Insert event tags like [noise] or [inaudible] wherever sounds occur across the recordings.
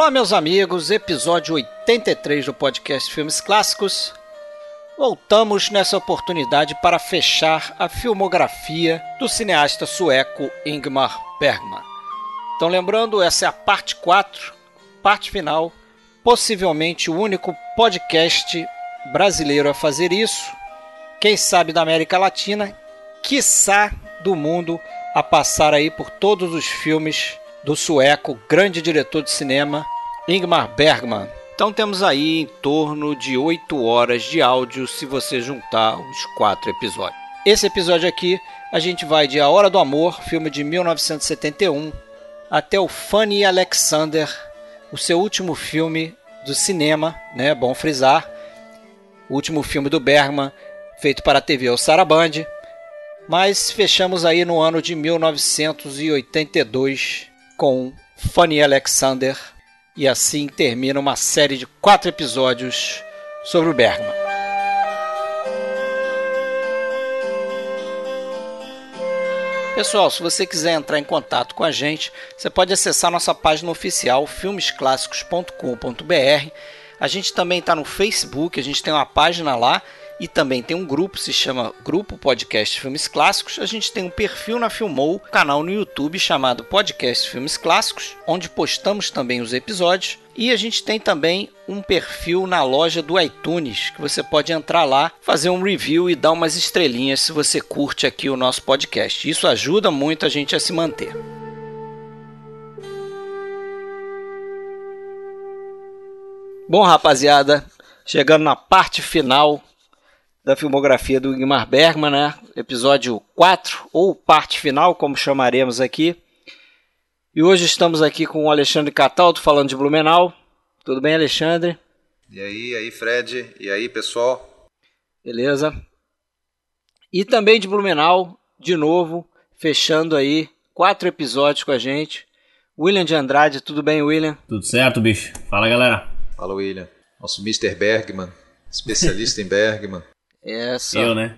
Olá, meus amigos, episódio 83 do podcast Filmes Clássicos. Voltamos nessa oportunidade para fechar a filmografia do cineasta sueco Ingmar Bergman. Então, lembrando, essa é a parte 4, parte final, possivelmente o único podcast brasileiro a fazer isso. Quem sabe da América Latina, quiçá do mundo, a passar aí por todos os filmes do sueco, grande diretor de cinema, Ingmar Bergman. Então temos aí em torno de 8 horas de áudio se você juntar os quatro episódios. Esse episódio aqui a gente vai de A Hora do Amor, filme de 1971, até o Fanny Alexander, o seu último filme do cinema, né? Bom frisar. O último filme do Bergman, feito para a TV o Sarabande. Mas fechamos aí no ano de 1982 com Fanny Alexander e assim termina uma série de quatro episódios sobre o Bergman. Pessoal, se você quiser entrar em contato com a gente, você pode acessar nossa página oficial filmesclassicos.com.br. A gente também está no Facebook, a gente tem uma página lá e também tem um grupo, se chama Grupo Podcast Filmes Clássicos. A gente tem um perfil na Filmou, canal no YouTube chamado Podcast Filmes Clássicos, onde postamos também os episódios. E a gente tem também um perfil na loja do iTunes, que você pode entrar lá, fazer um review e dar umas estrelinhas se você curte aqui o nosso podcast. Isso ajuda muito a gente a se manter. Bom, rapaziada, chegando na parte final da filmografia do Ingmar Bergman, né? Episódio 4, ou parte final, como chamaremos aqui. E hoje estamos aqui com o Alexandre Cataldo falando de Blumenau. Tudo bem, Alexandre? E aí, aí, Fred? E aí, pessoal? Beleza. E também de Blumenau, de novo, fechando aí quatro episódios com a gente. William de Andrade, tudo bem, William? Tudo certo, bicho. Fala, galera. Fala, William. Nosso Mr. Bergman, especialista em Bergman. Essa. Eu, né?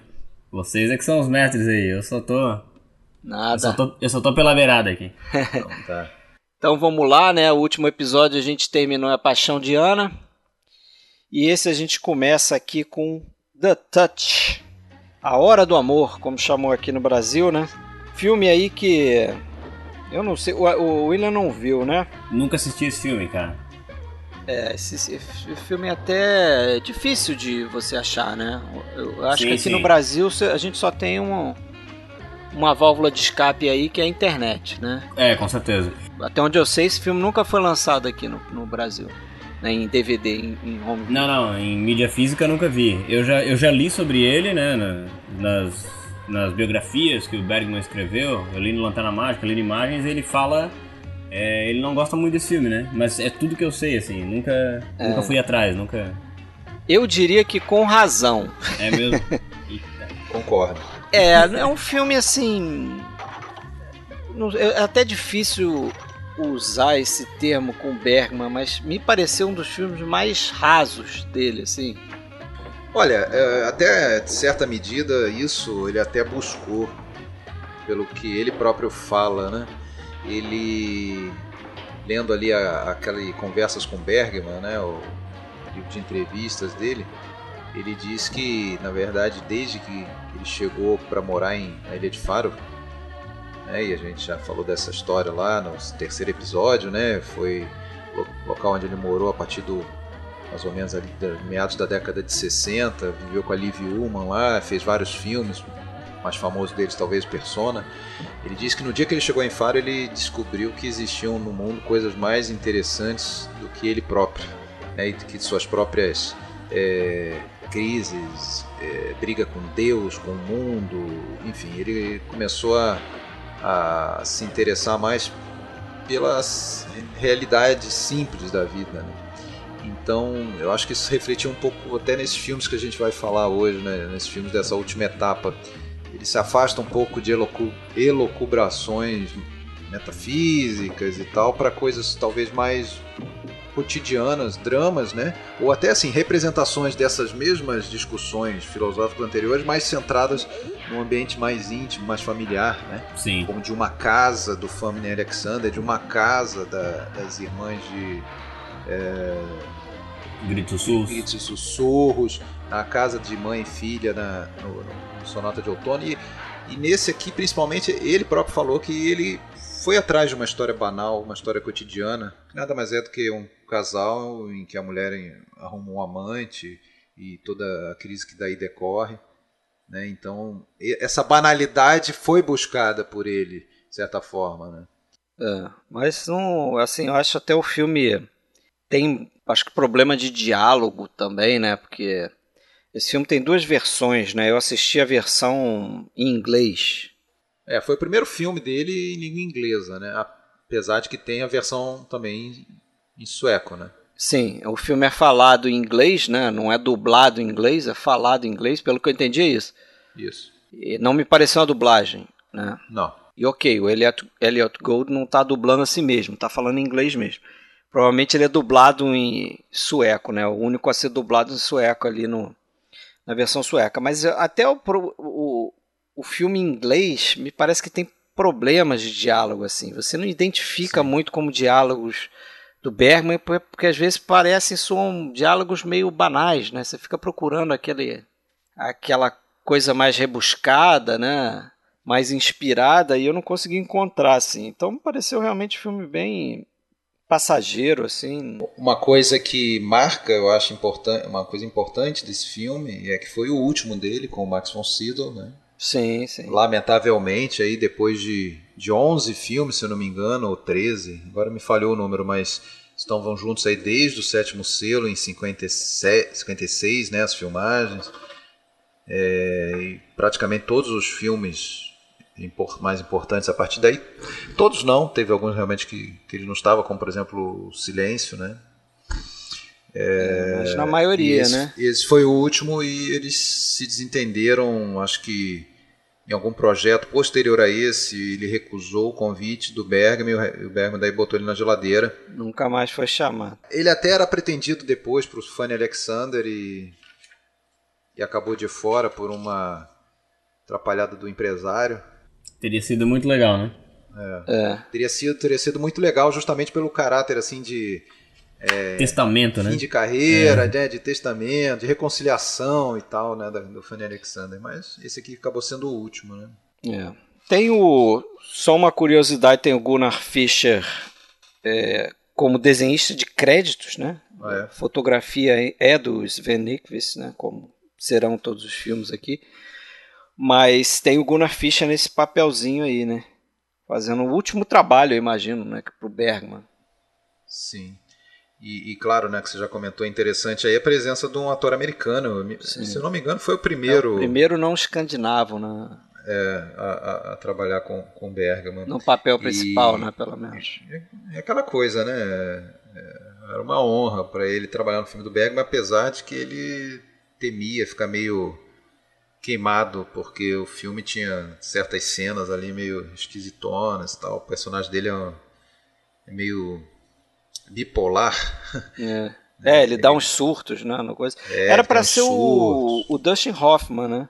Vocês é que são os mestres aí. Eu só tô. Nada. Eu só tô, eu só tô pela beirada aqui. [laughs] Então, tá. Então vamos lá, né? O último episódio a gente terminou a Paixão de Ana. E esse a gente começa aqui com The Touch. A Hora do Amor, como chamou aqui no Brasil, né? Filme aí que. Eu não sei. O, o William não viu, né? Nunca assisti esse filme, cara. É, esse, esse filme é até difícil de você achar, né? Eu acho Sim, que aqui sim. no Brasil a gente só tem um, uma válvula de escape aí que é a internet, né? É, com certeza. Até onde eu sei, esse filme nunca foi lançado aqui no, no Brasil. Né? Em DVD, em, em home. Não, não, em mídia física eu nunca vi. Eu já, eu já li sobre ele, né, na- nas, nas biografias que o Bergman escreveu. Eu li no Lanterna Mágica, li em imagens, ele fala. É, ele não gosta muito desse filme, né? Mas é tudo que eu sei, assim. Nunca, nunca fui atrás, nunca. Eu diria que com razão. É mesmo. [laughs] Concordo. É, é um filme assim. É até difícil usar esse termo com Bergman, mas me pareceu um dos filmes mais rasos dele, assim. Olha, é, até de certa medida isso ele até buscou, pelo que ele próprio fala, né? Ele lendo ali aquelas conversas com Bergman, né? O livro de entrevistas dele, ele diz que na verdade desde que ele chegou para morar em na Ilha de Faro, né? E a gente já falou dessa história lá no terceiro episódio, né? Foi o local onde ele morou a partir do mais ou menos ali meados da década de 60, viveu com a Liv Ullmann lá, fez vários filmes, mais famoso deles talvez Persona. Ele disse que no dia que ele chegou em Faro ele descobriu que existiam no mundo coisas mais interessantes do que ele próprio, né, e que suas próprias é, crises, é, briga com Deus, com o mundo, enfim, ele começou a, a se interessar mais pelas realidades simples da vida, né? Então, eu acho que isso refletiu um pouco até nesses filmes que a gente vai falar hoje, né? Nesses filmes dessa última etapa. Ele se afasta um pouco de elocu elucubrações metafísicas e tal para coisas talvez mais cotidianas, dramas, né? Ou até assim, representações dessas mesmas discussões filosóficas anteriores, mais centradas num ambiente mais íntimo, mais familiar, né? Sim. como de uma casa do Family Alexander, de uma casa da- das irmãs de É... Gritos sussurros. Gritos e sussurros. A casa de mãe e filha na, no, no Sonata de Outono. E, e nesse aqui, principalmente, ele próprio falou que ele foi atrás de uma história banal, uma história cotidiana, que nada mais é do que um casal em que a mulher arruma um amante e toda a crise que daí decorre. Né? Então, essa banalidade foi buscada por ele, de certa forma. Né? É, mas não, assim, eu acho até o filme tem, acho que problema de diálogo também, né? Porque esse filme tem duas versões, né? Eu assisti a versão em inglês. É, foi o primeiro filme dele em língua inglesa, né? Apesar de que tem a versão também em sueco, né? Sim, o filme é falado em inglês, né? Não é dublado em inglês, é falado em inglês, pelo que eu entendi é isso. Isso. E não me pareceu uma dublagem, né? Não. E ok, o Elliot, Elliot Gold não está dublando a si mesmo, está falando em inglês mesmo. Provavelmente ele é dublado em sueco, né? O único a ser dublado em sueco ali no, na versão sueca. Mas até o, o, o filme em inglês me parece que tem problemas de diálogo, assim. Você não identifica Sim. muito como diálogos do Bergman, porque às vezes parecem são diálogos meio banais, né? Você fica procurando aquele, aquela coisa mais rebuscada, né? Mais inspirada, e eu não consegui encontrar, assim. Então me pareceu realmente um filme bem passageiro, assim. Uma coisa que marca, eu acho importante, uma coisa importante desse filme é que foi o último dele com o Max von Sydow, né? Sim, sim. Lamentavelmente, aí depois de, de 11 filmes, se eu não me engano, ou 13, agora me falhou o número, mas estão juntos aí desde o sétimo selo, em 57, 56, né, as filmagens. É, praticamente todos os filmes mais importantes a partir daí. Todos não, teve alguns realmente que, que ele não estava, como por exemplo o Silêncio, né? É, Mas na maioria, esse, né? Esse foi o último e eles se desentenderam, acho que em algum projeto posterior a esse, ele recusou o convite do Bergman e o Bergman daí botou ele na geladeira. Nunca mais foi chamado. Ele até era pretendido depois para o Fanny Alexander e, e acabou de fora por uma atrapalhada do empresário. Teria sido muito legal, né? É. é. Teria, sido, teria sido muito legal justamente pelo caráter assim de é, testamento, fim né? de carreira, é. né, de testamento, de reconciliação e tal, né, do Fanny Alexander. Mas esse aqui acabou sendo o último, né? É. Tem o só uma curiosidade, tem o Gunnar Fischer é, como desenhista de créditos, né? Ah, é. A fotografia é do Sven Nykvist, né? Como serão todos os filmes aqui. Mas tem o Gunnar Fischer nesse papelzinho aí, né? Fazendo o último trabalho, eu imagino, né? Pro Bergman. Sim. E, e, claro, né, que você já comentou, interessante aí a presença de um ator americano. Sim. Se eu não me engano, foi o primeiro. É, o primeiro não escandinavo, né? É, a, a, a, trabalhar com, com Bergman. No papel principal, e, né, pelo menos. É, é aquela coisa, né? É, era uma honra para ele trabalhar no filme do Bergman, apesar de que ele temia ficar meio queimado, porque o filme tinha certas cenas ali meio esquisitonas e tal. O personagem dele é, é meio bipolar. É. [laughs] É, ele dá uns surtos, né? No coisa. É, Era para ser o, o Dustin Hoffman, né?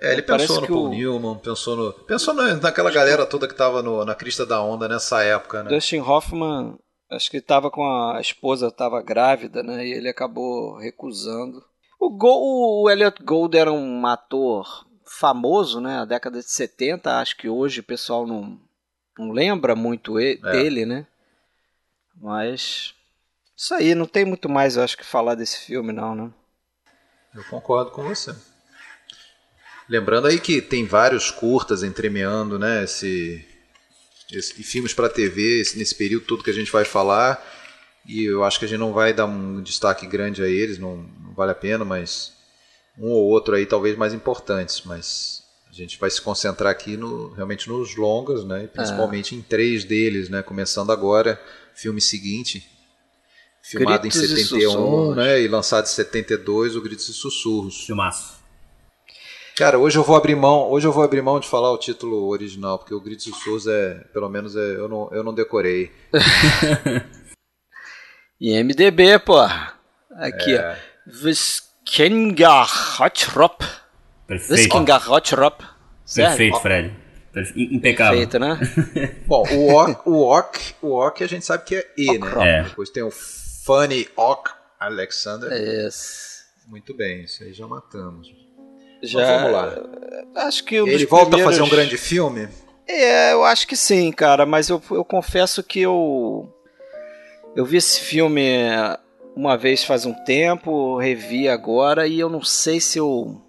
É, ele pensou no Paul o... Newman, pensou, no, pensou naquela galera toda que tava no, na crista da onda nessa época, né? Dustin Hoffman, acho que estava com a, a esposa, estava grávida, né? E ele acabou recusando. O, Go, o Elliot Gould era um ator famoso, né? Na década de 70, acho que hoje o pessoal não, não lembra muito é. dele, né? Mas. Isso aí, não tem muito mais, eu acho, que falar desse filme, não, né? Eu concordo com você. Lembrando aí que tem vários curtas entremeando, né? Esse, esse filmes para TV esse, nesse período todo que a gente vai falar. E eu acho que a gente não vai dar um destaque grande a eles, não, não vale a pena, mas um ou outro aí talvez mais importantes. Mas a gente vai se concentrar aqui no, realmente nos longas, né? Principalmente é. em três deles, né? Começando agora filme seguinte, filmado Gritos em 71, e né, e lançado em 72, o Gritos e Sussurros. Filmaço. Cara, hoje eu vou abrir mão, hoje eu vou abrir mão de falar o título original, porque o Gritos e Sussurros é, pelo menos é, eu não, eu não decorei. [laughs] e MDB, pô. Aqui, é. ó. Viskengarhotrop. Perfeito. Viskengarhotrop. Perfeito, Fred. Impecável. Perfeito, né? [laughs] Bom, o ok, o ok, o ok a gente sabe que é E, né? É. Depois tem o Funny Ock Alexander. Yes. Muito bem, isso aí já matamos. Já, Mas vamos lá. Acho que Ele dos volta primeiros... a fazer um grande filme? É, eu acho que sim, cara, mas eu, eu confesso que eu. Eu vi esse filme uma vez faz um tempo, revi agora e eu não sei se eu.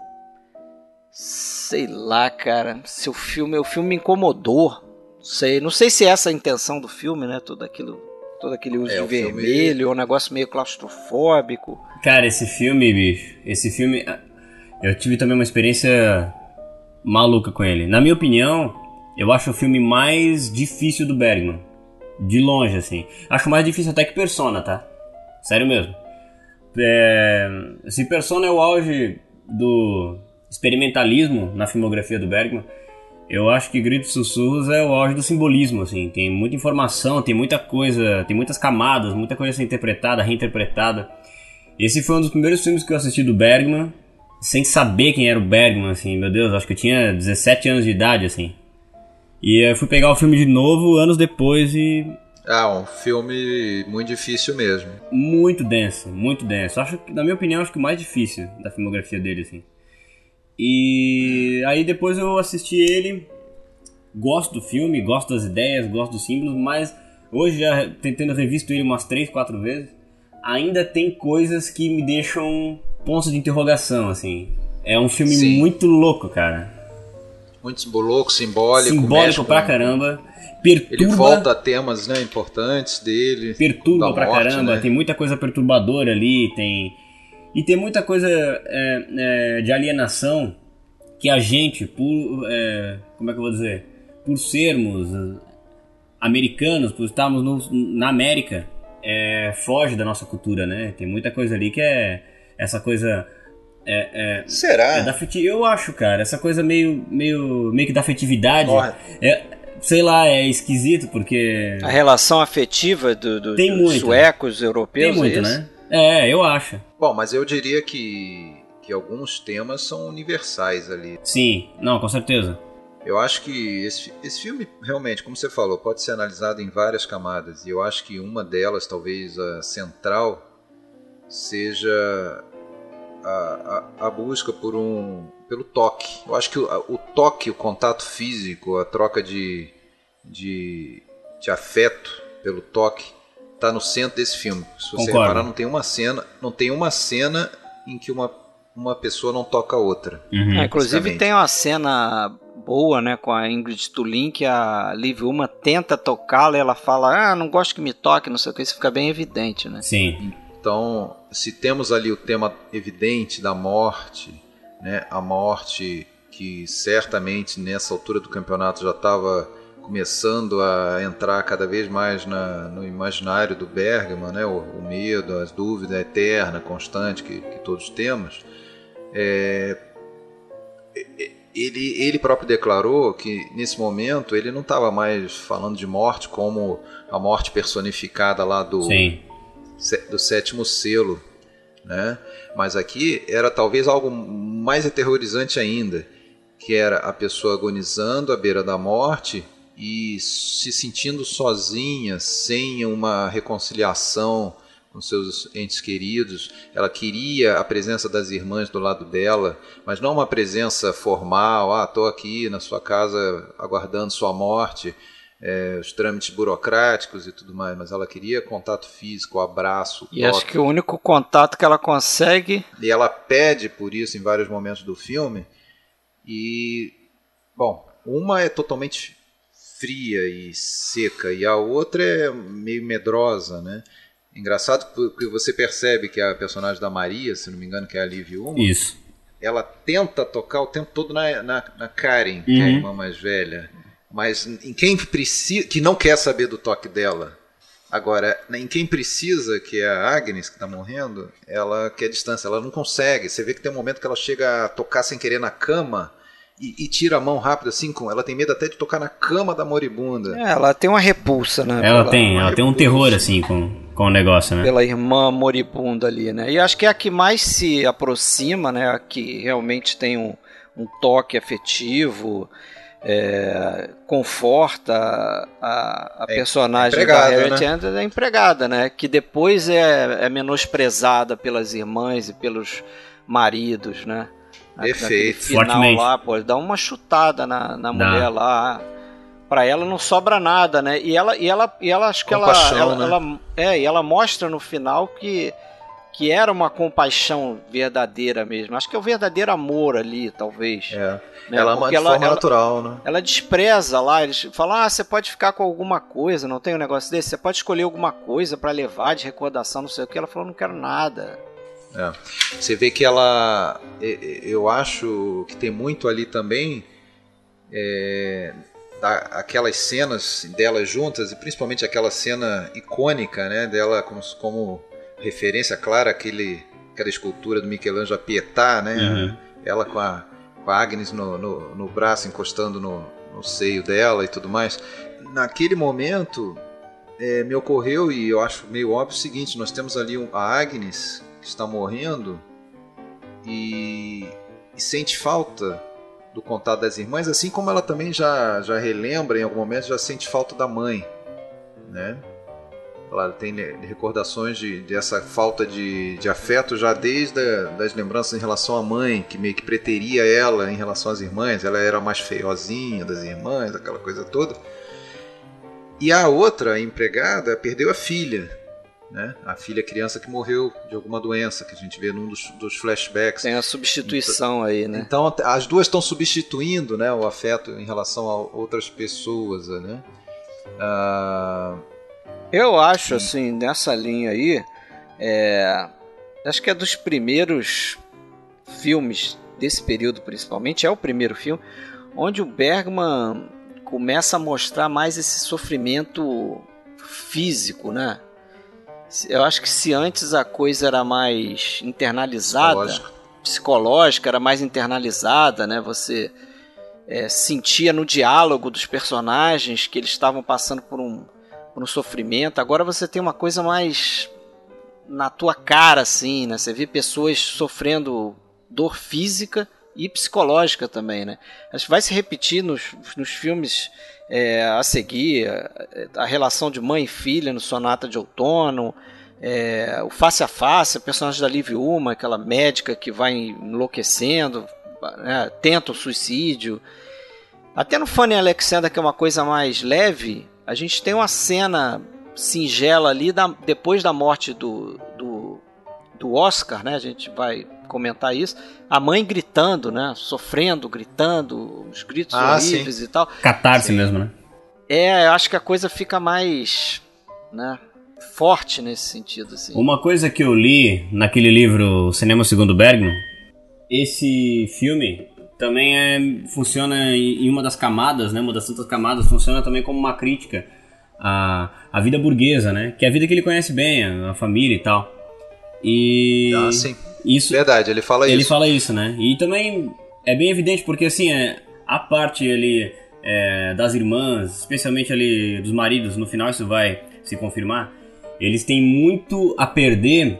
Sei lá, cara. Se o filme. O filme me incomodou. Não sei. Não sei se é essa a intenção do filme, né? Tudo aquilo. Todo aquele uso É, de o filme- vermelho, um negócio meio claustrofóbico. Cara, esse filme, bicho, esse filme. ah, Eu tive também uma experiência maluca com ele. Na minha opinião, eu acho o filme mais difícil do Bergman. De longe, assim. Acho mais difícil até que Persona, tá? Sério mesmo. É... Se Persona é o auge do experimentalismo na filmografia do Bergman, eu acho que Gritos e Sussurros é o auge do simbolismo, assim. Tem muita informação, tem muita coisa, tem muitas camadas, muita coisa a ser interpretada, reinterpretada. Esse foi um dos primeiros filmes que eu assisti do Bergman, sem saber quem era o Bergman, assim, meu Deus, acho que eu tinha 17 anos de idade, assim. E eu fui pegar o filme de novo anos depois e Ah, um filme muito difícil mesmo. muito denso, muito denso. Acho que, na minha opinião, acho que o mais difícil da filmografia dele, assim. E aí depois eu assisti ele, gosto do filme, gosto das ideias, gosto dos símbolos, mas hoje já tentando revisto ele umas 3, 4 vezes, ainda tem coisas que me deixam pontos de interrogação, assim. É um filme Sim. muito louco, cara. Muito louco, simbólico. Simbólico pra caramba. Perturba, Ele volta a temas né, importantes dele. perturba pra morte, caramba, né? tem muita coisa perturbadora ali, tem. E tem muita coisa é, é, de alienação que a gente, por. é, como é que eu vou dizer? Por sermos americanos, por estarmos no- na América, é, foge da nossa cultura, né? Tem muita coisa ali que é essa coisa. É, é, Será? é da afeti- Eu acho, cara, essa coisa meio, meio, meio que da afetividade. É, sei lá, é esquisito porque. A relação afetiva do, do- Tem dos muito. suecos, europeus. Tem muito, é isso? né? É, eu acho. Bom, mas eu diria que, que alguns temas são universais ali. Sim, não, com certeza. Eu acho que esse, esse filme, realmente, como você falou, pode ser analisado em várias camadas. E eu acho que uma delas, talvez a central, seja a, a, a busca por um pelo toque. Eu acho que o, o toque, o contato físico, a troca de, de, de afeto pelo toque, está no centro desse filme. Se você Concordo. reparar, não tem uma cena, não tem uma cena em que uma, uma pessoa não toca a outra. Uhum. É, inclusive tem uma cena boa, né, com a Ingrid Tulin, que a Liv Uma tenta tocá-la e ela fala, ah, não gosto que me toque, não sei o que, isso fica bem evidente, né? Sim, Então, se temos ali o tema evidente da morte, né, a morte que certamente nessa altura do campeonato já estava começando a entrar cada vez mais na- no imaginário do Bergman, né, o, o medo, as dúvidas eterna, constante que, que todos temos, é, ele, ele próprio declarou que nesse momento ele não estava mais falando de morte como a morte personificada lá do, sim. Do sétimo selo, né? Mas aqui era talvez algo mais aterrorizante ainda, que era a pessoa agonizando à beira da morte e se sentindo sozinha, sem uma reconciliação com seus entes queridos. Ela queria a presença das irmãs do lado dela, mas não uma presença formal, ah, estou aqui na sua casa aguardando sua morte é, os trâmites burocráticos e tudo mais, mas ela queria contato físico, abraço, E acho toque. que o único contato que ela consegue E ela pede por isso em vários momentos do filme. E, bom, uma é totalmente fria e seca, e a outra é meio medrosa, né? Engraçado porque você percebe que a personagem da Maria, se não me engano, que é a Liv Uma, Isso. ela tenta tocar o tempo todo na, na, na Karen, que é a Uhum. irmã mais velha. Mas em quem precisa. que não quer saber do toque dela. Agora, em quem precisa, que é a Agnes, que está morrendo, ela quer distância, ela não consegue. Você vê que tem um momento que ela chega a tocar sem querer na cama e, e tira a mão rápido assim, com, ela tem medo até de tocar na cama da moribunda. É, ela tem uma repulsa, né? Ela pela, tem, ela tem um repulsa. terror assim com, com o negócio, né? pela irmã moribunda ali, né? E acho que é a que mais se aproxima, né? A que realmente tem um, um toque afetivo. É, conforta a, a é, personagem da Harriet né? Andrews é empregada, né? Que depois é, é menosprezada pelas irmãs e pelos maridos, né? Perfeito. final lá, pô, dá uma chutada na, na mulher lá. Pra ela não sobra nada, né? E ela, e ela, e ela acho que ela, ela, né? ela, é, e ela mostra no final que que era uma compaixão verdadeira mesmo. Acho que é o verdadeiro amor ali, talvez. É. Né? Ela ama de ela, forma ela, natural, né? Ela despreza lá, eles falam: ah, você pode ficar com alguma coisa, não tem um negócio desse? Você pode escolher alguma coisa para levar de recordação, não sei o que. Ela falou: não quero nada. É. Você vê que ela. Eu acho que tem muito ali também. É, aquelas cenas delas juntas, e principalmente aquela cena icônica né, dela como, como referência clara àquele, àquela escultura do Michelangelo a Pietà, né? Uhum. Ela com a, com a Agnes no, no, no braço encostando no, no, seio dela e tudo mais. Naquele momento é, me ocorreu, e eu acho meio óbvio o seguinte: nós temos ali a Agnes que está morrendo e, e sente falta do contato das irmãs, assim como ela também já, já relembra em algum momento, já sente falta da mãe, né? Ela tem recordações de, dessa falta de, de afeto já desde a, das lembranças em relação à mãe, que meio que preteria ela em relação às irmãs. Ela era mais feiozinha das irmãs, aquela coisa toda. E a outra, a empregada, perdeu a filha. Né? A filha criança que morreu de alguma doença, que a gente vê num dos, dos flashbacks. Tem a substituição então, aí, né? Então as duas estão substituindo né, o afeto em relação a outras pessoas. Né? Uh, eu acho, assim, nessa linha aí, é, acho que é dos primeiros filmes desse período, principalmente, é o primeiro filme, onde o Bergman começa a mostrar mais esse sofrimento físico, né? Eu acho que se antes a coisa era mais internalizada, psicológica, psicológica era mais internalizada, né? Você é, sentia no diálogo dos personagens que eles estavam passando por um por um sofrimento. Agora você tem uma coisa mais na tua cara, assim, né? Você vê pessoas sofrendo dor física e psicológica também, né? Acho que vai se repetir nos, nos filmes é, a seguir, a, a, relação de mãe e filha no Sonata de Outono, é, o Face a Face, a personagem da Liv Uma, aquela médica que vai enlouquecendo, né? tenta o suicídio. Até no Fanny Alexander, que é uma coisa mais leve, a gente tem uma cena singela ali da, depois da morte do, do, do Oscar, né? A gente vai comentar isso. A mãe gritando, né? Sofrendo, gritando, os gritos ah, horríveis sim. e tal. Catarse sim. mesmo, né? É, eu acho que a coisa fica mais, né? Forte nesse sentido, assim. Uma coisa que eu li naquele livro Cinema Segundo Bergman, esse filme também é, funciona em uma das camadas, né, uma das tantas camadas, funciona também como uma crítica à, à vida burguesa, né, que é a vida que ele conhece bem, a, a família e tal. E ah, sim. Isso, Verdade, ele fala ele isso. Ele fala isso, né? E também é bem evidente porque assim, é, a parte ali é, das irmãs, especialmente ali dos maridos, no final isso vai se confirmar, eles têm muito a perder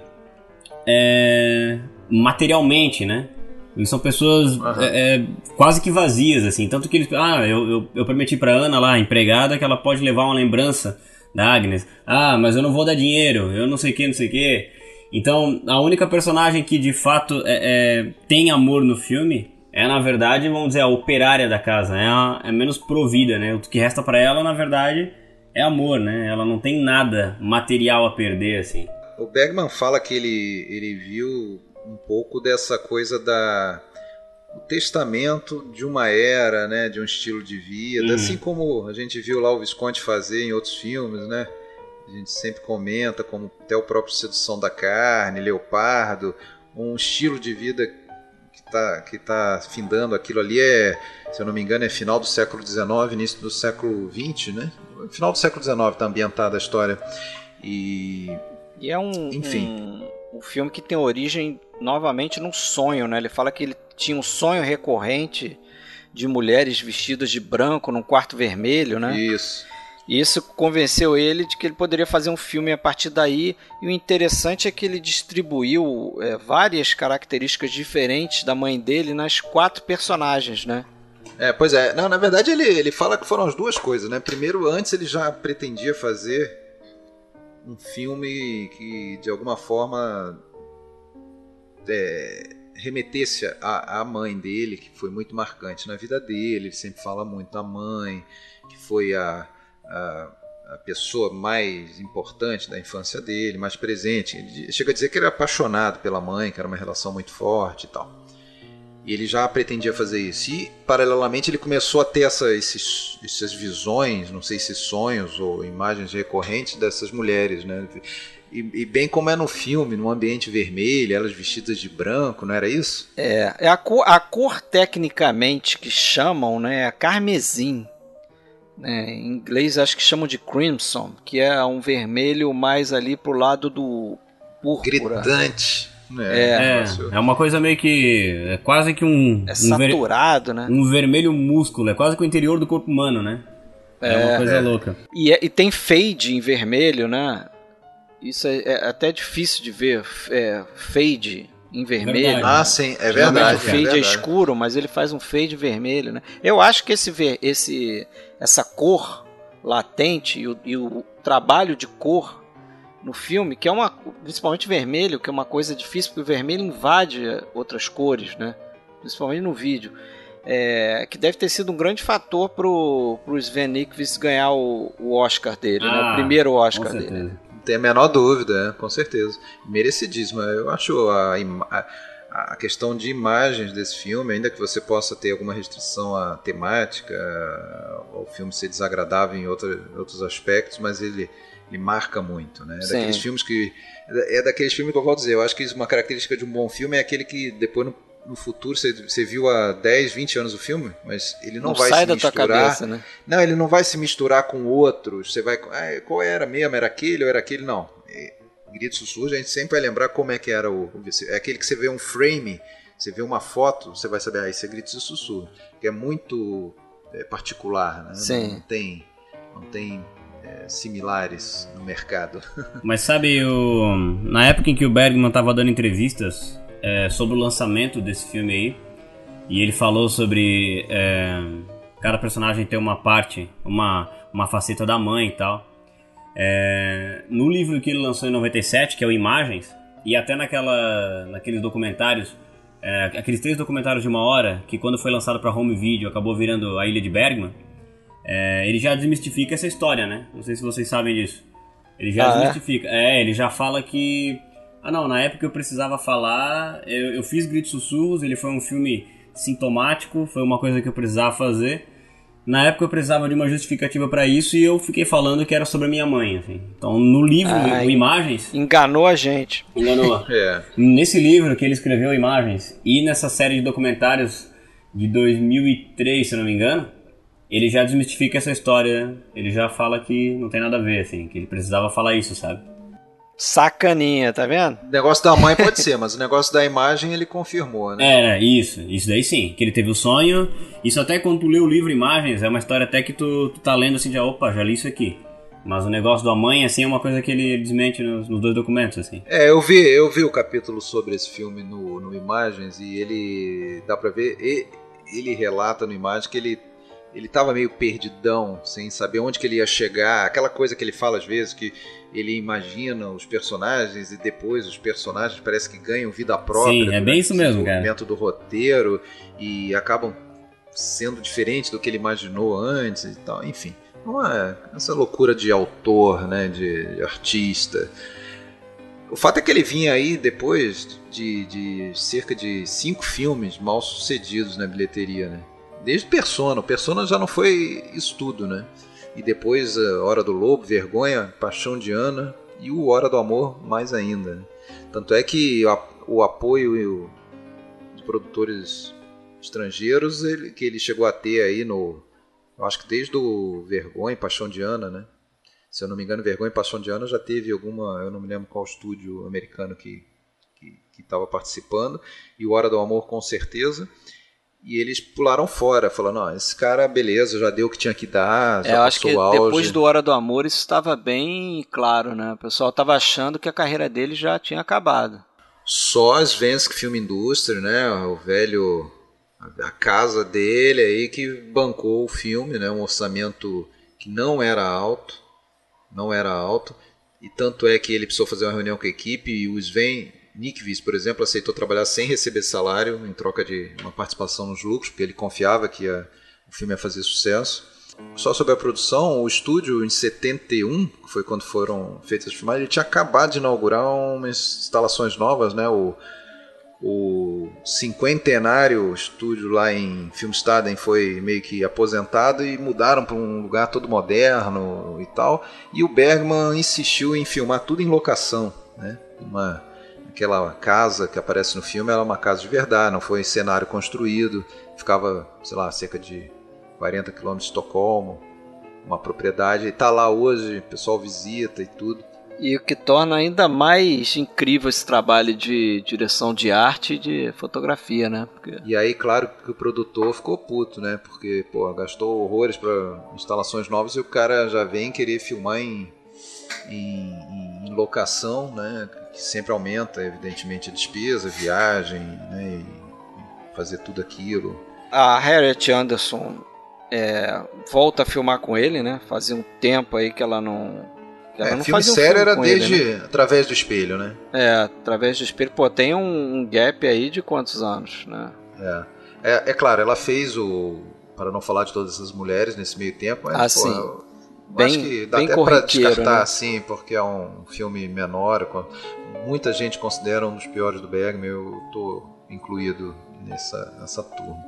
é, materialmente, né? Eles são pessoas uhum. é, é, quase que vazias, assim. Tanto que eles. Ah, eu, eu, eu prometi pra Ana lá, empregada, que ela pode levar uma lembrança da Agnes. Ah, mas eu não vou dar dinheiro, eu não sei o que, não sei o que. Então, a única personagem que de fato é, é, tem amor no filme é, na verdade, vamos dizer, a operária da casa. É, a, é menos provida, né? O que resta para ela, na verdade, é amor, né? Ela não tem nada material a perder, assim. O Bergman fala que ele, ele viu um pouco dessa coisa da o testamento de uma era, né, de um estilo de vida, uhum. assim como a gente viu lá o Visconti fazer em outros filmes, né? A gente sempre comenta como até o próprio Sedução da Carne, Leopardo, um estilo de vida que está que tá findando aquilo ali é, se eu não me engano, é final do século XIX, início do século XX, né? Final do século XIX está ambientada a história e e é um enfim um, um filme que tem origem novamente num sonho, né? Ele fala que ele tinha um sonho recorrente de mulheres vestidas de branco num quarto vermelho, né? Isso. E isso convenceu ele de que ele poderia fazer um filme a partir daí. E o interessante é que ele distribuiu é, várias características diferentes da mãe dele nas quatro personagens, né? É, pois é. Não, na verdade ele, ele fala que foram as duas coisas, né? Primeiro, antes ele já pretendia fazer um filme que de alguma forma é, remetesse à, mãe dele, que foi muito marcante na vida dele. Ele sempre fala muito da mãe, que foi a, a, a pessoa mais importante da infância dele, mais presente. Ele chega a dizer que ele era apaixonado pela mãe, que era uma relação muito forte e tal. E ele já pretendia fazer isso. E, paralelamente, ele começou a ter essa, esses, essas visões, não sei se sonhos ou imagens recorrentes dessas mulheres, né? E, e, bem como é no filme, num ambiente vermelho, elas vestidas de branco, não era isso? É, é a cor, a cor tecnicamente que chamam, né, é carmesim. Né, em inglês acho que chamam de crimson, que é um vermelho mais ali pro lado do púrpura. Gritante. É, é, é, uma coisa meio que. É quase que um. É saturado, um ver, né? Um vermelho músculo, é quase que o interior do corpo humano, né? É, é uma coisa é. louca. E, é, e, tem fade em vermelho, né? Isso é, é até difícil de ver. fade em vermelho. Verdade. Ah, sim, é verdade. O fade é, verdade. escuro, mas ele faz um fade vermelho, né? Eu acho que esse, esse, essa cor latente e o, e o trabalho de cor no filme, que é uma. Principalmente vermelho, que é uma coisa difícil, porque o vermelho invade outras cores, né? Principalmente no vídeo. É, que deve ter sido um grande fator pro, pro Sven Nykvist ganhar o, o Oscar dele, ah, né? O ah, primeiro Oscar dele. Não tem a menor dúvida, é, com certeza. Merecidíssimo. Eu acho a, a, a, questão de imagens desse filme, ainda que você possa ter alguma restrição à temática, ao filme ser desagradável em outra, outros aspectos, mas ele ele marca muito, né? É daqueles filmes que é daqueles filmes que eu vou dizer, eu acho que uma característica de um bom filme é aquele que depois no, no futuro você, você viu há 10, 20 anos o filme, mas ele não, não vai sai se misturar. Cabeça, né? Não, ele não vai se misturar com outros. Você vai, ah, qual era mesmo? Era aquele ou era aquele? Não. É, grito sussurro, a gente sempre vai lembrar como é que era o, é aquele que você vê um frame, você vê uma foto, você vai saber, ah, esse é grito sussurro, que é muito é, particular, né? Sim. Não, não tem não tem é, similares no mercado. [laughs] Mas sabe, o... na época em que o Bergman estava dando entrevistas é, sobre o lançamento desse filme aí, e ele falou sobre é, cada personagem ter uma parte, uma, uma faceta da mãe e tal. É, no livro que ele lançou em 97, que é o Imagens, e até naquela, naqueles documentários, é, aqueles três documentários de uma hora, que quando foi lançado para home video acabou virando A Ilha de Bergman, é, ele já desmistifica essa história, né? Não sei se vocês sabem disso. Ele já ah, é? desmistifica. É? é? ele já fala que. Ah, não, na época eu precisava falar, eu, eu fiz Gritos Sussurros, ele foi um filme sintomático, foi uma coisa que eu precisava fazer. Na época eu precisava de uma justificativa para isso e eu fiquei falando que era sobre a minha mãe, assim. Então, no livro, ah, Imagens... Enganou a gente. Enganou. [laughs] é. Nesse livro que ele escreveu, Imagens, e nessa série de documentários de 2003, se não me engano, ele já desmistifica essa história. Ele já fala que não tem nada a ver, assim, que ele precisava falar isso, sabe? Sacaninha, tá vendo? O negócio da mãe pode ser, mas o negócio da imagem ele confirmou, né? É, né, isso. Isso daí sim. Que ele teve o sonho. Isso até quando tu lê o livro Imagens, é uma história até que tu, tu tá lendo assim, de opa, já li isso aqui. Mas o negócio da mãe, assim, é uma coisa que ele desmente nos, nos, dois documentos, assim. É, eu vi, eu vi o capítulo sobre esse filme no, no Imagens e ele, dá pra ver, ele, ele relata no Imagens que ele ele estava meio perdidão, sem saber onde que ele ia chegar. Aquela coisa que ele fala às vezes que ele imagina os personagens e depois os personagens parece que ganham vida própria. Sim, é bem isso mesmo, cara. Momento do roteiro e acabam sendo diferentes do que ele imaginou antes e tal. Enfim, uma, essa loucura de autor, né, de, de artista. O fato é que ele vinha aí depois de, de cerca de cinco filmes mal sucedidos na bilheteria, né? Desde Persona. Persona já não foi isso tudo, né? E depois a Hora do Lobo, Vergonha, Paixão de Ana e o Hora do Amor mais ainda. Tanto é que o apoio de produtores estrangeiros ele, que ele chegou a ter aí no. Eu acho que desde o Vergonha Paixão de Ana, né? Se eu não me engano, Vergonha e Paixão de Ana já teve alguma. Eu não me lembro qual estúdio americano que estava participando. E o Hora do Amor, com certeza. E eles pularam fora, falando, não, esse cara, beleza, já deu o que tinha que dar, já é, eu acho que depois do Hora do Amor isso estava bem claro, né? O pessoal estava achando que a carreira dele já tinha acabado. Só as Svensk Film Industry, né? O velho a casa dele aí que bancou o filme, né? Um orçamento que não era alto, não era alto, e tanto é que ele precisou fazer uma reunião com a equipe e o Sven Nikvis, por exemplo, aceitou trabalhar sem receber salário em troca de uma participação nos lucros, porque ele confiava que ia, o filme ia fazer sucesso. Só sobre a produção, o estúdio em 71, que foi quando foram feitas as filmagens, ele tinha acabado de inaugurar umas instalações novas, né? O, o cinquentenário estúdio lá em Filmstaden foi meio que aposentado e mudaram para um lugar todo moderno e tal. E o Bergman insistiu em filmar tudo em locação, né? Uma aquela casa que aparece no filme era uma casa de verdade, não foi cenário construído, ficava, sei lá, cerca de 40 quilômetros de Estocolmo, uma propriedade, e está lá hoje, o pessoal visita e tudo. E o que torna ainda mais incrível esse trabalho de direção de arte e de fotografia, né? Porque... E aí, claro que o produtor ficou puto, né? Porque, pô, gastou horrores para instalações novas e o cara já vem querer filmar em, em, em locação, né? Que sempre aumenta, evidentemente, a despesa, a viagem, né? Fazer tudo aquilo. A Harriet Anderson é, volta a filmar com ele, né? Fazia um tempo aí que ela não ela é, não filme sério um filme era desde ele, né? através do espelho, né? É, através do espelho. Pô, tem um, um gap aí de quantos anos, né? É. é. é. claro, ela fez o. Para não falar de todas essas mulheres nesse meio tempo, mas, ah, sim. Bem, acho que dá até para descartar né? assim, porque é um filme menor. Muita gente considera um dos piores do Bergman, eu tô incluído nessa, nessa turma.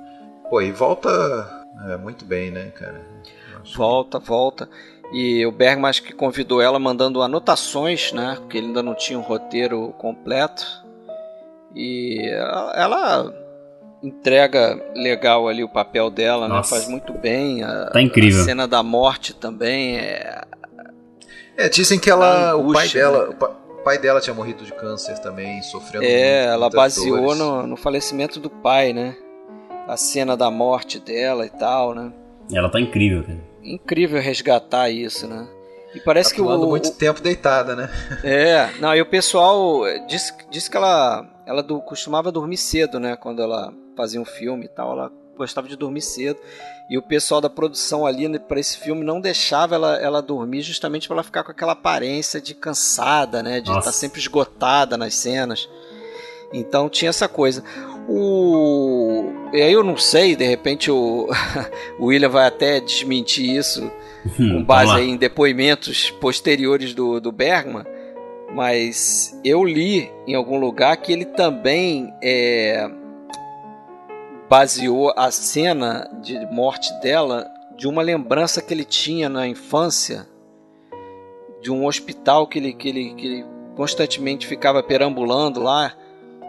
Pô, e volta é, muito bem, né, cara? Volta, volta. E o Bergman acho que convidou ela mandando anotações, né? Porque ele ainda não tinha um roteiro completo. E ela entrega legal ali o papel dela, né? Faz muito bem. A, tá incrível. A cena da morte também é. É, dizem que ela, angústia, o pai dela, né? o pai dela tinha morrido de câncer também, sofrendo. É, muito, ela baseou no, no falecimento do pai, né? A cena da morte dela e tal, né? Ela tá incrível, cara incrível resgatar isso, né? E parece tá que o muito tempo deitada, né? [laughs] É, não, e o pessoal disse, disse que ela ela do, costumava dormir cedo, né, quando ela fazia um filme e tal, ela gostava de dormir cedo. E o pessoal da produção ali né, para esse filme não deixava ela, ela dormir justamente para ela ficar com aquela aparência de cansada, né, de estar tá sempre esgotada nas cenas. Então tinha essa coisa. O... E aí eu não sei, de repente o, [laughs] o William vai até desmentir isso hum, com base em depoimentos posteriores do, do Bergman, mas eu li em algum lugar que ele também é, baseou a cena de morte dela de uma lembrança que ele tinha na infância de um hospital que ele, que ele, que ele constantemente ficava perambulando lá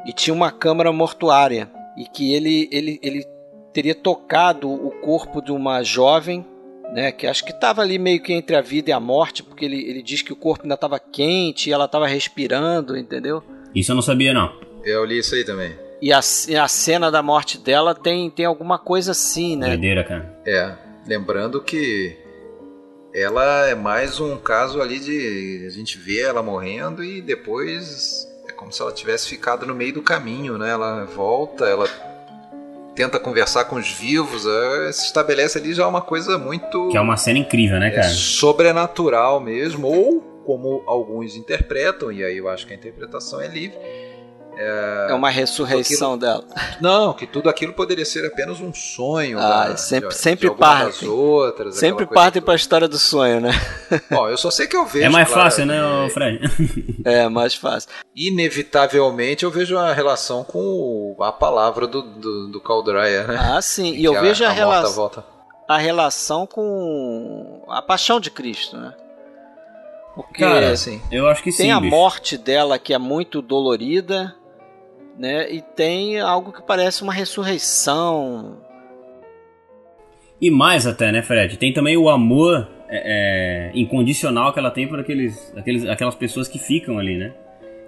e tinha uma câmara mortuária e que ele, ele, ele teria tocado o corpo de uma jovem, né, que acho que estava ali meio que entre a vida e a morte, porque ele, ele diz que o corpo ainda estava quente e ela estava respirando, entendeu? Isso eu não sabia não. Eu li isso aí também. E a, a cena da morte dela tem, tem alguma coisa assim, né? Doideira, cara. É, lembrando que ela é mais um caso ali de a gente vê ela morrendo e depois como se ela tivesse ficado no meio do caminho, né? Ela volta, ela tenta conversar com os vivos, é, se estabelece ali já uma coisa muito. Que é uma cena incrível, né, cara? É sobrenatural mesmo, ou como alguns interpretam, e aí eu acho que a interpretação é livre é, é uma ressurreição aquilo, dela. Não, que tudo aquilo poderia ser apenas um sonho. Ah, da, sempre, de, sempre de parte. outras. Sempre parte para a história do sonho, né? Bom, eu só sei que eu vejo. É mais claro, fácil, né, Fred? [laughs] é, mais fácil. Inevitavelmente eu vejo a relação com a palavra do, do, do Caldraia, né? Ah, sim. E eu vejo a, a, relação. A relação com a paixão de Cristo, né? Porque Cara, assim, eu acho que tem sim, a bicho. morte dela que é muito dolorida, né? E tem algo que parece uma ressurreição. E mais até, né, Fred? Tem também o amor é, é, incondicional que ela tem por aqueles, aqueles, aquelas pessoas que ficam ali, né?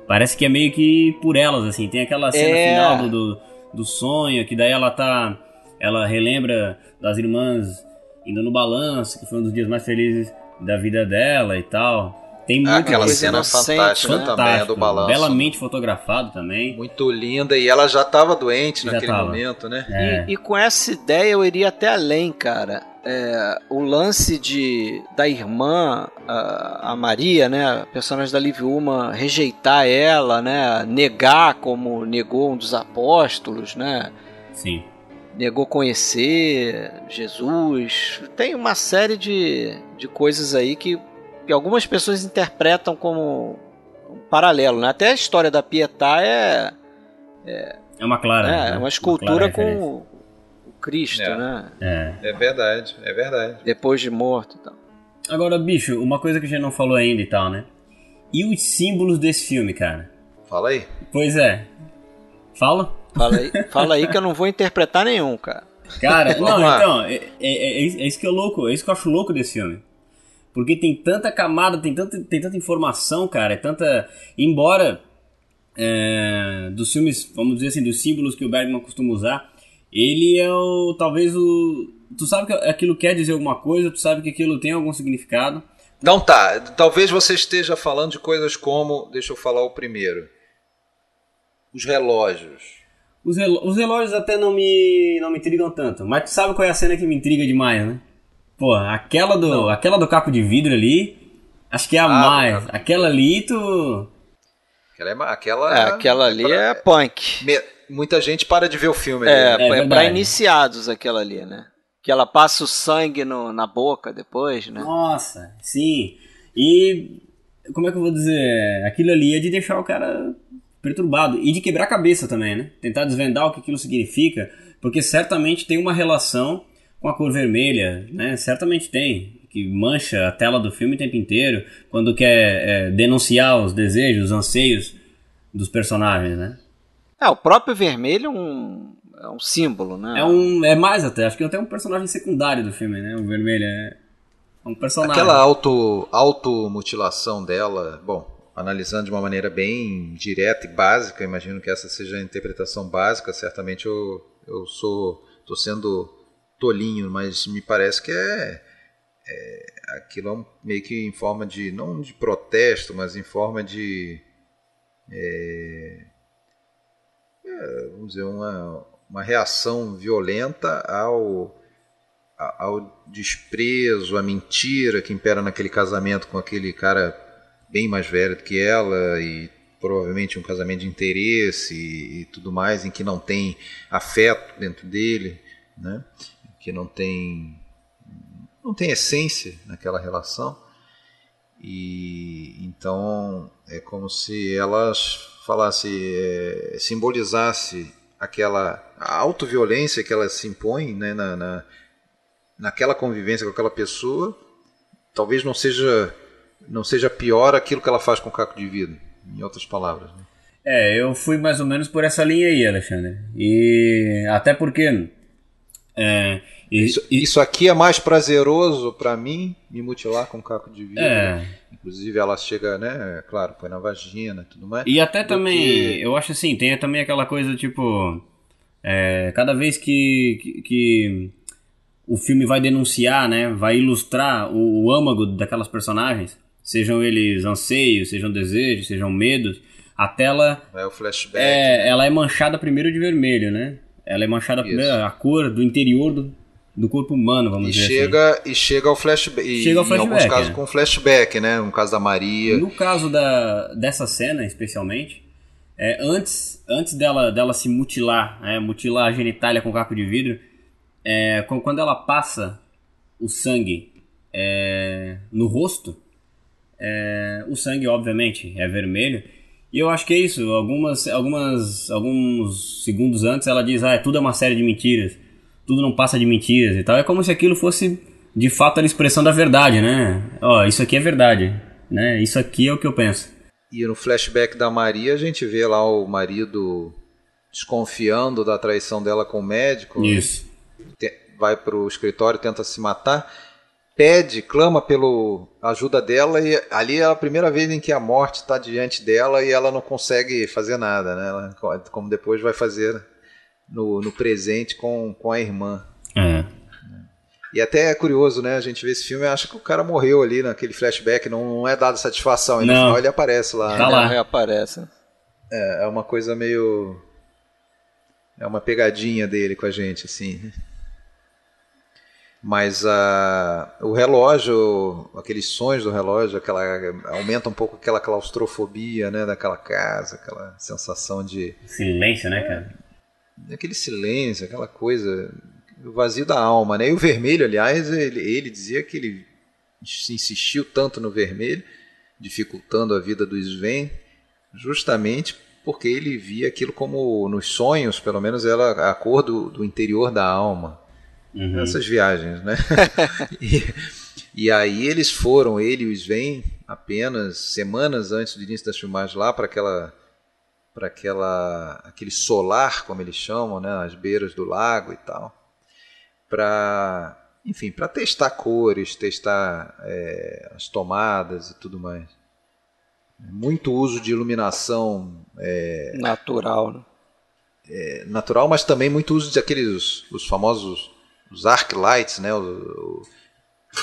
Parece que é meio que por elas, assim. Tem aquela cena é... final do, do, do, sonho, que daí ela tá. Ela relembra das irmãs indo no balanço, que foi um dos dias mais felizes da vida dela e tal. Tem muita Aquela coisa cena inocente, fantástica né? também, a do balanço. Belamente fotografado também. Muito linda e ela já estava doente Já naquele tava. momento, né? É. E, e com essa ideia eu iria até além, cara. É, o lance de da irmã, a, a Maria, né, a personagem da Liv Uma, rejeitar ela, né, negar como negou um dos apóstolos, né, Sim. negou conhecer Jesus. Tem uma série de, de coisas aí que, que algumas pessoas interpretam como um paralelo, né? Até a história da Pietà é, É uma clara. né, né? é uma escultura clara referência. com o o Cristo, É. né? É. É verdade, é verdade. Depois de morto e tal. Agora, bicho, uma coisa que a gente não falou ainda e tal, né? E os símbolos desse filme, cara? Fala aí. Pois é. Fala? Fala aí, [laughs] fala aí que eu não vou interpretar nenhum, cara. Cara, [laughs] não, então, é, é- é isso- é isso que é louco, é isso que eu acho louco desse filme. Porque tem tanta camada, tem tanta, tem tanta informação, cara, é tanta. Embora é, dos filmes, vamos dizer assim, dos símbolos que o Bergman costuma usar, ele é o. talvez o. Tu sabe que aquilo quer dizer alguma coisa, tu sabe que aquilo tem algum significado. Então tá, talvez você esteja falando de coisas como, deixa eu falar o primeiro. Os relógios. Os relógios até não me, não me intrigam tanto, mas tu sabe qual é a cena que me intriga demais, né? Pô, aquela do, aquela do caco de vidro ali, acho que é a Ah, mais. Aquela ali, tu. Aquela, é aquela, É, aquela ali é punk. Me- muita gente para de ver o filme. É, ali. é, pra verdade. iniciados aquela ali, né? Que ela passa o sangue no- na boca depois, né? Nossa, sim. E. Como é que eu vou dizer? Aquilo ali é de deixar o cara perturbado. E de quebrar a cabeça também, né? Tentar desvendar o que aquilo significa. Porque certamente tem uma relação com a cor vermelha, né? Certamente tem. Que mancha a tela do filme o tempo inteiro. Quando quer é, denunciar os desejos, os anseios dos personagens, né? É, o próprio vermelho é um, é um símbolo, né? É, um, é mais até. Acho que até um personagem secundário do filme, né? O vermelho é um personagem. Aquela auto, automutilação dela, bom, analisando de uma maneira bem direta e básica, imagino que essa seja a interpretação básica, certamente eu, eu sou tô sendo tolinho, mas me parece que é, é aquilo é um- meio que em forma de, não de protesto, mas em forma de é, vamos dizer, uma, uma reação violenta ao, ao desprezo, à mentira que impera naquele casamento com aquele cara bem mais velho do que ela e provavelmente um casamento de interesse e, e tudo mais, em que não tem afeto dentro dele, né? Que não tem não tem essência naquela relação e então é como se elas falasse é, simbolizasse aquela autoviolência que ela se impõe né, na, na, naquela convivência com aquela pessoa talvez não seja não seja pior aquilo que ela faz com o caco de vidro em outras palavras né? É, eu fui mais ou menos por essa linha aí, Alexandre. E até porque. É, isso, isso aqui é mais prazeroso para mim me mutilar com caco de vidro é, inclusive ela chega né claro põe na vagina e tudo mais e até também, que- eu acho assim, tem também aquela coisa tipo. é, cada vez que, que, que o filme vai denunciar, né, vai ilustrar o, o âmago daquelas personagens, sejam eles anseios, sejam desejos, sejam medos, a tela é o flashback É, ela é manchada primeiro de vermelho, né? Ela é manchada primeiro, a cor do interior do, do corpo humano, vamos E dizer assim. chega, e chega ao flashback. e Chega ao Em alguns flashback, casos é. com flashback, né? No caso da Maria. No caso da, dessa cena, especialmente, é, antes, antes dela, dela se mutilar, né, mutilar a genitália com caco de vidro, é, quando ela passa o sangue é, no rosto, é, o sangue, obviamente, é vermelho. E eu acho que é isso. Algumas, algumas, alguns segundos antes ela diz: ah, tudo é uma série de mentiras. Tudo não passa de mentiras e tal. É como se aquilo fosse de fato a expressão da verdade, né? Ó, isso aqui é verdade, né? Isso aqui é o que eu penso. E no flashback da Maria, a gente vê lá o marido desconfiando da traição dela com o médico. Isso. Vai pro escritório, tenta se matar. Pede, clama pelo ajuda dela e ali é a primeira vez em que a morte está diante dela e ela não consegue fazer nada, né? Ela- como depois vai fazer no, no presente com, com a irmã. É. E até é curioso, né? A gente vê esse filme e acha que o cara morreu ali naquele flashback, não, não é dado satisfação. E no Não. final ele aparece lá. Tá né? lá. Reaparece. É, é uma coisa meio. É uma pegadinha dele com a gente, assim. Mas a, o relógio, aqueles sons do relógio, aquela, aumenta um pouco aquela claustrofobia né, daquela casa, aquela sensação de. Silêncio, né, cara? Aquele silêncio, aquela coisa, o vazio da alma, né? E o vermelho, aliás, ele, ele dizia que ele insistiu tanto no vermelho, dificultando a vida do Sven, justamente porque ele via aquilo como, nos sonhos, pelo menos, era a cor do, do interior da alma. Uhum. Essas viagens, né? [laughs] e, e aí eles foram, ele e o Sven, apenas semanas antes do início das filmagens lá para aquela para aquela aquele solar, como eles chamam, né, às beiras do lago e tal, para enfim, para testar cores, testar é, as tomadas e tudo mais. Muito uso de iluminação Natural, né? é, natural, mas também muito uso de aqueles os famosos os arc lights, né, o, o-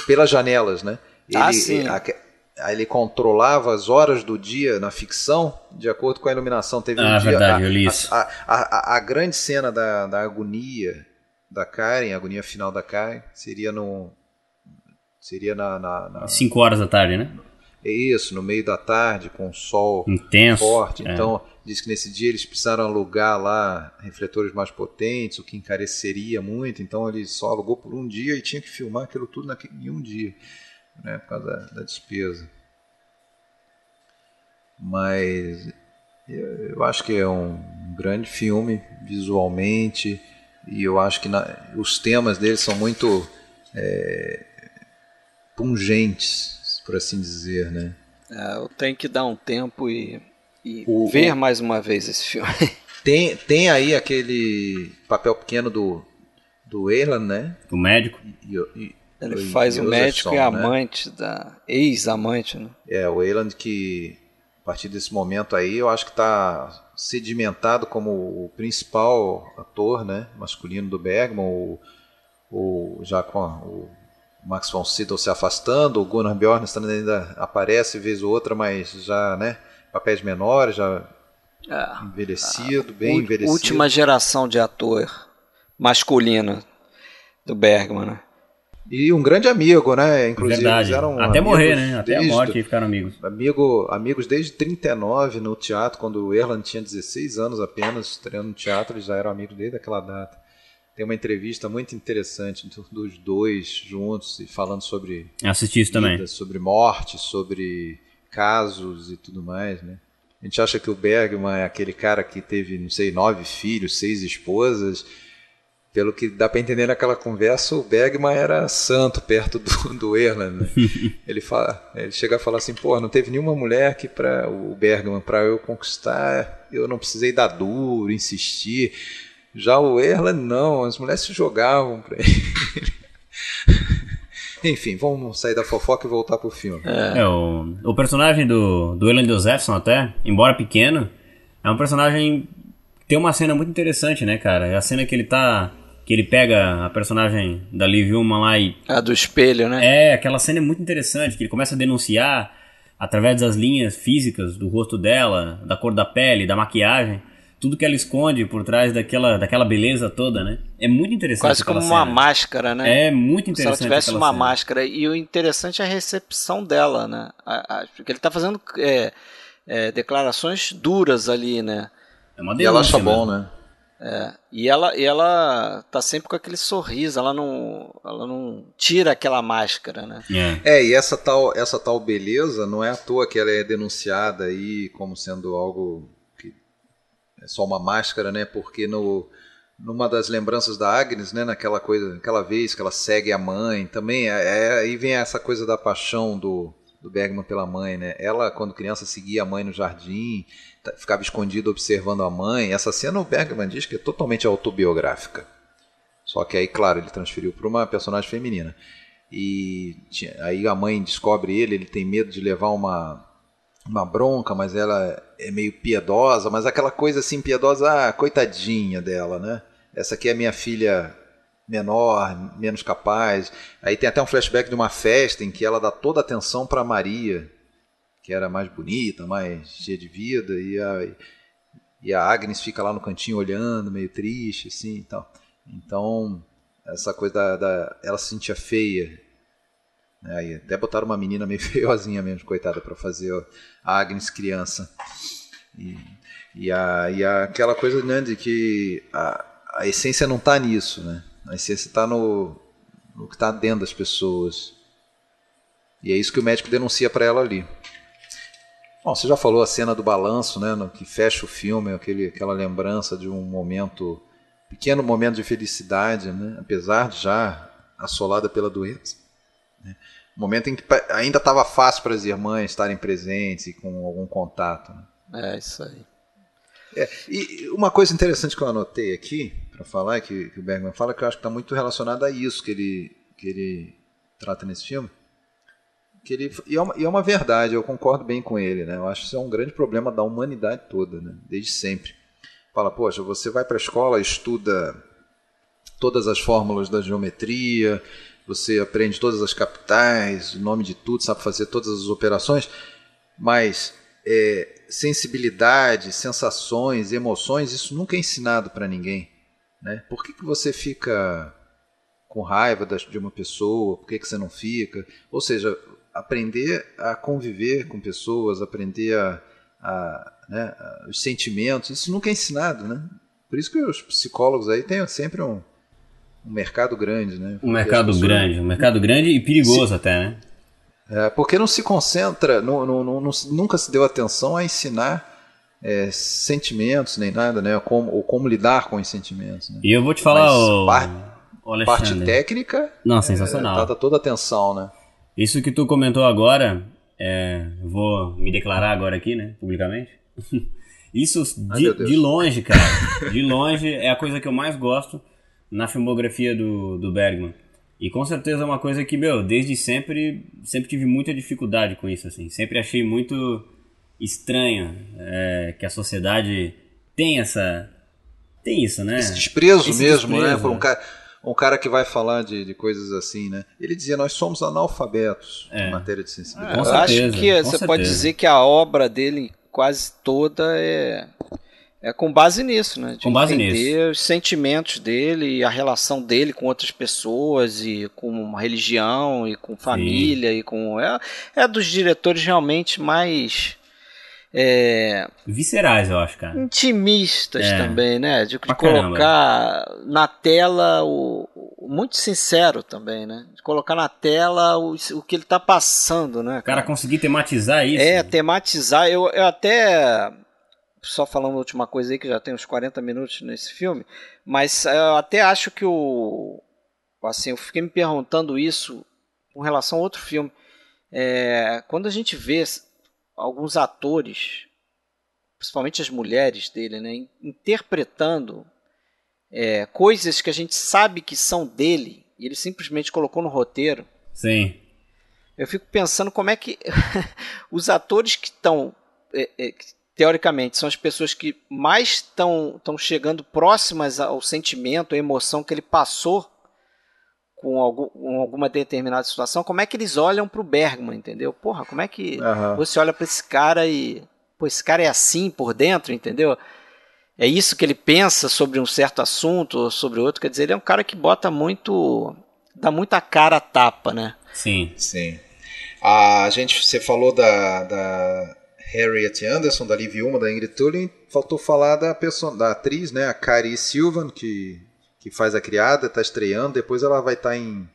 pelas janelas, né? Ah, sim. aque- aí ele controlava as horas do dia na ficção de acordo com a iluminação. Teve um Ah, dia, verdade, a, eu li isso. A, a, a- grande cena da, da agonia da Karen, a agonia final da Karen, seria no seria na, na, na- 5 horas da tarde, né? é isso, no meio da tarde com o sol Intenso. forte. é. Então, diz que nesse dia eles precisaram alugar lá refletores mais potentes, o que encareceria muito. Então, ele só alugou por um dia e tinha que filmar aquilo tudo naquele, em um dia, né, por causa da, da despesa. Mas eu, eu acho que é um grande filme visualmente e eu acho que na- os temas dele são muito é, pungentes, por assim dizer, né? É, eu tenho que dar um tempo e, e O- ver o- mais uma vez esse filme. [laughs] Tem, tem aí aquele papel pequeno do, do Erland, né? O médico. E, e- Ele faz o médico e né? amante da. ex-amante, né? É, o Erland que, a partir desse momento aí, eu acho que está sedimentado como o principal ator né, masculino do Bergman, o, o, já com o Max von Sydow se afastando, o Gunnar Bjornstrand ainda aparece vez ou outra, mas já, né, papéis menores, já É. envelhecido, bem envelhecido. Última geração de ator masculino do Bergman, né? E um grande amigo, né? Inclusive, Verdade. Até morrer, né? Até a desde- morte e ficaram amigos. Amigo, amigos desde 39 no teatro, quando o Erland tinha 16 anos apenas, treinando no teatro, eles já eram amigos desde aquela data. Tem uma entrevista muito interessante do- dos dois juntos e falando sobre Assisti isso também. vida, sobre morte, sobre casos e tudo mais, né? A gente acha que o Bergman é aquele cara que teve, não sei, nove filhos, seis esposas. Pelo que dá para entender naquela conversa, o Bergman era santo perto do, do Erland. Né? [laughs] ele, fala, ele chega a falar assim: pô, não teve nenhuma mulher que para o Bergman, para eu conquistar, eu não precisei dar duro, insistir. Já o Erland, não, as mulheres se jogavam para ele. [laughs] Enfim, vamos sair da fofoca e voltar pro filme. É, o, o personagem do, do Elan Josephson até, embora pequeno, é um personagem que tem uma cena muito interessante, né, cara? É a cena que ele tá... Que ele pega a personagem da Liv Ullmann lá e... A do espelho, né? É, aquela cena é muito interessante, que ele começa a denunciar através das linhas físicas do rosto dela, da cor da pele, da maquiagem, tudo que ela esconde por trás daquela, daquela beleza toda, né? É muito interessante Quase como uma cena. máscara, né? É muito Se ela interessante tivesse uma cena. máscara. E o interessante é a recepção dela, né? Porque ele tá fazendo é, é, declarações duras ali, né? É uma E ela denúncia acha bom, né? É, e ela, e ela tá sempre com aquele sorriso, ela não, ela não tira aquela máscara, né? É. É, e essa tal, essa tal beleza não é à toa que ela é denunciada aí como sendo algo que é só uma máscara, né? Porque no, numa das lembranças da Agnes, né? Naquela coisa, aquela vez que ela segue a mãe, também é, é- aí vem essa coisa da paixão do, do Bergman pela mãe, né? Ela, quando criança, seguia a mãe no jardim, ficava escondida observando a mãe. Essa cena o Bergman diz que é totalmente autobiográfica. Só que aí, claro, ele transferiu para uma personagem feminina. E aí a mãe descobre ele, ele tem medo de levar uma, uma bronca, mas ela é meio piedosa, mas aquela coisa assim, piedosa, ah, coitadinha dela, né? Essa aqui é minha filha menor, menos capaz. Aí tem até um flashback de uma festa em que ela dá toda a atenção para Maria, que era mais bonita, mais cheia de vida, e a, e a Agnes fica lá no cantinho olhando, meio triste, assim, então. Então, essa coisa da, da ela se sentia feia. Né? Até botaram uma menina meio [laughs] feiozinha mesmo, coitada, para fazer a Agnes criança. E, e, a, e a, aquela coisa né, de que a, a essência não está nisso, né? A essência está no, no que está dentro das pessoas. E é isso que o médico denuncia para ela ali. Bom, você já falou a cena do balanço, né, no que fecha o filme, aquele, aquela lembrança de um momento, pequeno momento de felicidade, né, apesar de já assolada pela doença. Né, momento em que ainda estava fácil para as irmãs estarem presentes e com algum contato. Né. É, isso aí. É, e uma coisa interessante que eu anotei aqui, para falar, que, que o Bergman fala, que eu acho que está muito relacionado a isso que ele, que ele trata nesse filme. Que ele, e, é uma, e é uma verdade, eu concordo bem com ele. Né? Eu acho que isso é um grande problema da humanidade toda, né? desde sempre. Fala, poxa, você vai para a escola, estuda todas as fórmulas da geometria, você aprende todas as capitais, o nome de tudo, sabe fazer todas as operações, mas é, sensibilidade, sensações, emoções, isso nunca é ensinado para ninguém. Né? Por que, que você fica com raiva de uma pessoa? Por que, que você não fica? Ou seja, aprender a conviver com pessoas, aprender a, a, né, a, os sentimentos, isso nunca é ensinado. Né? Por isso que os psicólogos aí têm sempre um, um mercado grande. Né? Um mercado pessoas... grande, um mercado grande e perigoso se... até, né? É, porque não se concentra, não, não, não, nunca se deu atenção a ensinar é, sentimentos nem nada, né? Como, ou como lidar com os sentimentos. Né? E eu vou te falar, o... par, parte técnica, não, sensacional. É, toda atenção, né? Isso que tu comentou agora, é, vou me declarar agora aqui, né, publicamente. [laughs] Isso de, Ai, de, longe, cara, de longe é a coisa que eu mais gosto na filmografia do, do Bergman. E com certeza é uma coisa que, meu, desde sempre, sempre tive muita dificuldade com isso, assim. Sempre achei muito estranho é, que a sociedade tem essa. Tem isso, né? Esse desprezo Esse mesmo, né? desprezo. né? Por um cara, um cara que vai falar de, de coisas assim, né? Ele dizia: Nós somos analfabetos é. em matéria de sensibilidade. Eu certeza, acho que você certeza. pode dizer que a obra dele quase toda é. É com base nisso, né? De com base entender nisso. os sentimentos dele e a relação dele com outras pessoas e com religião e com família Sim. e com é, é dos diretores realmente mais é, viscerais, eu acho, cara. Intimistas é. também, né? De, de colocar na tela o, o, muito sincero também, né? De colocar na tela o, o que ele tá passando, né? Cara? O cara conseguir tematizar isso. É, tematizar. Eu, eu até só falando a última coisa aí que já tem uns 40 minutos nesse filme, mas eu até acho que o assim, eu fiquei me perguntando isso com relação a outro filme. É, quando a gente vê alguns atores, principalmente as mulheres dele, né, interpretando é, coisas que a gente sabe que são dele e ele simplesmente colocou no roteiro. Sim. Eu fico pensando como é que [laughs] os atores que estão, é, é, teoricamente, são as pessoas que mais estão chegando próximas ao sentimento, à emoção que ele passou com, algum, com alguma determinada situação, como é que eles olham para o Bergman, entendeu? Porra, como é que uhum. você olha para esse cara e. Pô, esse cara é assim por dentro, entendeu? É isso que ele pensa sobre um certo assunto ou sobre outro. Quer dizer, ele é um cara que bota muito. dá muita cara a tapa, né? Sim. Sim. A gente, você falou da, da Harriet Anderson, da Liv Uma, da Ingrid Tulin, faltou falar da, pessoa, da atriz, né, a Cari Silvan, que que faz a criada, está estreando. Depois ela vai estar tá em,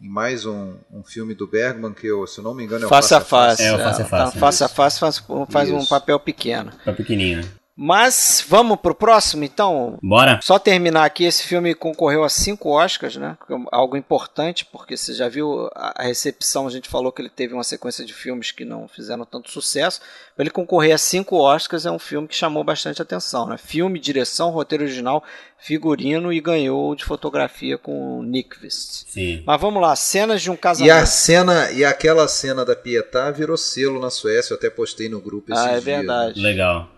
em, mais um, um filme do Bergman, que eu, se eu não me engano é o Face a Face. É, o Face a Face. É, face a Face faz, faz um papel pequeno. Tá pequenininho, né? Mas vamos pro próximo, então? Bora. Só terminar aqui, esse filme concorreu a cinco Oscars, né? É algo importante, porque você já viu a recepção, a gente falou que ele teve uma sequência de filmes que não fizeram tanto sucesso. Para ele concorrer a cinco Oscars é um filme que chamou bastante atenção, né? Filme, direção, roteiro original, figurino e ganhou de fotografia com o Nyqvist. Sim. Mas vamos lá, cenas de um casamento. E a cena, e aquela cena da Pietá virou selo na Suécia, eu até postei no grupo esses Ah, é dias, verdade. Legal.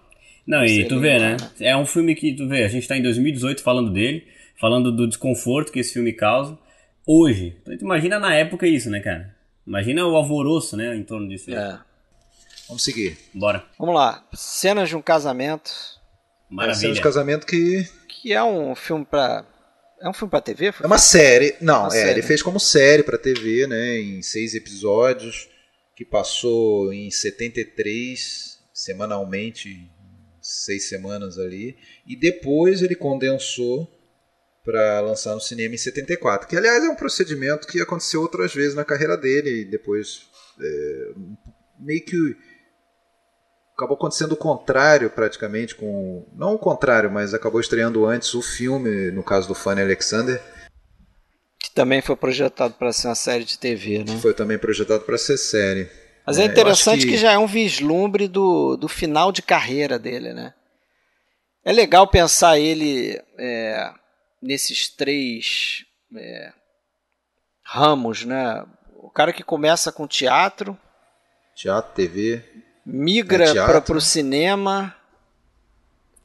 Não, e tu vê, né? É um filme que, tu vê, a gente tá em 2018 falando dele, falando do desconforto que esse filme causa hoje. Então, imagina na época isso, né, cara? Imagina o alvoroço, né, em torno disso. É. Vamos seguir. Bora. Vamos lá. Cenas de um casamento. Maravilha. cena de casamento que Que é um filme pra. É um filme pra TV? é uma série. Não, Uma é, série. ele fez como série pra TV, né, em seis episódios, que passou em 73 semanalmente, seis semanas ali, e depois ele condensou para lançar no cinema em 74, que aliás é um procedimento que aconteceu outras vezes na carreira dele, e depois é, meio que acabou acontecendo o contrário praticamente com não o contrário, mas acabou estreando antes o filme, no caso do Fanny Alexander, Que também foi projetado pra ser uma série de TV, né? foi também projetado para ser série. Mas é, É, interessante que... que- já é um vislumbre do, do final de carreira dele, né? É legal pensar ele é, nesses três é, ramos, né? O cara que começa com teatro, Teatro, TV, migra É, para o cinema,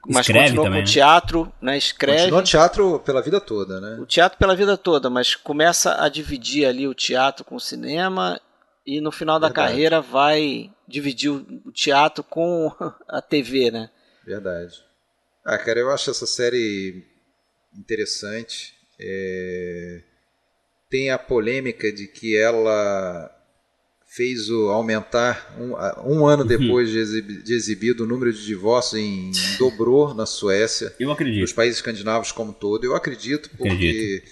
mas Escreve continua também, com né? teatro, né? Escreve. continua teatro pela vida toda, né? O teatro pela vida toda, mas começa a dividir ali o teatro com o cinema e no final da Verdade. carreira vai dividir o teatro com [laughs] a TV, né? Verdade. Ah, cara, eu acho essa série interessante. É, Tem a polêmica de que ela fez o aumentar um, um ano depois de, exibi- de exibido o número de divórcios em [laughs] dobrou na Suécia. Eu nos acredito. países escandinavos como um todo. Eu acredito porque Acredito.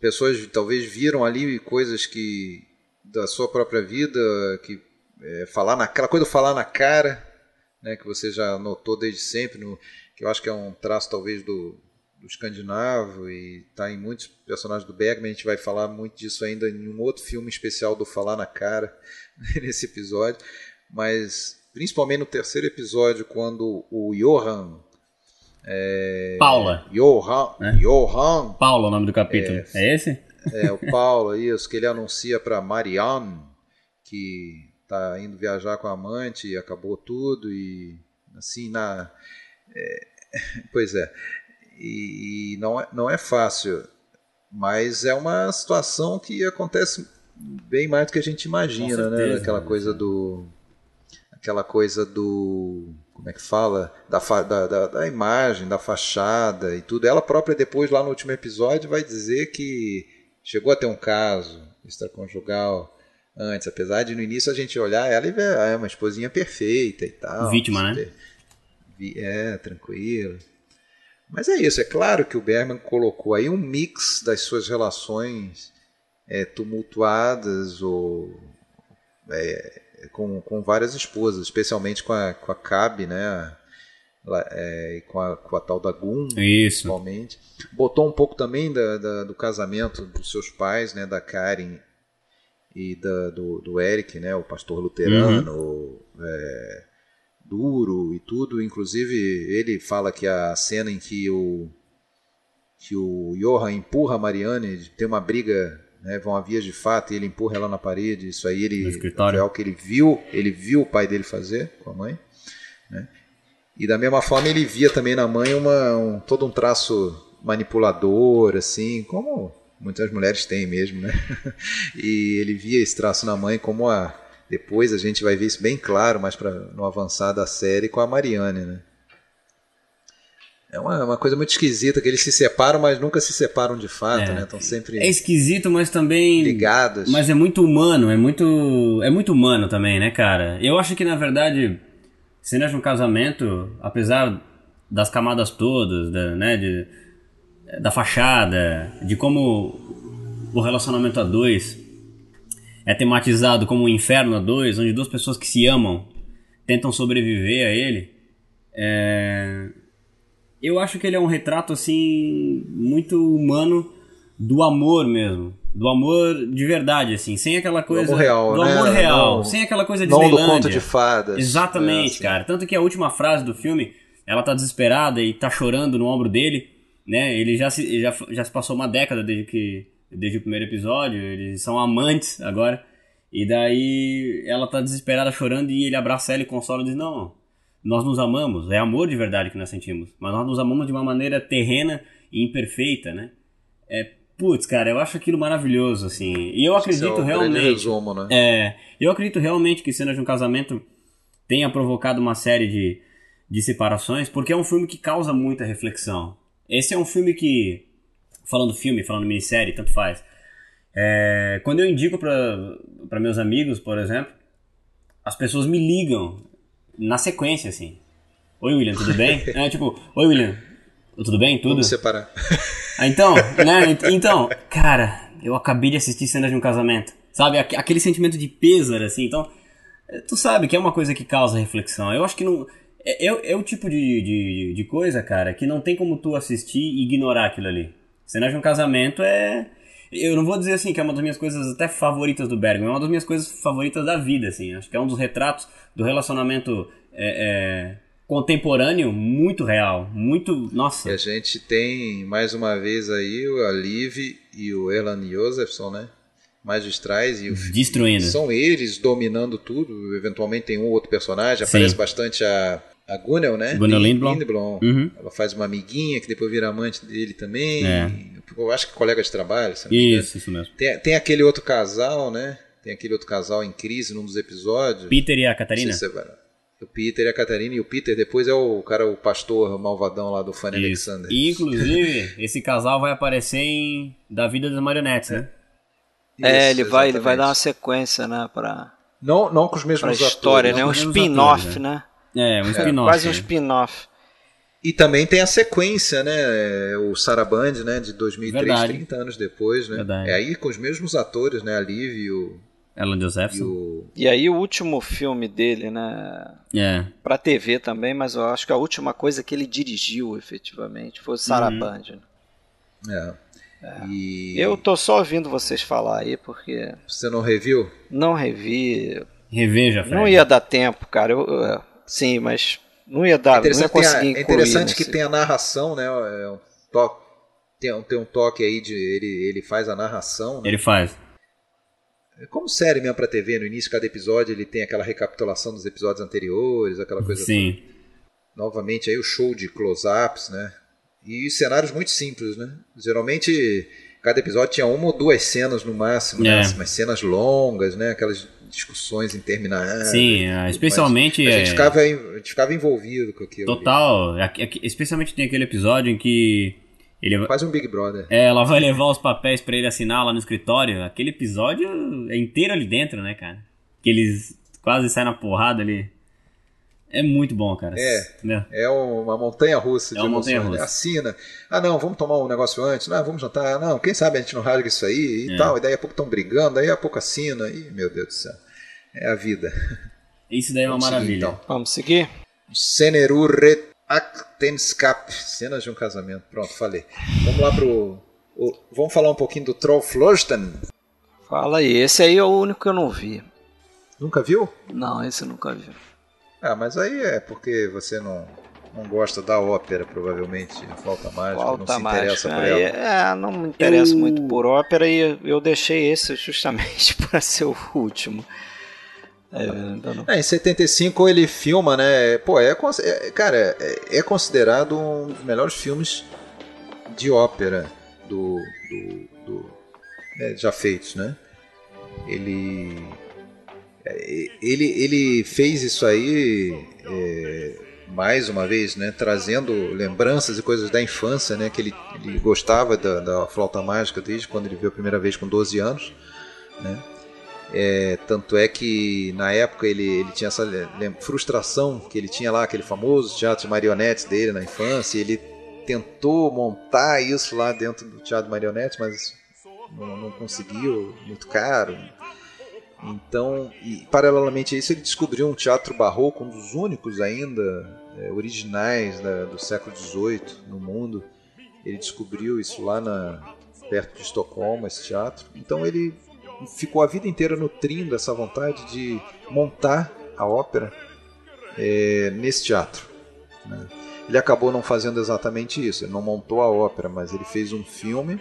pessoas talvez viram ali coisas que da sua própria vida que é, falar naquela coisa do falar na cara, né, que você já notou desde sempre, no, que eu acho que é um traço talvez do, do escandinavo e está em muitos personagens do Bergman. A gente vai falar muito disso ainda em um outro filme especial do falar na cara [laughs] nesse episódio, mas principalmente no terceiro episódio quando o Johan Paula. Johan, Né? Johan Paula é o nome do capítulo. É, esse? É, o Paulo, isso, que ele anuncia para Marianne que tá indo viajar com a amante e acabou tudo e assim na é, [laughs] pois é e, e não é não é fácil mas é uma situação que acontece bem mais do que a gente imagina né? certeza, aquela né? coisa do aquela coisa do como é que fala? Da, da, da, da imagem da fachada e tudo. Ela própria depois lá no último episódio vai dizer que chegou a ter um caso extraconjugal antes, apesar de no início a gente olhar ela e ver, ah, é uma esposinha perfeita e tal. Vítima, né? É, tranquilo. Mas é isso, é claro que o Bergman colocou aí um mix das suas relações é, tumultuadas ou é, com, com várias esposas, especialmente com a, com a Cabe, né? É, com, a, com a tal da Gun, Isso. principalmente. Botou um pouco também da, da- do casamento dos seus pais, né, da Karen e da, do, do Eric, né, o pastor luterano, é, duro e tudo. Inclusive, ele fala que a cena em que o, que o Johan empurra a Marianne, tem uma briga, né, vão a vias de fato, e ele empurra ela na parede. Isso aí ele, escritório. foi algo que ele viu, ele viu o pai dele fazer com a mãe. Né? E da mesma forma ele via também na mãe uma, um, todo um traço manipulador, assim, como muitas mulheres têm mesmo, né? [laughs] E ele via esse traço na mãe como a. Depois a gente vai ver isso bem claro, mais para no avançar da série com a Marianne, né? É uma, uma coisa muito esquisita que eles se separam, mas nunca se separam de fato, É. né? Estão sempre É esquisito, mas também. ligados. Mas é muito humano, é muito. É muito humano também, né, cara? Eu acho que na verdade, cenas de um casamento, apesar das camadas todas, da, né, de, da fachada, de como o relacionamento a dois é tematizado como um inferno a dois, onde duas pessoas que se amam tentam sobreviver a ele. É, eu acho que ele é um retrato assim muito humano do amor mesmo, do amor de verdade assim, sem aquela coisa amor real, do né? amor real, Não- sem aquela coisa de não do conto de fadas. Exatamente, É, assim. cara. Tanto que a última frase do filme, ela tá desesperada e tá chorando no ombro dele, né? Ele já se, já, já se passou uma década desde que desde o primeiro episódio, eles são amantes agora. E daí ela tá desesperada chorando e ele abraça ela e consola e diz: "Não, nós nos amamos, é amor de verdade que nós sentimos, mas nós nos amamos de uma maneira terrena e imperfeita, né? É, putz, cara, eu acho aquilo maravilhoso, assim. E eu acredito Esse é um realmente. grande resumo, né? É, eu acredito realmente que Cenas de um Casamento tenha provocado uma série de, de separações, porque é um filme que causa muita reflexão. Esse é um filme que, falando filme, falando minissérie, tanto faz. É, quando eu indico para meus amigos, por exemplo, as pessoas me ligam na sequência, assim. Oi, William, tudo bem? [laughs] é tipo, oi, William, tudo bem? Tudo? Vamos separar. Ah, Então, né? Então, cara, eu acabei de assistir cenas de um casamento. Sabe? Aque- Aquele sentimento de pêsar, assim. Então, eh, tu sabe que é uma coisa que causa reflexão. Eu acho que não. É, é- é o tipo de, de, de coisa, cara, que não tem como tu assistir e ignorar aquilo ali. Cenas de um casamento é. Eu não vou dizer assim que é uma das minhas coisas até favoritas do Bergman, é uma das minhas coisas favoritas da vida, assim. Acho que é um dos retratos do relacionamento é, é, contemporâneo muito real, muito. Nossa. E a gente tem mais uma vez aí o Liv e o Erland Josephson, né? Magistrais e o Destruindo. São eles dominando tudo. Eventualmente tem um ou outro personagem. Sim. Aparece bastante a, a Gunnel, né? Gunnel Lin- Lindblom. Uhum. Ela faz uma amiguinha que depois vira amante dele também. É. Eu acho que colega de trabalho, se. Isso, isso mesmo. Tem, tem aquele outro casal, né? Tem aquele outro casal em crise num dos episódios. Peter e a Catarina? se Peter e a Catarina. E o Peter depois é o cara, o pastor malvadão lá do Fanny Isso. Alexander. E, inclusive, esse casal vai aparecer em Da Vida das Marionetes, né? É, Isso, ele vai, ele vai dar uma sequência, né, pra, Não, não com os pra mesmos história, atores. né? Um spin-off, né? É, um spin-off. Quase um né? spin-off. E também tem a sequência, né? O Saraband, né? De 2003, Verdade. 30 anos depois, né? Verdade. É aí com os mesmos atores, né? A Liv e o... Ellen E Josephson. o... E aí o último filme dele, né? É. Pra TV também, mas eu acho que a última coisa que ele dirigiu efetivamente foi o Saraband. né? É. E Eu tô só ouvindo vocês falar aí, porque você não reviu? não revi. Reveja, Fred. Não ia dar tempo, cara. Eu, eu- sim, mas não ia dar, não ia Interessante, tem a- conseguir é incluir interessante que tem a narração, né? É um toque, tem, um- tem um toque aí de ele, ele faz a narração, né? Ele faz. É Como série mesmo pra TV, no início de cada episódio ele tem aquela recapitulação dos episódios anteriores, aquela coisa Sim. novamente aí o show de close-ups, né? E cenários muito simples, né? Geralmente cada episódio tinha uma ou duas cenas no máximo, né? É. Mas cenas longas, né? Aquelas discussões intermináveis. Sim, é, especialmente. A é, gente, ficava, a gente ficava envolvido com aquilo. Total. Especialmente tem aquele episódio em que. Ele, Quase um Big Brother. é, ela vai levar os papéis pra ele assinar lá no escritório. Aquele episódio é inteiro ali dentro, né, cara? Que eles quase saem na porrada ali. É muito bom, cara. É. É uma montanha russa de É uma emoções. montanha-russa. né? Assina. Ah, não, vamos tomar um negócio antes. Não, vamos jantar. Não, quem sabe a gente não rasga isso aí e É. tal. E daí a pouco estão brigando, daí a pouco assina. Ih, meu Deus do céu. É a vida. Isso daí é uma Vamos seguir, maravilha. então. Vamos seguir? Senerure Aktenskap. Cenas de um casamento. Pronto, falei. Vamos lá pro. o- vamos falar um pouquinho do Troll Florestan. Fala aí. Esse aí é o único que eu não vi. Nunca viu? Não, esse eu nunca vi. Ah, mas aí é porque você não, não gosta da ópera, provavelmente. A flauta mágica, não Falta se mais. interessa por ela. é, não me interessa Eu- muito por ópera e eu deixei esse justamente [laughs] para ser o último. É, ainda não- É, em 75 ele filma, né? Pô, é, é- cara, é, é considerado um dos melhores filmes de ópera do, do- do- é, já feitos, né? Ele, é, ele, ele fez isso aí é, mais uma vez, né? Trazendo lembranças e coisas da infância, né? Que ele, ele gostava da, da flauta mágica desde quando ele viu a primeira vez com 12 anos, né? É, tanto é que na época ele, ele tinha essa frustração que ele tinha lá aquele famoso teatro de marionetes dele na infância. Ele tentou montar isso lá dentro do teatro de marionetes, mas não, não conseguiu, muito caro. Então, e paralelamente a isso, ele descobriu um teatro barroco, um dos únicos ainda é, originais da- do século XVIII no mundo. Ele descobriu isso lá na, perto de Estocolmo, esse teatro. Então ele ficou a vida inteira nutrindo essa vontade de montar a ópera é, nesse teatro. né? Ele acabou não fazendo exatamente isso, ele não montou a ópera, mas ele fez um filme,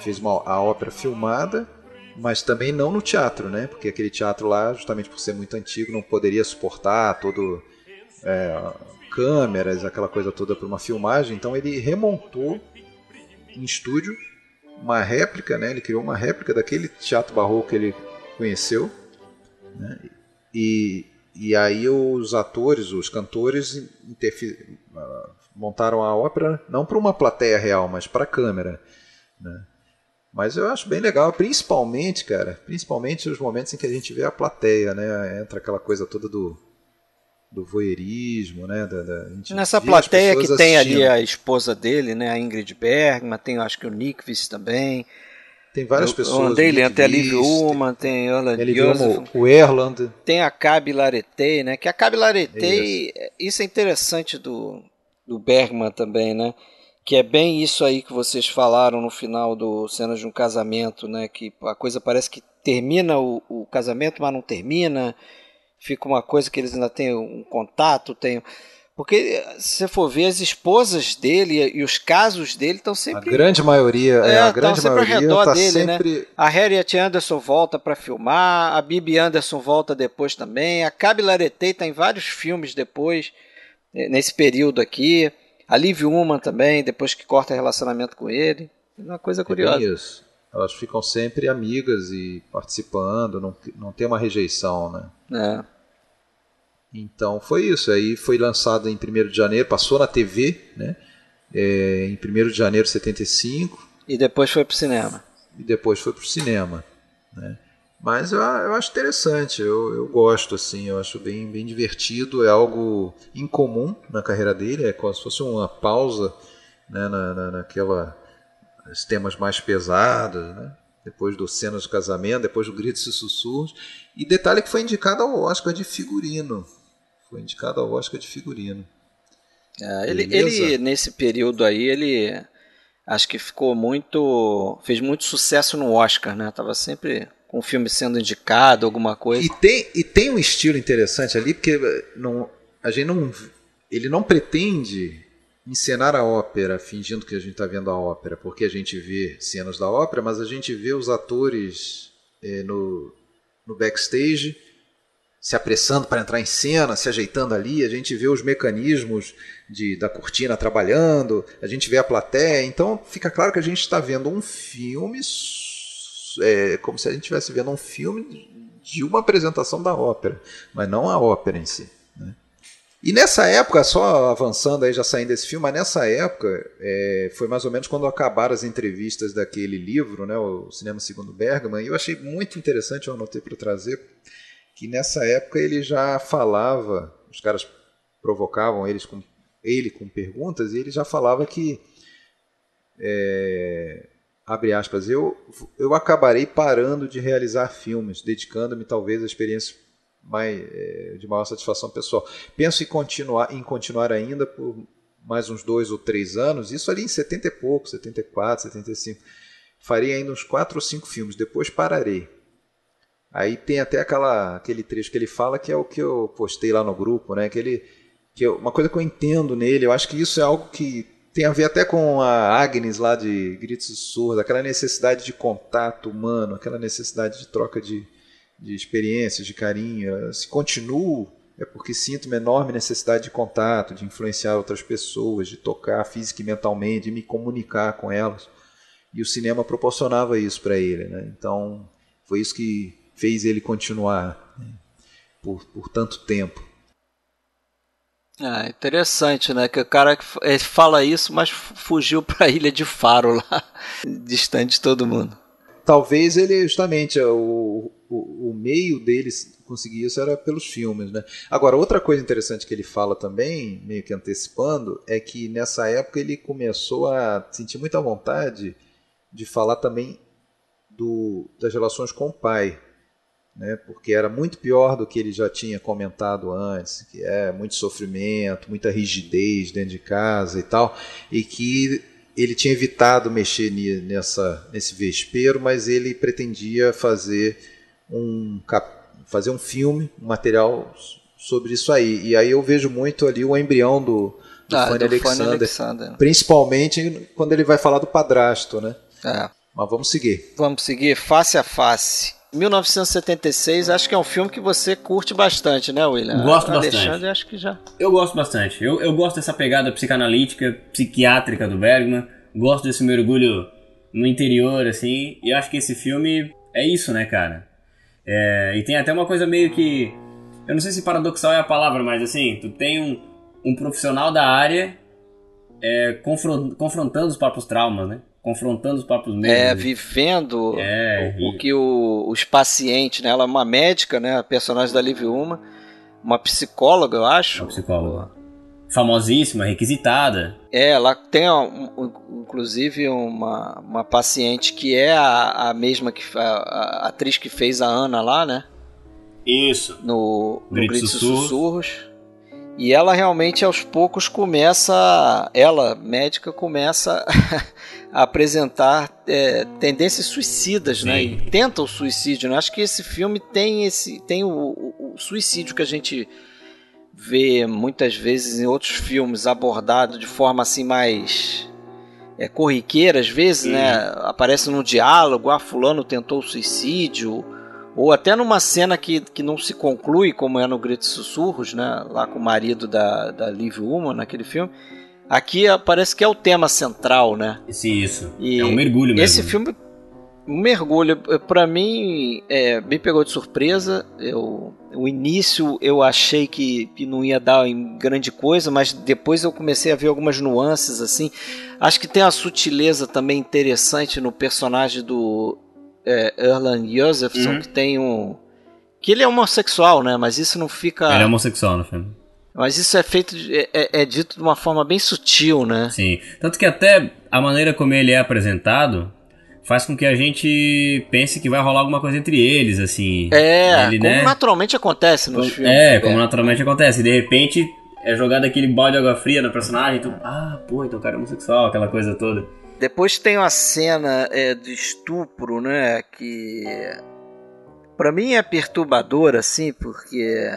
fez uma, a ópera filmada, mas também não no teatro, né? Porque aquele teatro lá, justamente por ser muito antigo, não poderia suportar todo é, câmeras, aquela coisa toda para uma filmagem. Então ele remontou em estúdio uma réplica, né? Ele criou uma réplica daquele teatro barroco que ele conheceu, né? E, e aí os atores, os cantores montaram a ópera não para uma plateia real, mas para a câmera, né? Mas eu acho bem legal, principalmente, cara, principalmente os momentos em que a gente vê a plateia, né? Entra aquela coisa toda do, do voyeurismo, né? Da, da Nessa plateia que tem ali a esposa dele, né? A Ingrid Bergman, tem acho que o Nickvis também. Tem várias eu, pessoas. O Andrei tem a Liv Ullman, tem Orland Joseph, o Erland. Tem a Cabe Laretei, né? Que a Cabe Laretei, isso. isso é interessante do, do Bergman também, né? que é bem isso aí que vocês falaram no final do Cenas de um Casamento, né? Que a coisa parece que termina o, o casamento, mas não termina. Fica uma coisa que eles ainda têm um contato, tem. Porque se você for ver, as esposas dele e os casos dele estão sempre. A grande maioria, é, é a grande sempre maioria ao redor tá dele, sempre... né? A Harriet Anderson volta para filmar, a Bibi Anderson volta depois também, a Cabe Laretei está em vários filmes depois, nesse período aqui. A Liv Uma também, depois que corta relacionamento com ele. É uma coisa curiosa. É isso. Elas ficam sempre amigas e participando, não, não tem uma rejeição, né? É. Então foi isso. Aí foi lançado em 1 de janeiro, passou na TV, né? É, em 1 de janeiro de 75. E depois foi para o cinema. E depois foi para o cinema. Né? Mas eu, eu acho interessante, eu, eu gosto, assim, eu acho bem, bem divertido, é algo incomum na carreira dele, é como se fosse uma pausa né, na, na, naquela os temas mais pesados, né? depois do cenas de casamento, depois do gritos e sussurros. E detalhe que foi indicado ao Oscar de figurino. Foi indicado ao Oscar de figurino. É, ele, ele, nesse período aí, ele acho que ficou muito. fez muito sucesso no Oscar, né? Tava sempre com o filme sendo indicado, alguma coisa. E tem, e tem um estilo interessante ali, porque não, a gente não. Ele não pretende encenar a ópera fingindo que a gente está vendo a ópera, porque a gente vê cenas da ópera, mas a gente vê os atores é, no, no backstage se apressando para entrar em cena, se ajeitando ali, a gente vê os mecanismos de, da cortina trabalhando, a gente vê a plateia, então fica claro que a gente está vendo um filme é como se a gente estivesse vendo um filme de uma apresentação da ópera, mas não a ópera em si. Né? E nessa época, só avançando aí, já saindo desse filme, mas nessa época é, foi mais ou menos quando acabaram as entrevistas daquele livro, né, o Cinema Segundo Bergman, e eu achei muito interessante, eu anotei para trazer, que nessa época ele já falava, os caras provocavam eles com, ele com perguntas, e ele já falava que é, abre aspas, eu, eu acabarei parando de realizar filmes, dedicando-me talvez à experiência mais, é, de maior satisfação pessoal. Penso em continuar, em continuar ainda por mais uns dois ou três anos, isso ali em 70 e pouco, 74, 75. Farei ainda uns quatro ou cinco filmes, depois pararei. Aí tem até aquela, aquele trecho que ele fala que é o que eu postei lá no grupo, né? Que ele, que eu, uma coisa que eu entendo nele, eu acho que isso é algo que tem a ver até com a Agnes lá de Gritos e Surdos, aquela necessidade de contato humano, aquela necessidade de troca de, de experiências, de carinho. Se continuo, é porque sinto uma enorme necessidade de contato, de influenciar outras pessoas, de tocar física e mentalmente, de me comunicar com elas. E o cinema proporcionava isso para ele. Né? Então, foi isso que fez ele continuar né? por, por tanto tempo. Ah, interessante, né? Que o cara fala isso, mas fugiu [laughs] para a ilha de Faro lá, [laughs] distante de todo mundo. Talvez ele justamente o, o, o meio deles conseguir isso era pelos filmes, né? Agora outra coisa interessante que ele fala também, meio que antecipando, é que nessa época ele começou a sentir muita vontade de falar também do, das relações com o pai, né, porque era muito pior do que ele já tinha comentado antes, que é muito sofrimento, muita rigidez dentro de casa e tal, e que ele tinha evitado mexer nessa, nesse vespeiro, mas ele pretendia fazer um, fazer um filme, um material sobre isso aí. E aí eu vejo muito ali o embrião do, do, ah, Fanny, do Alexander, Alexander, principalmente quando ele vai falar do padrasto, né? É. Mas vamos seguir. Vamos seguir face a face 1976, acho que é um filme que você curte bastante, né, William? Gosto Alexandre, bastante. acho que já. Eu gosto bastante. Eu, eu gosto dessa pegada psicanalítica, psiquiátrica do Bergman. Gosto desse mergulho no interior, assim. E eu acho que esse filme é isso, né, cara? É, e tem até uma coisa meio que. Eu não sei se paradoxal é a palavra, mas assim, tu tem um, um profissional da área é, confron- confrontando os próprios traumas, né? Confrontando os próprios medos. É, vivendo É, o, o e- que o- os pacientes, né? Ela é uma médica, né? A personagem da Liv Uma, uma psicóloga, eu acho. Uma psicóloga. Famosíssima, requisitada. É, ela tem, inclusive, uma, uma paciente que é a, a mesma que a, a atriz que fez a Ana lá, né? Isso. No, no Gritos Gritos e Sussurros. Sussurros. E ela realmente aos poucos começa, ela, médica, começa [laughs] apresentar é, tendências suicidas, né? Sim. E tenta o suicídio, né? Acho que esse filme tem esse tem o, o- o suicídio que a gente vê muitas vezes em outros filmes abordado de forma assim mais é, corriqueira, às vezes, Sim. né? Aparece no diálogo, ah, fulano tentou o suicídio, ou até numa cena que, que não se conclui, como é no Gritos e Sussurros, né? Lá com o marido da, da Liv naquele filme. Aqui parece que é o tema central, né? Esse, isso. E é um mergulho mesmo. Esse filme, um mergulho, eh, pra mim, é, me pegou de surpresa. Eu, o início eu achei que, que não ia dar em grande coisa, mas depois eu comecei a ver algumas nuances assim. Acho que tem uma sutileza também interessante no personagem do é, Erland Josephson, Uhum. que tem um. Que ele é homossexual, né? Mas isso não fica. Ele é homossexual no filme. Mas isso é feito. de- É, é- é dito de uma forma bem sutil, né? Sim. Tanto que até a maneira como ele é apresentado faz com que a gente pense que vai rolar alguma coisa entre eles, assim. É, Ele, como né? naturalmente acontece nos Como- filmes. É, como naturalmente acontece. E de repente é jogado aquele balde de água fria no personagem. Tu, ah, pô, então o cara é homossexual, aquela coisa toda. Depois tem uma cena é, de estupro, né? Que pra mim é perturbadora, assim, porque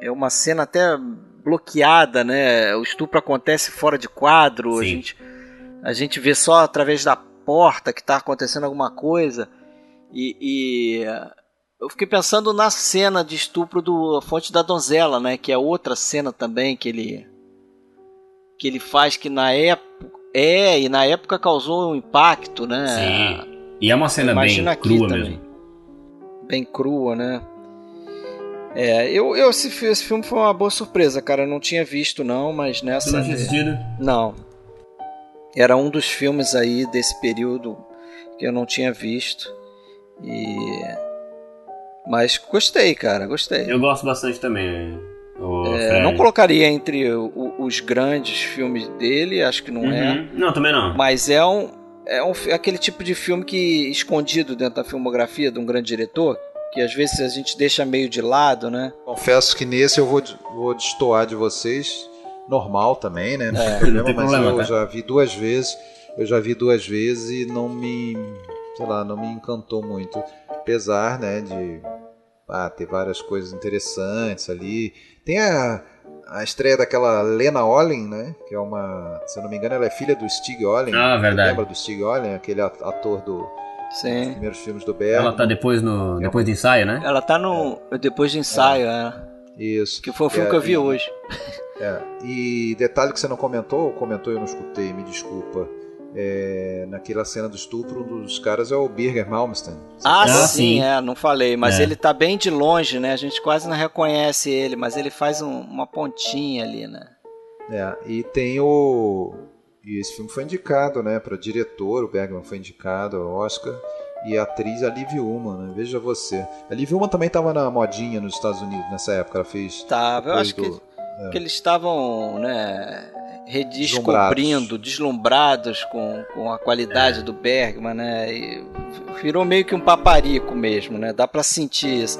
é uma cena até bloqueada, né? O estupro acontece fora de quadro, a gente, a gente vê só através da porta que tá acontecendo alguma coisa. E, e, eu fiquei pensando na cena de estupro do Fonte da Donzela, né? Que é outra cena também que ele que ele faz que na época é e na época causou um impacto, né? Sim. E é uma cena Imagina bem crua também. mesmo. Bem crua, né? É, eu, eu esse, esse filme foi uma boa surpresa, cara. Eu não tinha visto não, mas nessa não tinha assistido? não. Era um dos filmes aí desse período que eu não tinha visto. E mas gostei, cara, gostei. Eu gosto bastante também. É, não colocaria entre o- os grandes filmes dele, acho que não é. Uhum. Não, também não. Mas é um, é um é aquele tipo de filme que escondido dentro da filmografia de um grande diretor, que às vezes a gente deixa meio de lado, né? Confesso que nesse eu vou, vou destoar de vocês. Normal também, né? Não É, tem não tem mas problema, eu tá? já vi duas vezes. Eu já vi duas vezes e não me. Sei lá, não me encantou muito. Apesar, né, de ah, ter várias coisas interessantes ali. Tem a, a estreia daquela Lena Olin, né? Que é uma. Se eu não me engano, ela é filha do Stig Olin. Ah, verdade. Lembra do Stig Olin, aquele ator do, Sim. primeiros filmes do Bergman? Ela tá depois no depois do ensaio, né? Ela tá no depois de ensaio, é, Isso. que foi o filme É, que eu vi e- hoje. [laughs] É, e detalhe que você não comentou, ou comentou e eu não escutei, me desculpa. É, naquela cena do estupro, um dos caras é o Birger Malmsteen. Ah, Ah, sim, sim. é, não falei, mas É. ele tá bem de longe, né? A gente quase não reconhece ele, mas ele faz um- uma pontinha ali, né? É, e tem o. E esse filme foi indicado, né, para diretor, o Bergman foi indicado ao Oscar, e a atriz a Liv né? Veja você. A Liv também estava na modinha nos Estados Unidos nessa época, ela fez. Tava, eu acho que, do- que eles estavam, né, redescobrindo, deslumbrados com, com a qualidade do Bergman, né? E virou meio que um paparico mesmo, né? Dá pra sentir isso.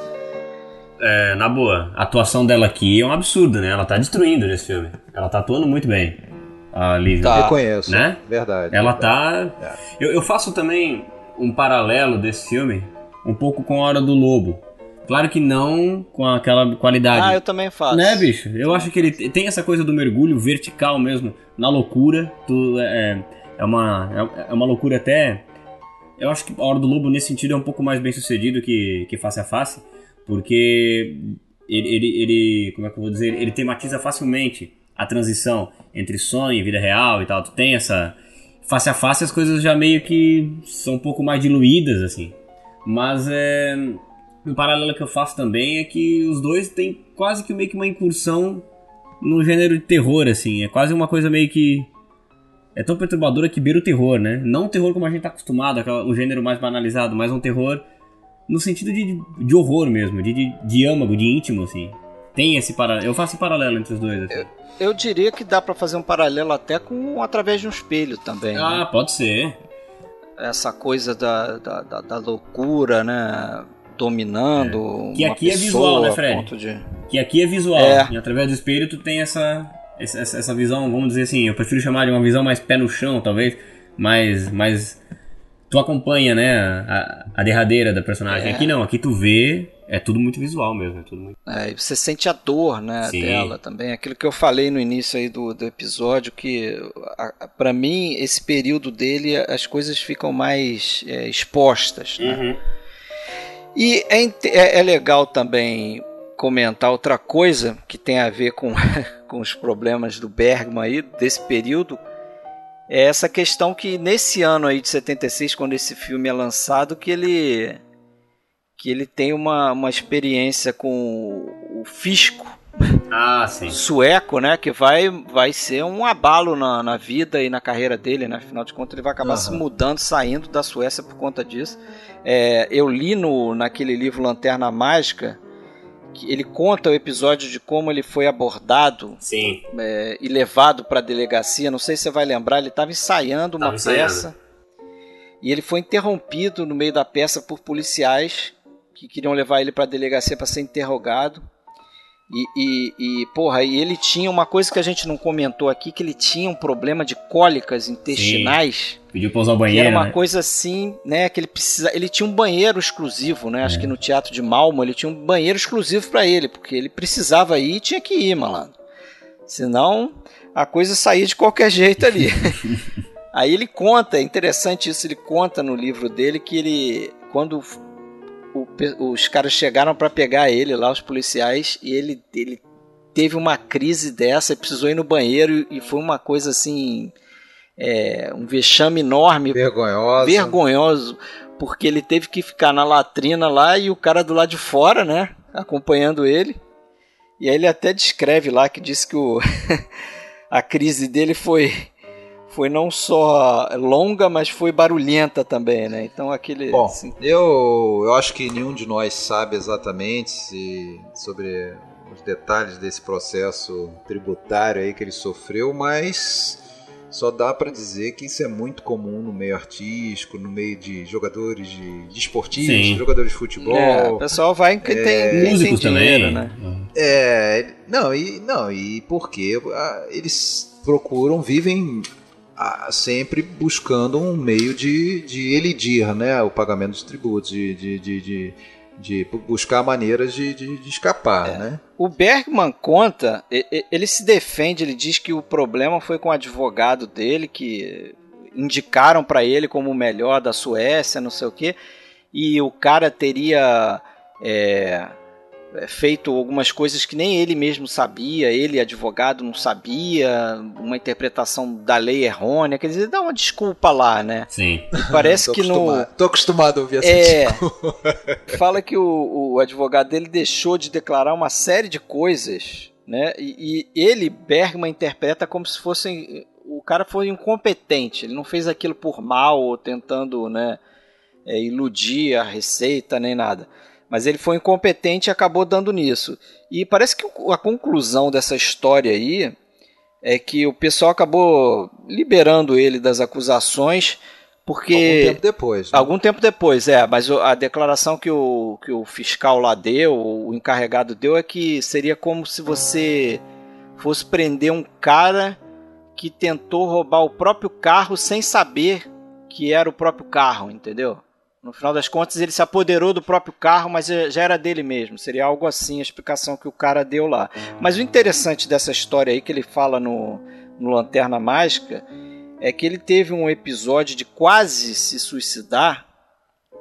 É, na boa, a atuação dela aqui é um absurdo, né? Ela tá destruindo nesse filme. Ela tá atuando muito bem. A Liv. Tá. Reconheço, Né? verdade. Ela verdade. tá. Eu, eu faço também um paralelo desse filme um pouco com a Hora do Lobo. Claro que não com aquela qualidade. Ah, eu também faço. Né, bicho? Eu acho que ele tem essa coisa do mergulho vertical mesmo, na loucura. Tu, é, é, uma, é uma loucura até Eu acho que A Hora do Lobo, nesse sentido, é um pouco mais bem sucedido que, que Face a Face, porque ele, ele, ele, como é que eu vou dizer, ele tematiza facilmente a transição entre sonho e vida real e tal. Tu tem essa face a face as coisas já meio que são um pouco mais diluídas assim. Mas é um paralelo que eu faço também é que os dois têm quase que meio que uma incursão no gênero de terror assim. É quase uma coisa meio que é tão perturbadora que beira o terror, né? Não um terror como a gente tá acostumado, o gênero mais banalizado, mas um terror no sentido de, de horror mesmo, de, de, de âmago, de íntimo, assim. Tem esse paralelo. Eu faço um paralelo entre os dois. Assim. Eu, eu, diria que dá para fazer um paralelo até com através de um espelho também. Ah, né? pode ser. Essa coisa da, da, da, da loucura, né? Dominando. É. Que aqui é visual, né, Fred? De... Que aqui é visual. É. E através do espelho tu tem essa, essa, essa visão, vamos dizer assim, eu prefiro chamar de uma visão mais pé no chão, talvez. Mais. mais tu acompanha, né, a, a derradeira da personagem. É. Aqui não, aqui tu vê, é tudo muito visual mesmo. É tudo muito... É, e você sente a dor, né, Sim. dela também. Aquilo que eu falei no início aí do, do episódio, que para mim, esse período dele, as coisas ficam mais é, expostas, né? Uhum. E é, é, é legal também comentar outra coisa que tem a ver com, [laughs] com os problemas do Bergman aí, desse período, é essa questão que nesse ano aí de 76, quando esse filme é lançado, que ele que ele tem uma, uma experiência com o fisco ah, sueco, né? Que vai, vai ser um abalo na, na vida e na carreira dele, né? Afinal de contas, ele vai acabar uhum. se mudando, saindo da Suécia por conta disso. É, eu li no, naquele livro Lanterna Mágica ele conta o episódio de como ele foi abordado é, e levado para a delegacia. Não sei se você vai lembrar, ele estava ensaiando uma tava peça ensaiando. e ele foi interrompido no meio da peça por policiais que queriam levar ele para a delegacia para ser interrogado. E, e, e, porra, e ele tinha uma coisa que a gente não comentou aqui, que ele tinha um problema de cólicas intestinais. Sim. Pediu pra usar o banheiro. era uma né? coisa assim, né? Que ele precisa. Ele tinha um banheiro exclusivo, né? É. Acho que no Teatro de Malmo ele tinha um banheiro exclusivo para ele, porque ele precisava ir e tinha que ir, malandro. Senão a coisa saía de qualquer jeito ali. [laughs] Aí ele conta, é interessante isso, ele conta no livro dele que ele, quando o, os caras chegaram para pegar ele lá, os policiais, e ele, ele teve uma crise dessa, precisou ir no banheiro e foi uma coisa assim. É, um vexame enorme. Vergonhoso. Vergonhoso, porque ele teve que ficar na latrina lá e o cara do lado de fora, né? Acompanhando ele. E aí ele até descreve lá que disse que o [laughs] a crise dele foi foi não só longa, mas foi barulhenta também, né? Então aquele. Bom, assim... eu, eu acho que nenhum de nós sabe exatamente se, sobre os detalhes desse processo tributário aí que ele sofreu, mas só dá para dizer que isso é muito comum no meio artístico, no meio de jogadores de, de esportivos, Sim. jogadores de futebol. É, o pessoal vai que é, tem músicos também, né? É, não e não e porque ah, eles procuram, vivem sempre buscando um meio de, de elidir né, o pagamento dos tributos, de, de, de, de, buscar maneiras de, de, escapar. É. Né? O Bergman conta, ele se defende, ele diz que o problema foi com o advogado dele, que indicaram para ele como o melhor da Suécia, não sei o quê, e o cara teria. É, feito algumas coisas que nem ele mesmo sabia, ele, advogado, não sabia, uma interpretação da lei errônea, quer dizer, dá uma desculpa lá, né? Sim. E parece [laughs] que no. Tô acostumado a ouvir essa é, Fala que o, o advogado dele deixou de declarar uma série de coisas, né? E, e ele, Bergman, interpreta como se fosse. O cara foi incompetente, ele não fez aquilo por mal ou tentando, né? É, iludir a receita nem nada. Mas ele foi incompetente e acabou dando nisso. E parece que a conclusão dessa história aí é que o pessoal acabou liberando ele das acusações porque algum tempo depois. Né? Algum tempo depois, é. Mas a declaração que o, que o fiscal lá deu, o encarregado deu, é que seria como se você fosse prender um cara que tentou roubar o próprio carro sem saber que era o próprio carro, entendeu? No final das contas, ele se apoderou do próprio carro, mas já era dele mesmo. Seria algo assim a explicação que o cara deu lá. Mas o interessante dessa história aí que ele fala no, no Lanterna Mágica é que ele teve um episódio de quase se suicidar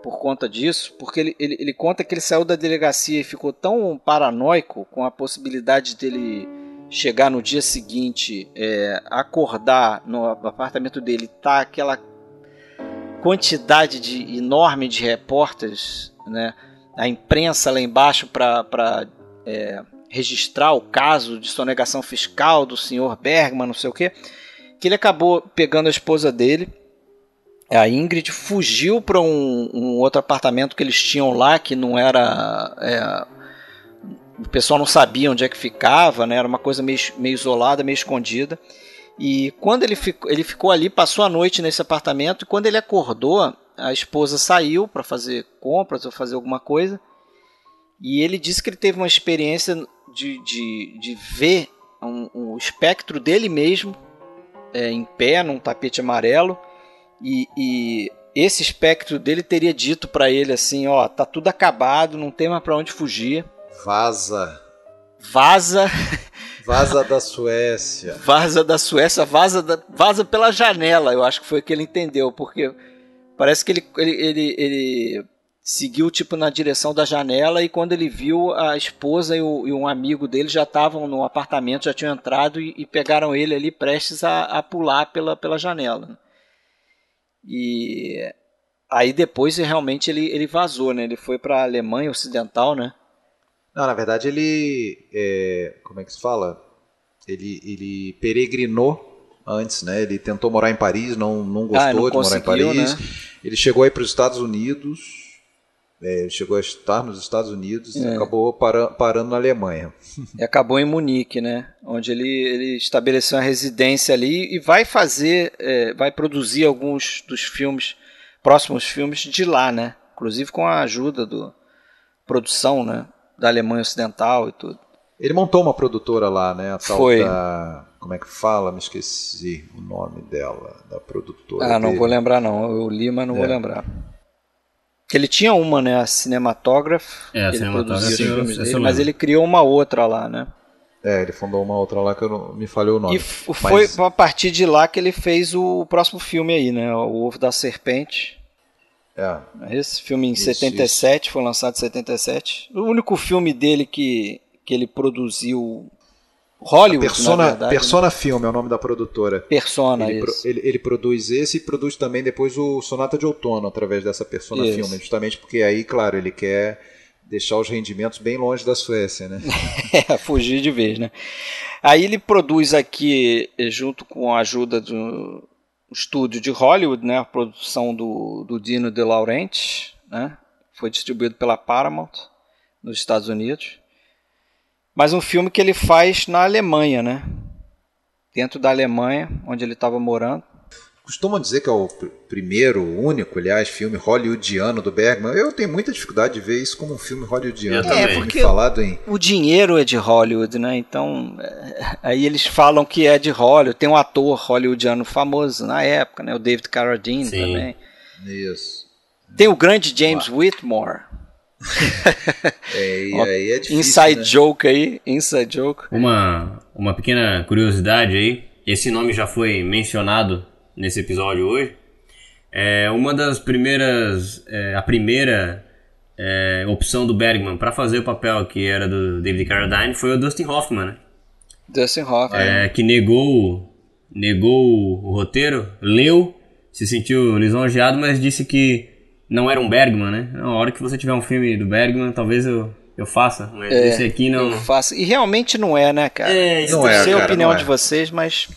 por conta disso, porque ele, ele, ele conta que ele saiu da delegacia e ficou tão paranoico com a possibilidade dele chegar no dia seguinte, é, acordar no apartamento dele, tá aquela quantidade de enorme de repórteres, né? A imprensa lá embaixo para é, registrar o caso de sonegação fiscal do senhor Bergman, não sei o que, que ele acabou pegando a esposa dele, a Ingrid, fugiu para um, um, outro apartamento que eles tinham lá, que não era é, o pessoal não sabia onde é que ficava, né? Era uma coisa meio, meio isolada, meio escondida. E quando ele ficou, ele ficou ali, passou a noite nesse apartamento, e quando ele acordou, a esposa saiu para fazer compras ou fazer alguma coisa. E ele disse que ele teve uma experiência de, de, de ver um, um espectro dele mesmo é, em pé num tapete amarelo. E, e esse espectro dele teria dito para ele assim: Ó, tá tudo acabado, não tem mais para onde fugir. Vaza. Vaza. [laughs] Vaza da Suécia. Vaza da Suécia, vaza, da, vaza pela janela, eu acho que foi o que ele entendeu, porque parece que ele, ele, ele, ele seguiu tipo na direção da janela e quando ele viu a esposa e, o, e um amigo dele já estavam no apartamento, já tinham entrado e, e pegaram ele ali prestes a, a, pular pela, pela janela. E aí depois realmente ele, ele vazou, né? Ele foi para a Alemanha Ocidental, né? Não, na verdade ele. É, como é que se fala? Ele, ele peregrinou antes, né? Ele tentou morar em Paris, não, não gostou ah, não de morar em Paris. Né? Ele chegou aí para os Estados Unidos. É, chegou a estar nos Estados Unidos é. e acabou para, parando na Alemanha. [laughs] E acabou em Munique, né? Onde ele, ele estabeleceu uma residência ali e vai fazer, é, vai produzir alguns dos filmes, próximos filmes de lá, né? Inclusive com a ajuda do produção, né? Da Alemanha Ocidental e tudo. Ele montou uma produtora lá, né? A tal Foi. Da, como é que fala? Me esqueci o nome dela, da produtora. Ah, não dele. vou lembrar não. Eu li, mas não é. vou lembrar. Que ele tinha uma, né? A Cinematograph. É, a Cinematograph. Dele, mas ele criou uma outra lá, né? É, ele fundou uma outra lá que eu não, me falhou o nome. E foi mas... a partir de lá que ele fez o próximo filme aí, né? O Ovo da Serpente. É. Esse filme em isso, 77, isso. foi lançado em 77. O único filme dele que, que ele produziu Hollywood, Persona, verdade, Persona né? Filme é o nome da produtora. Persona, ele, pro, ele, ele, produz esse e produz também depois o Sonata de Outono através dessa Persona isso. Filme, justamente porque aí, claro, ele quer deixar os rendimentos bem longe da Suécia, né? [laughs] é, fugir de vez, né? Aí ele produz aqui, junto com a ajuda do, estúdio de Hollywood, né, a produção do, do Dino De Laurentiis, né, foi distribuído pela Paramount nos Estados Unidos. Mas um filme que ele faz na Alemanha, né, dentro da Alemanha, onde ele estava morando. Costumam dizer que é o primeiro, único, aliás, filme hollywoodiano do Bergman. Eu tenho muita dificuldade de ver isso como um filme hollywoodiano. É, porque falado em... o dinheiro é de Hollywood, né? Então, é, aí eles falam que é de Hollywood. Tem um ator hollywoodiano famoso na época, né? O David Carradine Sim. também. Isso. Tem o grande James ah. Whitmore. [laughs] é, aí é difícil, Inside né? joke aí, inside joke. Uma, uma pequena curiosidade aí. Esse nome já foi mencionado nesse episódio hoje. É uma das primeiras, é, a primeira é, opção do Bergman para fazer o papel que era do David Carradine foi o Dustin Hoffman, né? Dustin Hoffman. É, que negou, negou o roteiro, leu, se sentiu lisonjeado, mas disse que não era um Bergman, né? Na hora que você tiver um filme do Bergman, talvez eu, eu faça, mas é, esse aqui não. Eu faço. E realmente não é, né, cara? É, não é, sei a opinião é. de vocês, mas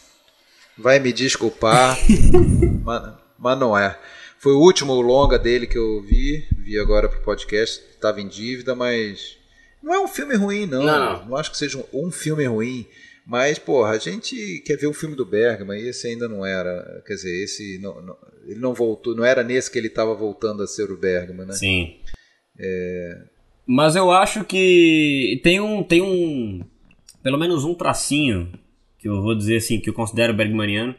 vai me desculpar, [laughs] mas, mas, não é. Foi o último longa dele que eu vi, vi agora pro podcast, estava em dívida, mas não é um filme ruim, não. Não, não acho que seja um, um, filme ruim. Mas, porra, a gente quer ver o filme do Bergman e esse ainda não era. Quer dizer, esse não, não, ele não voltou, não era nesse que ele estava voltando a ser o Bergman, né? Sim. É... Mas eu acho que tem um, tem um, pelo menos um tracinho que eu vou dizer assim, que eu considero Bergmaniano,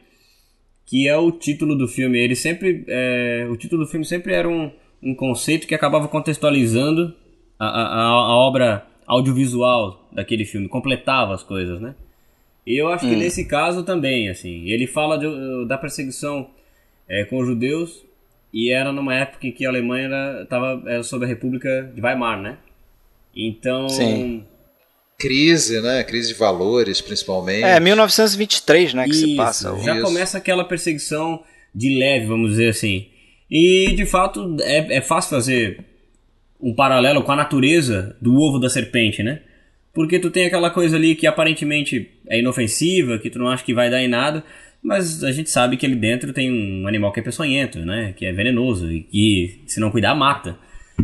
que é o título do filme. Ele sempre, é, o título do filme sempre era um, um conceito que acabava contextualizando a, a, a obra audiovisual daquele filme, completava as coisas, né? E eu acho hum. que nesse caso também, assim, ele fala de, da perseguição é, com os judeus e era numa época em que a Alemanha era, tava, era sob a República de Weimar, né? Então... Sim. Crise, né? Crise de valores, principalmente. É, 1923, né, que Isso, se passa. Já Isso. começa aquela perseguição de leve, vamos dizer assim. E, de fato, é, é fácil fazer um paralelo com a natureza do ovo da serpente, né? Porque tu tem aquela coisa ali que aparentemente é inofensiva, que tu não acha que vai dar em nada, mas a gente sabe que ali dentro tem um animal que é peçonhento, né? Que é venenoso e que, se não cuidar, mata.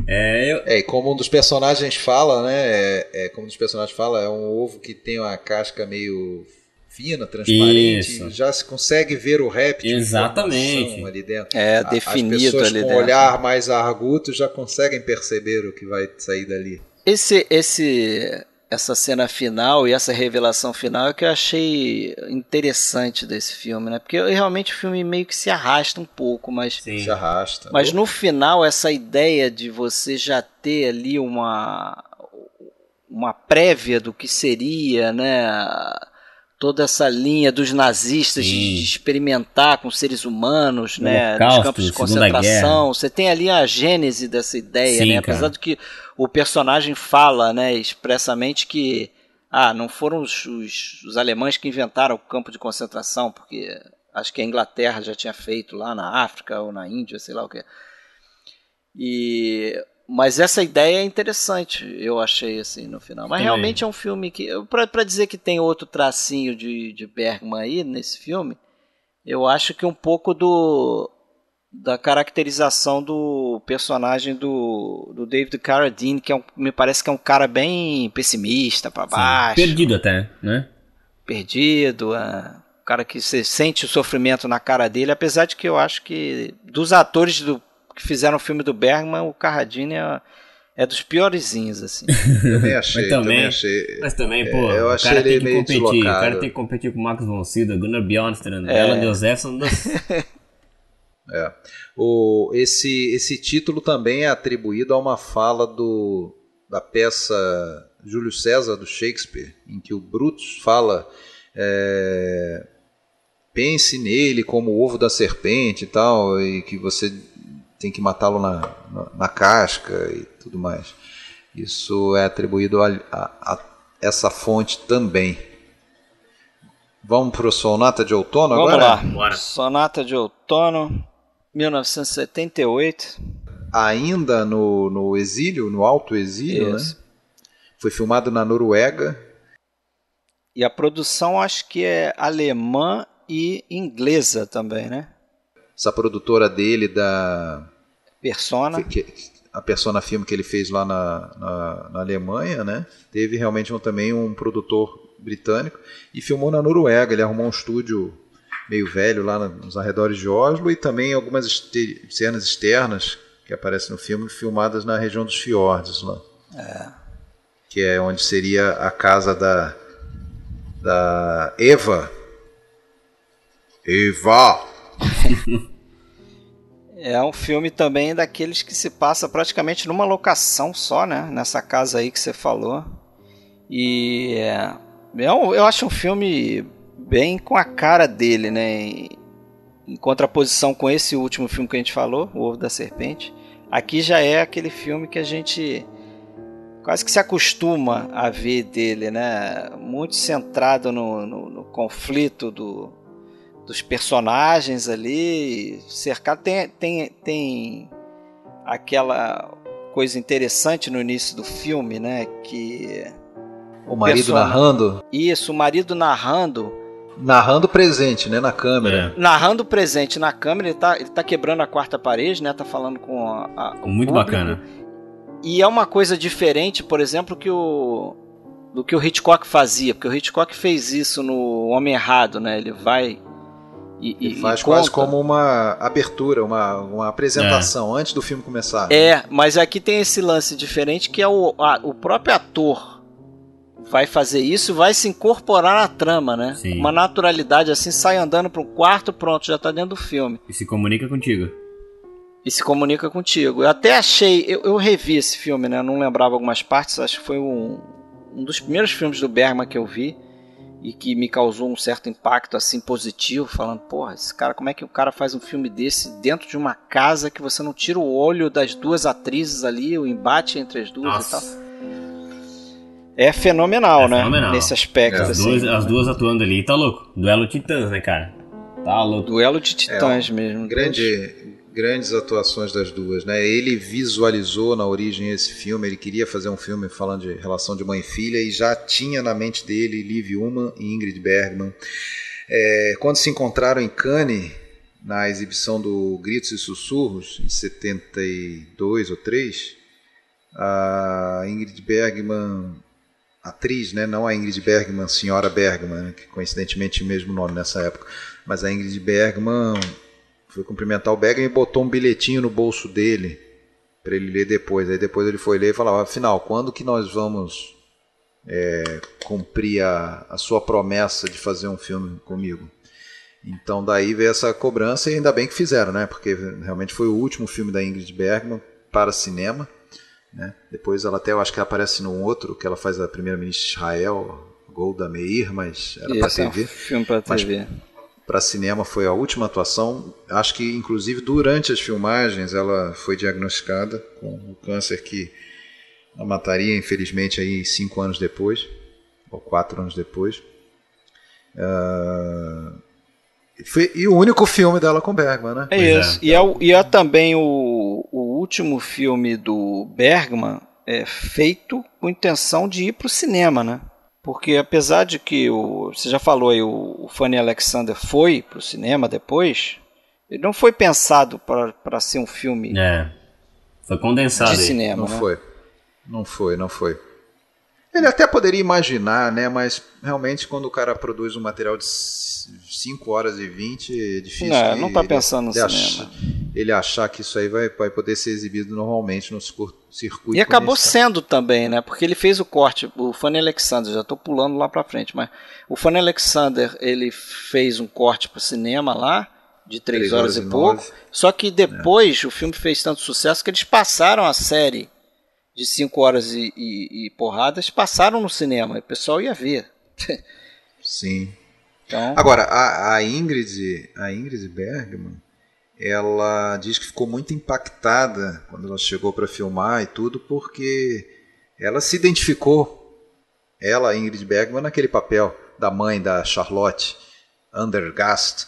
É, eu... é, e como um dos personagens fala, né? É, é, como um dos personagens fala, é um ovo que tem uma casca meio fina, transparente, Isso. já se consegue ver o réptil Exatamente. ali dentro. É definido As pessoas ali com dentro. olhar mais arguto já conseguem perceber o que vai sair dali. Esse esse essa cena final e essa revelação final é que eu achei interessante desse filme, né? Porque realmente o filme meio que se arrasta um pouco, mas Sim. se arrasta. Mas no final essa ideia de você já ter ali uma uma prévia do que seria, né? toda essa linha dos nazistas de, experimentar com seres humanos, né, nos campos de concentração. Você tem ali a gênese dessa ideia, Sim, né? Apesar cara. do que o personagem fala, né, expressamente que ah, não foram os, os, os alemães que inventaram o campo de concentração, porque acho que a Inglaterra já tinha feito lá na África ou na Índia, sei lá o que. E mas essa ideia é interessante, eu achei assim no final. Mas realmente é um filme que. para dizer que tem outro tracinho de, de Bergman aí nesse filme, eu acho que um pouco do. Da caracterização do personagem do, do David Carradine, que é um, me parece que é um cara bem pessimista para baixo. Sim, perdido até, né? Perdido, é, um cara que você sente o sofrimento na cara dele, apesar de que eu acho que dos atores do que fizeram o filme do Bergman, o Carradine é, é dos piorzinhos, assim. [laughs] também achei, mas também, também achei. Mas também, pô, é, eu achei o cara tem que competir. Deslocado. O cara tem que competir com o Max von Sydow, Gunnar Bjornstrand, é. Ellen Josephson. [laughs] é. O, esse, esse título também é atribuído a uma fala do, da peça Júlio César do Shakespeare, em que o Brutus fala é, pense nele como o ovo da serpente e tal, e que você tem que matá-lo na, na, na, casca e tudo mais. Isso é atribuído a, a, a essa fonte também. Vamos para o Sonata de Outono Vamos agora? Vamos lá. Bora. Sonata de Outono, 1978. Ainda no, no exílio, no alto exílio, né? Isso. né? Foi filmado na Noruega. E a produção acho que é alemã e inglesa também, né? Essa produtora dele da Persona. Que, a Persona filme que ele fez lá na, na, na Alemanha, né? Teve realmente um, também um produtor britânico e filmou na Noruega. Ele arrumou um estúdio meio velho lá nos arredores de Oslo e também algumas cenas externas que aparecem no filme filmadas na região dos fiordes lá. É. Que é onde seria a casa da da Eva. Eva. [laughs] É um filme também daqueles que se passa praticamente numa locação só, né? Nessa casa aí que você falou. E é, eu acho um filme bem com a cara dele, né? Em, contraposição com esse último filme que a gente falou, O Ovo da Serpente. Aqui já é aquele filme que a gente quase que se acostuma a ver dele, né? Muito centrado no, no, no conflito do, dos personagens ali, cercado. Tem, tem, tem aquela coisa interessante no início do filme, né? Que. O, marido narrando? Isso, o marido narrando. Narrando presente, né? Na câmera. É. Narrando presente na câmera, ele tá, ele tá quebrando a quarta parede, né? Tá falando com a. a Muito público. bacana. E é uma coisa diferente, por exemplo, que o. Do que o Hitchcock fazia, porque o Hitchcock fez isso no Homem Errado, né? Ele vai e, e faz e quase como uma abertura, uma, uma apresentação é. antes do filme começar. É, mas aqui tem esse lance diferente que é o, a, o próprio ator vai fazer isso, vai se incorporar na trama, né? Sim. Uma naturalidade assim, sai andando para um quarto, pronto, já tá dentro do filme. E se comunica contigo. E se comunica contigo. Eu até achei, eu, eu revi esse filme, né? Eu não lembrava algumas partes, acho que foi um, um dos primeiros filmes do Bergman que eu vi. e que me causou um certo impacto assim positivo, falando, porra, esse cara, como é que o cara faz um filme desse dentro de uma casa que você não tira o olho das duas atrizes ali, o embate entre as duas Nossa. e tal. É fenomenal, é né? Fenomenal. Nesse aspecto. As, assim. duas, as duas atuando ali, tá louco. Duelo titãs, né, cara? Tá louco. Duelo de titãs é, mesmo. Grande, grandes atuações das duas, né? Ele visualizou na origem esse filme, ele queria fazer um filme falando de relação de mãe e filha e já tinha na mente dele Liv Ullmann e Ingrid Bergman. É, quando se encontraram em Cannes, na exibição do Gritos e Sussurros, em 72 ou 3, a Ingrid Bergman, atriz, né? não a Ingrid Bergman, senhora Bergman, né? que coincidentemente o mesmo nome nessa época, mas a Ingrid Bergman foi cumprimentar o Bergman e botou um bilhetinho no bolso dele para ele ler depois. Aí depois ele foi ler e falava: afinal, quando que nós vamos é, cumprir a, a sua promessa de fazer um filme comigo? Então daí veio essa cobrança e ainda bem que fizeram, né? Porque realmente foi o último filme da Ingrid Bergman para cinema. Né? Depois ela até, eu acho que aparece num outro, que ela faz a primeira-ministra de Israel, Golda Meir, mas era para TV. É um filme para TV. Para cinema foi a última atuação. Acho que, inclusive, durante as filmagens, ela foi diagnosticada com o câncer que a mataria, infelizmente, aí cinco anos depois, ou quatro anos depois. Uh, foi, e o único filme dela com Bergman, né? É isso. É. E, é, e é também o, o último filme do Bergman é, feito com intenção de ir para o cinema, né? Porque apesar de que o, você já falou aí, o, o Fanny Alexander foi para o cinema depois, ele não foi pensado para ser um filme é, foi condensado de cinema. Não né? foi. Não foi, não foi. Ele até poderia imaginar, né? Mas realmente quando o cara produz um material de 5 horas e 20, é difícil. Não, não está pensando no cinema. ele achar que isso aí vai, vai poder ser exibido normalmente no circuito. E acabou sendo também, né? Porque ele fez o corte, o Fanny Alexander, já estou pulando lá para frente, mas o Fanny Alexander ele fez um corte para o cinema lá de 3 horas, horas, e, e pouco. Só que depois é. o filme fez tanto sucesso que eles passaram a série de 5 horas e, e, e, porradas, passaram no cinema. E o pessoal ia ver. Sim. Então... Agora, a, a, Ingrid, a Ingrid Bergman, ela diz que ficou muito impactada quando ela chegou para filmar e tudo, porque ela se identificou, ela, Ingrid Bergman, naquele papel da mãe da Charlotte Undergast,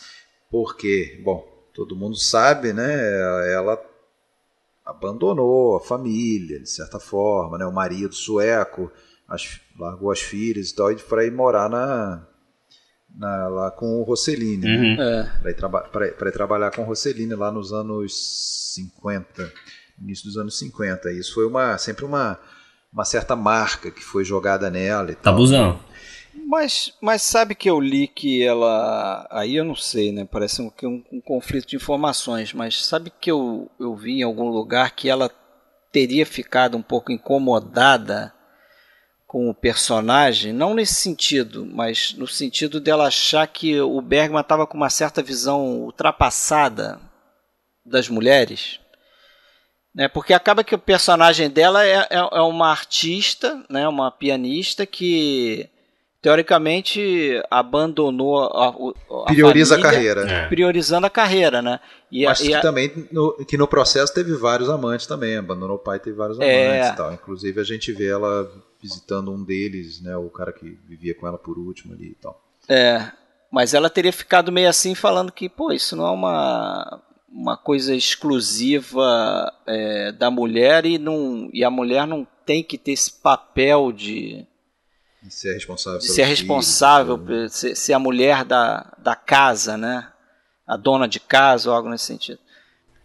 porque, bom, todo mundo sabe, né? Ela abandonou a família, de certa forma, né? O marido sueco as, largou as filhas e tal, e para ir morar na, na, lá com o Rossellini, né? uhum. né? é. para ir, ir, trabalhar com o Rossellini lá nos anos 50, início dos anos 50. Isso foi uma sempre uma, uma certa marca que foi jogada nela. E Tabuzão. Mas, mas sabe que eu li que ela. Aí eu não sei, né? Parece um, um, um conflito de informações, mas sabe que eu, eu vi em algum lugar que ela teria ficado um pouco incomodada com o personagem, não nesse sentido, mas no sentido dela achar que o Bergman estava com uma certa visão ultrapassada das mulheres. Né? Porque acaba que o personagem dela é, é, é uma artista, né? uma pianista que teoricamente abandonou a, a prioriza família, a carreira, é. priorizando a carreira, né? E Mas a, que a... também no, que no processo teve vários amantes também, abandonou o pai, teve vários é... amantes, e tal. Inclusive a gente vê ela visitando um deles, né? O cara que vivia com ela por último ali e tal. É, mas ela teria ficado meio assim falando que, pô, isso não é uma, uma coisa exclusiva é, da mulher e, não, e a mulher não tem que ter esse papel de, de ser responsável, de ser, responsável filhos, ser, ser a mulher da, da casa, né? A dona de casa ou algo nesse sentido.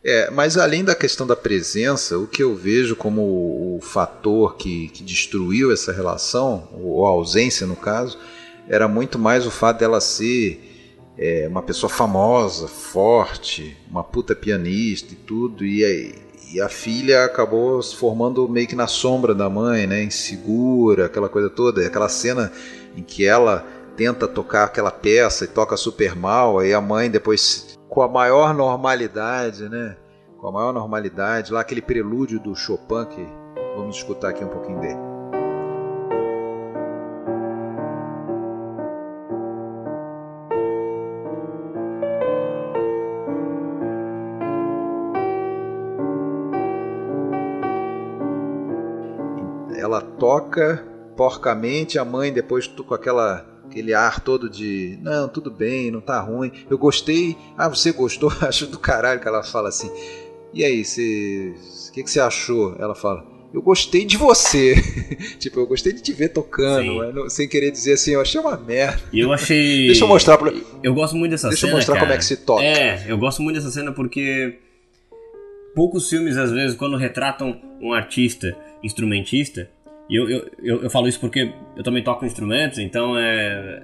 É, mas além da questão da presença, o que eu vejo como o, o fator que, que, destruiu essa relação, ou a ausência no caso, era muito mais o fato dela ser é, uma pessoa famosa, forte, uma puta pianista e tudo, e, e a filha acabou se formando meio que na sombra da mãe, né, insegura, aquela coisa toda, aquela cena em que ela tenta tocar aquela peça e toca super mal, aí a mãe depois com a maior normalidade, né? Com a maior normalidade, lá aquele prelúdio do Chopin que vamos escutar aqui um pouquinho dele. Toca porcamente, a mãe depois com aquela aquele ar todo de não, tudo bem, não tá ruim. Eu gostei. Ah, você gostou? [laughs] Acho do caralho que ela fala assim. E aí, você. O que, que você achou? Ela fala. Eu gostei de você. [laughs] tipo, eu gostei de te ver tocando, não, sem querer dizer assim, eu achei uma merda. E eu achei. [laughs] Deixa eu mostrar pra... Eu gosto muito dessa Deixa cena. Deixa eu mostrar cara. como é que se toca. É, eu gosto muito dessa cena porque poucos filmes, às vezes, quando retratam um artista instrumentista, e eu, eu, eu, eu falo isso porque eu também toco instrumentos, então é,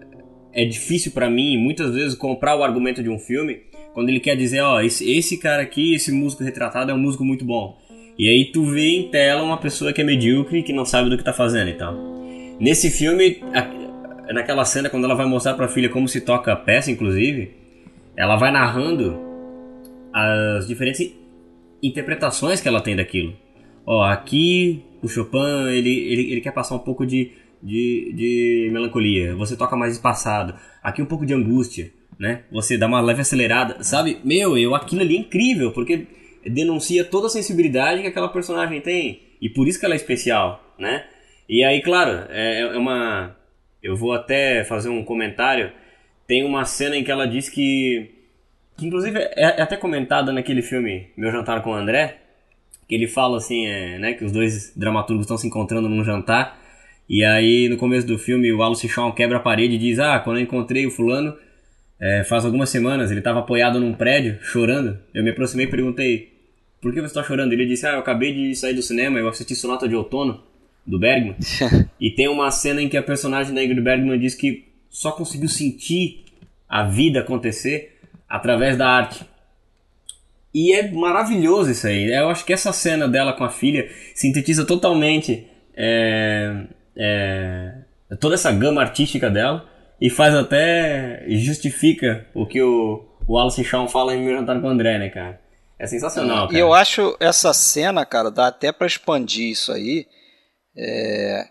é difícil para mim, muitas vezes, comprar o argumento de um filme quando ele quer dizer, ó, esse, esse cara aqui, esse músico retratado é um músico muito bom. E aí tu vê em tela uma pessoa que é medíocre, que não sabe do que tá fazendo e tal. Nesse filme, a, naquela cena, quando ela vai mostrar pra filha como se toca a peça, inclusive, ela vai narrando as diferentes interpretações que ela tem daquilo. Ó, aqui o Chopin, ele, ele, ele quer passar um pouco de, de, de melancolia. Você toca mais espaçado. Aqui um pouco de angústia, né? Você dá uma leve acelerada. Sabe? Meu, eu, aquilo ali é incrível, porque denuncia toda a sensibilidade que aquela personagem tem. E por isso que ela é especial, né? E aí, claro, é, é uma... Eu vou até fazer um comentário. Tem uma cena em que ela diz que... Que inclusive é, é até comentada naquele filme Meu Jantar com o André, que ele fala assim, é, né, que os dois dramaturgos estão se encontrando num jantar, e aí no começo do filme o Wallace Shawn quebra a parede e diz, ah, quando eu encontrei o fulano, é, faz algumas semanas, ele estava apoiado num prédio, chorando, eu me aproximei e perguntei, por que você está chorando? Ele disse, ah, eu acabei de sair do cinema, eu assisti Sonata de Outono, do Bergman, [laughs] e tem uma cena em que a personagem da Ingrid Bergman diz que só conseguiu sentir a vida acontecer através da arte. E é maravilhoso isso aí. Eu acho que essa cena dela com a filha sintetiza totalmente é, é, toda essa gama artística dela e faz até justifica o que o, o Wallace Shawn fala em Meu Jantar com o André, né, cara? É sensacional, cara. E eu acho essa cena, cara, dá até para expandir isso aí. É,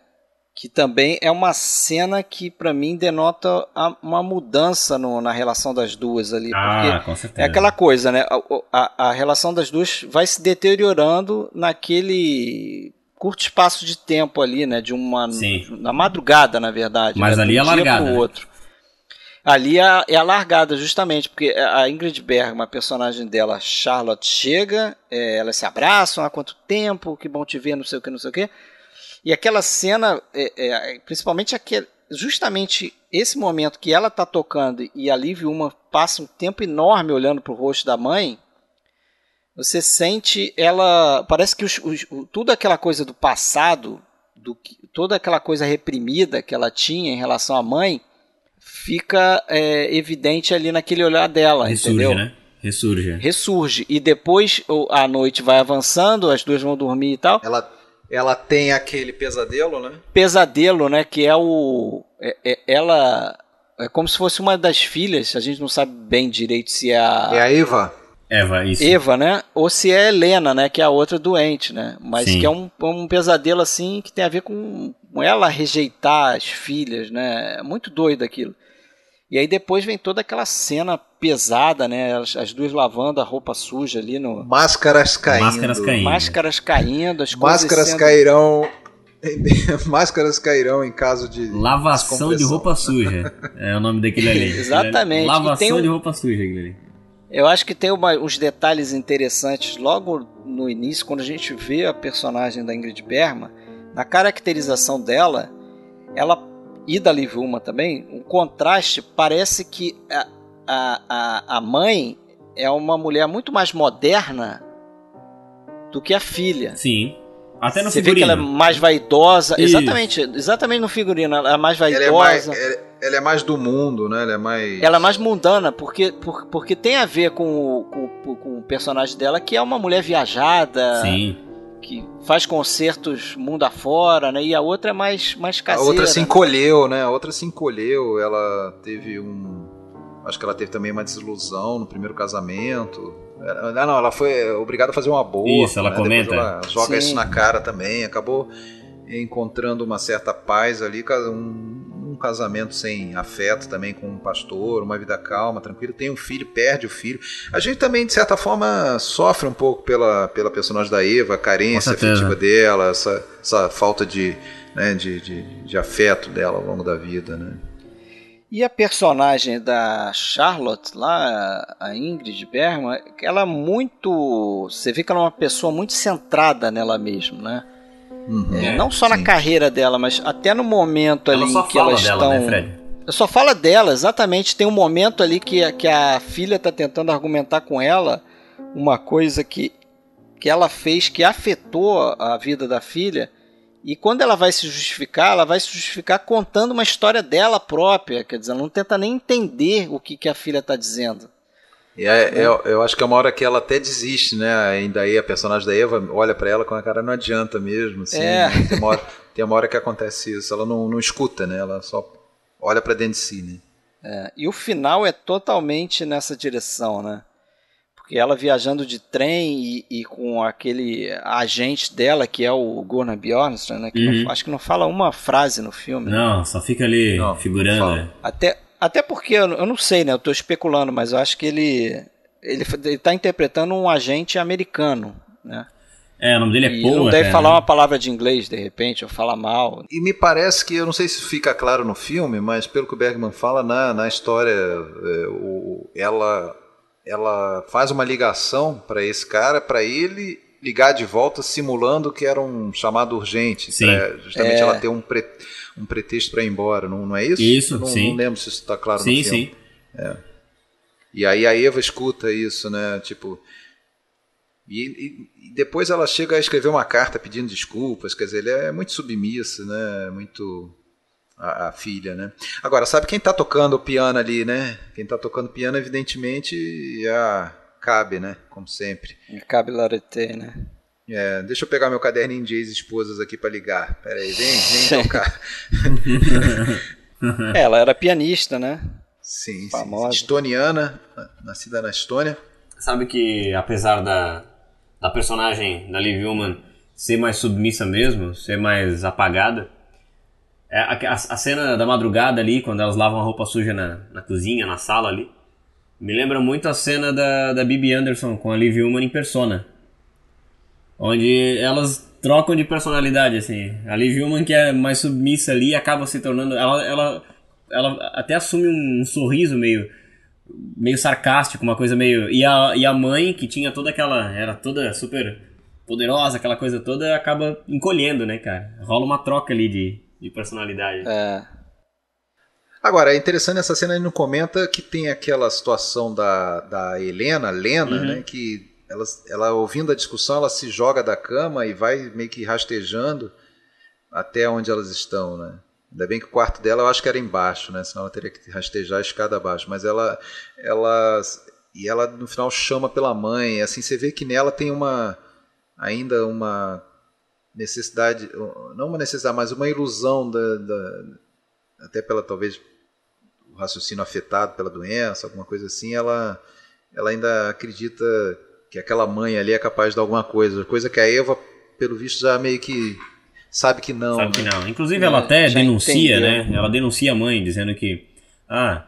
que também é uma cena que para mim denota uma mudança no, na relação das duas ali. Ah, com certeza. É aquela coisa, né? A, a, a, relação das duas vai se deteriorando naquele curto espaço de tempo ali, né? De uma Sim. na madrugada, na verdade. Mas né? ali é largada. Né? outro. Ali é, é a largada, justamente, porque a Ingrid Bergman, a personagem dela, Charlotte, chega, é, elas se abraçam há quanto tempo, que bom te ver, não sei o que, não sei o que. E aquela cena, é, é, principalmente aquele, justamente esse momento que ela está tocando e a Liv uma passa um tempo enorme olhando para o rosto da mãe, você sente ela. Parece que os, os, tudo aquela coisa do passado, do, toda aquela coisa reprimida que ela tinha em relação à mãe, fica é, evidente ali naquele olhar dela. Ressurge, entendeu? né? Ressurge. Ressurge. E depois a noite vai avançando, as duas vão dormir e tal. Ela ela tem aquele pesadelo, né? Pesadelo, né? Que é o. É, é, ela. É como se fosse uma das filhas, a gente não sabe bem direito se é a. É a Eva? Eva, isso. Eva, né? Ou se é a Helena, né? Que é a outra doente, né? Mas Sim. que é um, um pesadelo assim que tem a ver com, com ela rejeitar as filhas, né? É muito doido aquilo. E aí depois vem toda aquela cena pesada, né? As, as duas lavando a roupa suja ali no. Máscaras caindo. Máscaras caindo. Máscaras caindo, as Máscaras sendo... cairão. [laughs] Máscaras cairão em caso de. Lavação de roupa suja. É o nome daquele ali. [laughs] Exatamente. Lavação um... de roupa suja, aquele ali. Eu acho que tem uma, uns detalhes interessantes logo no início, quando a gente vê a personagem da Ingrid Bergman, na caracterização dela, ela e da Liv Uma também, um contraste parece que a, a, a mãe é uma mulher muito mais moderna do que a filha. Sim. Até no Você figurino. vê que ela é mais vaidosa. Isso. Exatamente, exatamente no figurino. Ela é mais vaidosa. Ela é mais, ela, ela é mais do mundo, né? Ela é mais. Ela é mais mundana, porque, por, porque tem a ver com o, com, com o personagem dela, que é uma mulher viajada. Sim. Que faz concertos mundo afora, né? E a outra é mais, mais A caseira. outra se né? encolheu, né? A outra se encolheu. Ela teve um. Acho que ela teve também uma desilusão no primeiro casamento. Ela- Não, ela foi obrigada a fazer um aborto. Isso, ela né? Depois comenta. Ela joga Sim. isso na cara também. Acabou encontrando uma certa paz ali, um, um casamento sem afeto também com um pastor, uma vida calma, tranquila, tem um filho, perde o filho. A gente também, de certa forma, sofre um pouco pela, pela personagem da Eva, a carência afetiva dela, essa, essa falta de, né, de, de, de afeto dela ao longo da vida, né? E a personagem da Charlotte, lá, a Ingrid Bergman, ela é muito. Você vê que ela é uma pessoa muito centrada nela mesma, né? Uhum. É, não só sim. na carreira dela, mas até no momento ela ali em que elas dela, estão. Né, Só fala dela, exatamente. Tem um momento ali que, que a filha está tentando argumentar com ela uma coisa que, que ela fez que afetou a vida da filha e quando ela vai se justificar, ela vai se justificar contando uma história dela própria. Quer dizer, ela não tenta nem entender o que, que a filha está dizendo. E é, é, eu acho que é uma hora que ela até desiste, né? Ainda aí a personagem da Eva olha para ela com a cara, não adianta mesmo. Assim, é. Né? tem, uma hora, tem uma hora que acontece isso. Ela não, não escuta, né? Ela só olha para dentro de si, né? É, e o final é totalmente nessa direção, né? Porque ela viajando de trem e, e, com aquele agente dela, que é o Gunnar Bjornström, né? Que uhum. não, acho que não fala uma frase no filme. Né? Não, só fica ali não, figurando. Né? Até, até porque, eu, eu não sei, né? Eu estou especulando, mas eu acho que ele ele está interpretando um agente americano, né? É, o nome dele é Paul. Não deve falar uma palavra de inglês de repente, ou falar mal. E me parece que, eu não sei se fica claro no filme, mas pelo que o Bergman fala, na, na história, é, o, ela ela faz uma ligação para esse cara, para ele ligar de volta simulando que era um chamado urgente, pra justamente é. ela ter um, pre, um pretexto para ir embora, não, não é isso? Isso, não, sim. Não lembro se isso está claro sim, no filme. Sim, sim. É. E aí a Eva escuta isso, né? Tipo, e, e, depois ela chega a escrever uma carta pedindo desculpas, quer dizer, ele é muito submissa, né? Muito a, a, filha, né? Agora, sabe quem está tocando o piano ali, né? Quem está tocando piano, evidentemente, é a Cabe, né? Como sempre. Cabe Larete, né? É, deixa eu pegar meu caderninho de ex-esposas aqui para ligar. Pera aí, vem, vem tocar. é, [laughs] ela era pianista, né? Sim, Famosa. sim. Estoniana, nascida na Estônia. Sabe que, apesar da, da personagem da Liv Ullman ser mais submissa mesmo, ser mais apagada, é, a, a, a, cena da madrugada ali, quando elas lavam a roupa suja na, na cozinha, na sala ali, me lembra muito a cena da, da Bibi Anderson com a Liv Ullman em Persona. Onde elas trocam de personalidade, assim. A Liv Ullman, que é mais submissa ali, acaba se tornando... Ela, ela, ela até assume um, um sorriso meio meio sarcástico, uma coisa meio... E a, e a mãe, que tinha toda aquela... Era toda super poderosa, aquela coisa toda, acaba encolhendo, né, cara? Rola uma troca ali de, de personalidade. É. Agora, é interessante essa cena, ele não comenta que tem aquela situação da, da Helena, Lena, uhum. né, que ela, ela ouvindo a discussão, ela se joga da cama e vai meio que rastejando até onde elas estão, né? Ainda bem que o quarto dela eu acho que era embaixo, né? Senão ela teria que rastejar a escada abaixo. Mas ela, ela e ela no final chama pela mãe. Assim você vê que nela tem uma ainda uma necessidade, não uma necessidade, mas uma ilusão da, da até pela talvez o raciocínio afetado pela doença, alguma coisa assim, ela ela ainda acredita que aquela mãe ali é capaz de dar alguma coisa, coisa que a Eva, pelo visto, já meio que sabe que não. Sabe né? que não. Inclusive ela até denuncia, entendeu. né? Ela denuncia a mãe, dizendo que ah,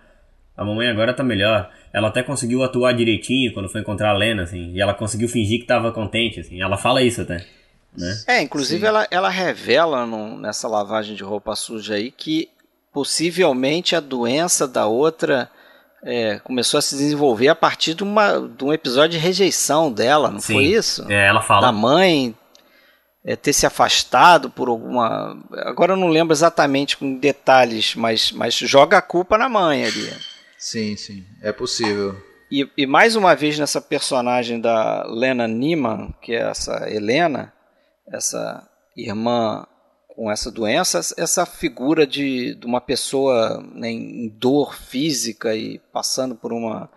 a mamãe agora tá melhor. Ela até conseguiu atuar direitinho quando foi encontrar a Lena, assim, e ela conseguiu fingir que tava contente, assim. Ela fala isso até. Né? É, inclusive ela, ela revela no, nessa lavagem de roupa suja aí que possivelmente a doença da outra é, começou a se desenvolver a partir de, uma, de um episódio de rejeição dela, não Sim. foi isso? É, ela fala. Da mãe é, ter se afastado por alguma. Agora eu não lembro exatamente com detalhes, mas, mas joga a culpa na mãe ali. Sim, sim, é possível. E, e mais uma vez nessa personagem da Lena Niemann, que é essa Helena, essa irmã com essa doença, essa figura de, de uma pessoa né, em dor física e passando por uma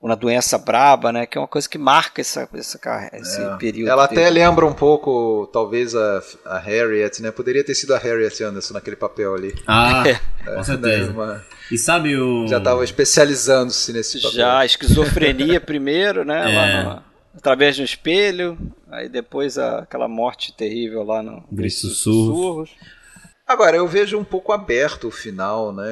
uma doença braba, né? Que é uma coisa que marca essa, essa esse é. período. Ela até lembra um pouco, talvez, a, a Harriet, né? Poderia ter sido a Harriet Anderson naquele papel ali. Ah, é. com certeza. Né? Uma... E sabe o... Já estava especializando-se nesse papel. Já, esquizofrenia primeiro, né? [laughs] É. Lá no através de um espelho, aí depois a, aquela morte terrível lá no Gris Sussurros. Agora, eu vejo um pouco aberto o final, né?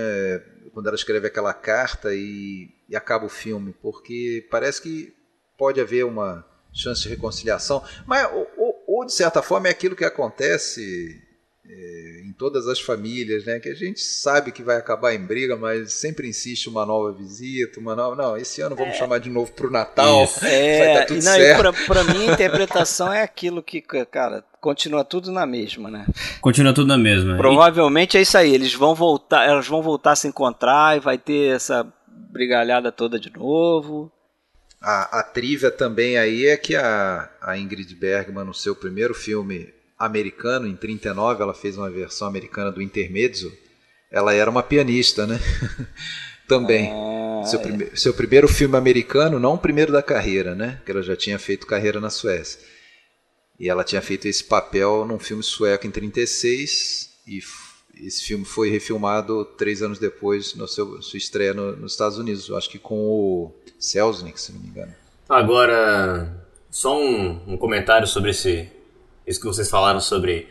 Quando ela escreve aquela carta e, e acaba o filme, porque parece que pode haver uma chance de reconciliação. Mas, ou, ou de certa forma, é aquilo que acontece é, em todas as famílias, né? Que a gente sabe que vai acabar em briga, mas sempre insiste uma nova visita, uma nova. Não, esse ano vamos é. chamar de novo para o Natal. Isso. É, vai tudo não, certo. Para mim, a interpretação é aquilo que, cara, continua tudo na mesma, né? Continua tudo na mesma. Provavelmente é isso aí. Eles vão voltar, elas vão voltar a se encontrar e vai ter essa brigalhada toda de novo. A, a trivia também aí é que a, a Ingrid Bergman, no seu primeiro filme americano, em 39, ela fez uma versão americana do Intermezzo. Ela era uma pianista, né? [laughs] Também. Ah, seu, é. prime seu primeiro filme americano, não o primeiro da carreira, né? Que ela já tinha feito carreira na Suécia. E ela tinha feito esse papel num filme sueco em 36 e esse filme foi refilmado três anos depois, na sua estreia no, nos Estados Unidos. Acho que com o Selznick, se não me engano. Agora, só um, um comentário sobre esse, isso que vocês falaram sobre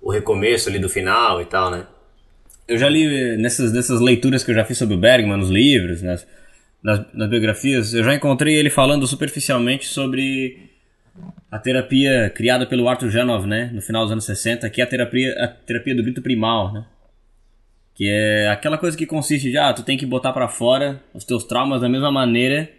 o recomeço ali do final e tal, né? Eu já li nessas, nessas leituras que eu já fiz sobre o Bergman, nos livros, nas, nas, nas biografias, eu já encontrei ele falando superficialmente sobre a terapia criada pelo Arthur Janov, né, no final dos anos 60, que é a terapia, a terapia do grito primal, né? Que é aquela coisa que consiste de, ah, tu tem que botar para fora os teus traumas da mesma maneira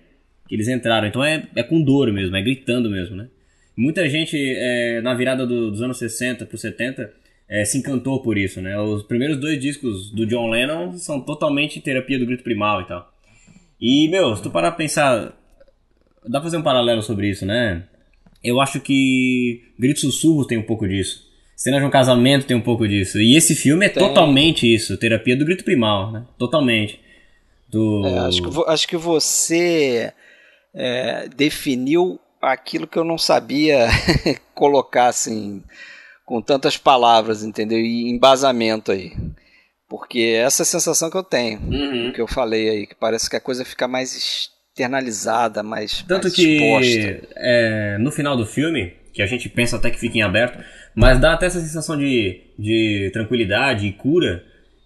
que eles entraram. Então é, é com dor mesmo, é gritando mesmo, né? Muita gente, é, na virada do, dos anos 60 para 70, é, se encantou por isso, né? Os primeiros dois discos do John Lennon são totalmente terapia do grito primal e tal. E, meu, se tu parar pra pensar, dá pra fazer um paralelo sobre isso, né? Eu acho que Gritos Sussurros tem um pouco disso. Cena de um casamento tem um pouco disso. E esse filme é tem. totalmente isso, terapia do grito primal, né? Totalmente. Do... É, acho, que, acho que você é, definiu aquilo que eu não sabia [laughs] colocar assim com tantas palavras, entendeu? E embasamento aí. Porque essa é a sensação que eu tenho, uhum. que eu falei aí, que parece que a coisa fica mais externalizada, mais Tanto mais que é, no final do filme, que a gente pensa até que fica em aberto, mas dá até essa sensação de, de tranquilidade e cura,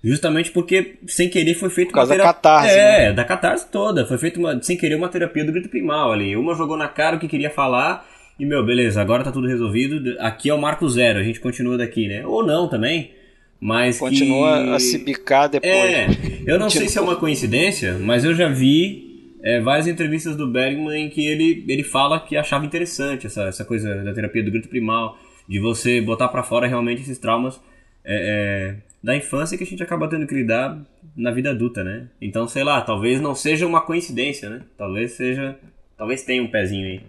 Justamente porque, sem querer, foi feito Por causa uma terapia. da catarse. É, né? da catarse toda. Foi feito, uma, sem querer, uma terapia do grito primal ali. Uma jogou na cara o que queria falar e, meu, beleza, agora tá tudo resolvido. Aqui é o marco zero, a gente continua daqui, né? Ou não também. Mas Continua que... a se bicar depois. É, eu não [laughs] sei se é uma coincidência, mas eu já vi é, várias entrevistas do Bergman em que ele, ele fala que achava interessante essa, essa coisa da terapia do grito primal, de você botar para fora realmente esses traumas é, é, da infância que a gente acaba tendo que lidar na vida adulta, né? Então, sei lá, talvez não seja uma coincidência, né? Talvez seja. Talvez tenha um pezinho aí.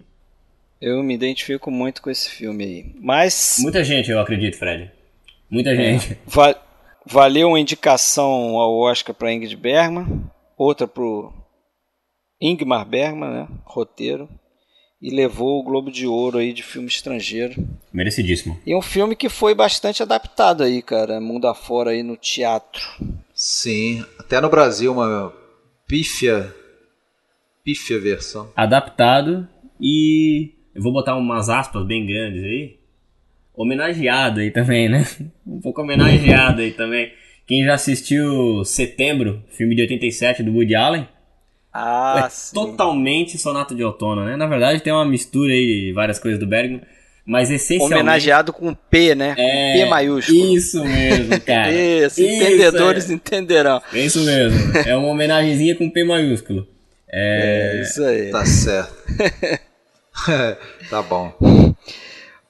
Eu me identifico muito com esse filme aí. Mas. Muita gente, eu acredito, Fred. Muita é. gente. É, [laughs] va valeu uma indicação ao Oscar para Ingrid Bergman, outra pro Ingmar Bergman, né? Roteiro e levou o Globo de Ouro aí de filme estrangeiro. Merecidíssimo. E um filme que foi bastante adaptado aí, cara, mundo afora aí no teatro. Sim, até no Brasil uma pífia pífia versão. Adaptado e eu vou botar umas aspas bem grandes aí. Homenageado aí também, né? [laughs] Um pouco homenageado aí também. Quem já assistiu Setembro, filme de 87 do Woody Allen, ah, é sim. totalmente sonata de outono, né? Na verdade tem uma mistura aí de várias coisas do Bergman, mas essencialmente... Homenageado com P, né? É, P maiúsculo. Isso mesmo, cara. [laughs] isso, isso, entendedores é. entenderão. É isso mesmo, é uma homenagemzinha com P maiúsculo. É, é isso aí. Tá certo. [laughs] tá bom.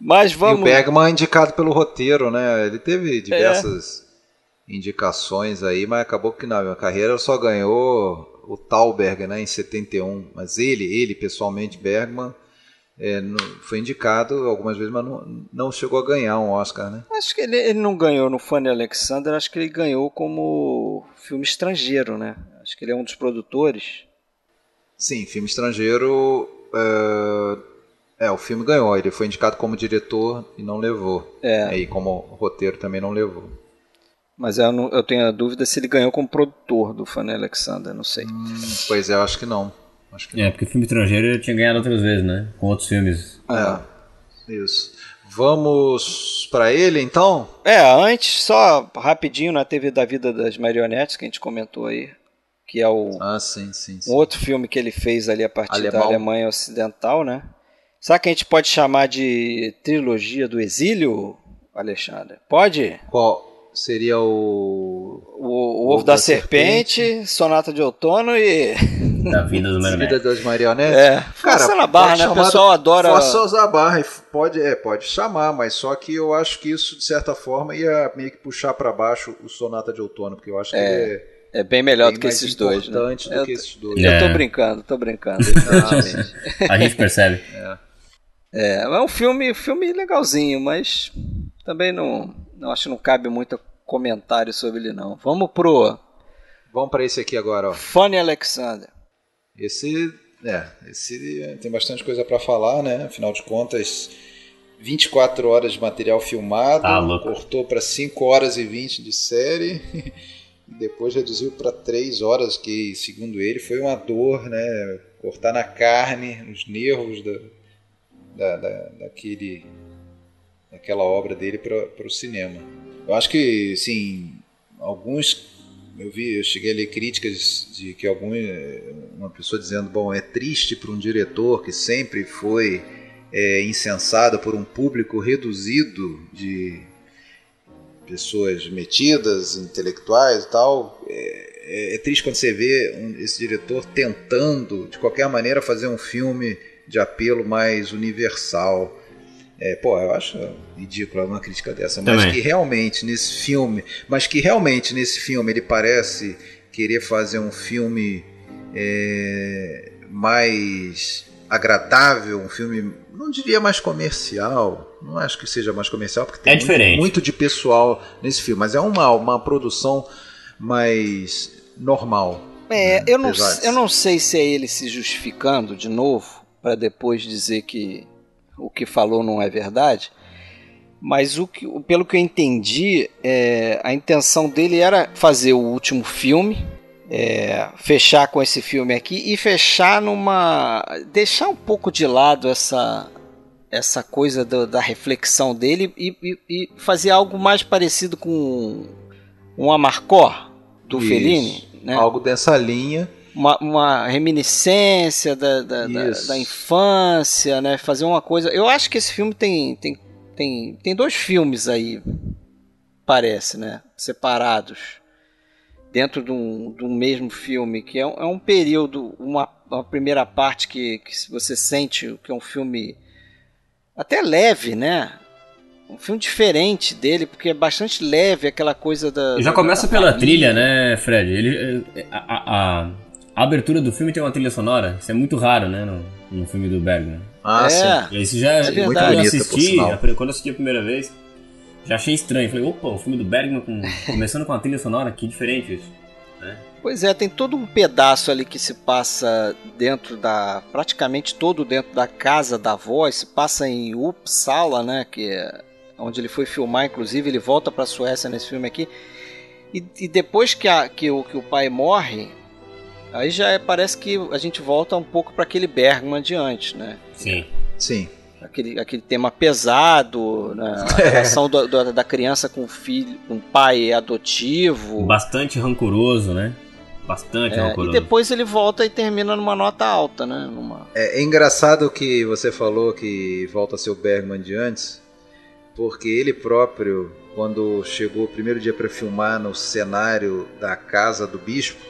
Mas vamos... E o Bergman é indicado pelo roteiro, né? Ele teve diversas é. indicações aí, mas acabou que na carreira só ganhou o Thalberg né, em 71, mas ele, ele pessoalmente, Bergman, é, foi indicado algumas vezes, mas não, não, chegou a ganhar um Oscar, né? Acho que ele, ele não ganhou no Fanny Alexander, acho que ele ganhou como filme estrangeiro, né? Acho que ele é um dos produtores. Sim, filme estrangeiro. É, é o filme ganhou, ele foi indicado como diretor e não levou. É. E como roteiro também não levou. Mas eu, não, eu tenho a dúvida se ele ganhou como produtor do Fanny Alexander, não sei. Hum, pois é, eu acho que não. Acho que é, não. porque filme estrangeiro ele tinha ganhado outras vezes, né? Com outros filmes. É, isso. Vamos para ele então? É, antes, só rapidinho na TV da Vida das Marionetes, que a gente comentou aí, que é o Ah, sim, sim. sim. um outro filme que ele fez ali a partir Alemão. da Alemanha Ocidental, né? Será que a gente pode chamar de trilogia do exílio, Alexandre? Pode? Qual seria o. O, o Ovo da, Serpente, Sonata de Outono e. [laughs] Da vida do Vida das Marionetes? É, força na barra, né? O chamar- pessoal adora. Força usar a barra, e pode, é, pode chamar, mas só que eu acho que isso, de certa forma, ia meio que puxar para baixo o Sonata de Outono, porque eu acho que ele é É bem melhor bem do que esses dois. Né? importante do Eu, que esses dois. eu É. tô brincando, tô brincando. [laughs] A gente percebe. É, é um filme, filme legalzinho, mas também não, não acho que não cabe muito comentário sobre ele não. Vamos pro Vamos para esse aqui agora, ó. Funny Alexander. Esse, é, esse tem bastante coisa para falar, né? Afinal de contas, 24 horas de material filmado, Tá louco. cortou para 5 horas e 20 de série, [laughs] e depois reduziu para 3 horas, que segundo ele foi uma dor, né? Cortar na carne, nos nervos da, da, da- daquele, daquela obra dele para o cinema. Eu acho que, sim, alguns eu vi, eu cheguei a ler críticas de que algum, uma pessoa dizendo, bom, é triste para um diretor que sempre foi é, incensado por um público reduzido de pessoas metidas, intelectuais e tal. É, é- é triste quando você vê um- esse diretor tentando, de qualquer maneira, fazer um filme de apelo mais universal. É, pô, eu acho ridícula uma crítica dessa, mas Também. que realmente nesse filme, mas que realmente nesse filme ele parece querer fazer um filme é, mais agradável, um filme, não diria mais comercial, não acho que seja mais comercial, porque tem É muito, muito de pessoal nesse filme, mas é uma, uma produção mais normal. É, né? eu não, eu não sei se é ele se justificando de novo, para depois dizer que o que falou não é verdade, mas o que, pelo que eu entendi, é, a intenção dele era fazer o último filme, é, fechar com esse filme aqui e fechar numa. deixar um pouco de lado essa. Essa coisa do- da reflexão dele e, e- e fazer algo mais parecido com um Amarcor do Isso. Fellini, né? Algo dessa linha. Uma, uma reminiscência da, da, da, da infância, né? Fazer uma coisa. Eu acho que esse filme tem, tem, tem, tem dois filmes aí, parece, né? Separados. Dentro de um, de um mesmo filme, que é um, é um período, uma, uma primeira parte que, que você sente que é um filme até leve, né? Um filme diferente dele, porque é bastante leve aquela coisa da. Já da- começa da pela família. trilha, né, Fred? Ele, eh, a, a- a- a abertura do filme tem uma trilha sonora. Isso é muito raro, né, no, no filme do Bergman. Ah, É. sim. E isso já, É quando verdade. eu Muito bonita, por assisti, sinal. a- quando eu assisti a primeira vez, já achei estranho. Falei, opa, o filme do Bergman com- [laughs] começando com a trilha sonora, que diferente isso. Pois é, tem todo um pedaço ali que se passa dentro da. praticamente todo dentro da casa da voz, se passa em Uppsala, né? Que é onde ele foi filmar, inclusive, ele volta pra Suécia nesse filme aqui. E, e depois que, a- que o, que o pai morre, aí já é- parece que a gente volta um pouco para aquele Bergman de antes, né? Sim. Sim. Aquele, aquele tema pesado, né? a [laughs] relação do- do- da criança com o filho, com o pai adotivo. Bastante rancoroso, né? Bastante É, e rancoroso. depois ele volta e termina numa nota alta, né? Numa... É, é engraçado que você falou que volta a ser o Bergman de antes, porque ele próprio, quando chegou o primeiro dia para filmar no cenário da casa do bispo,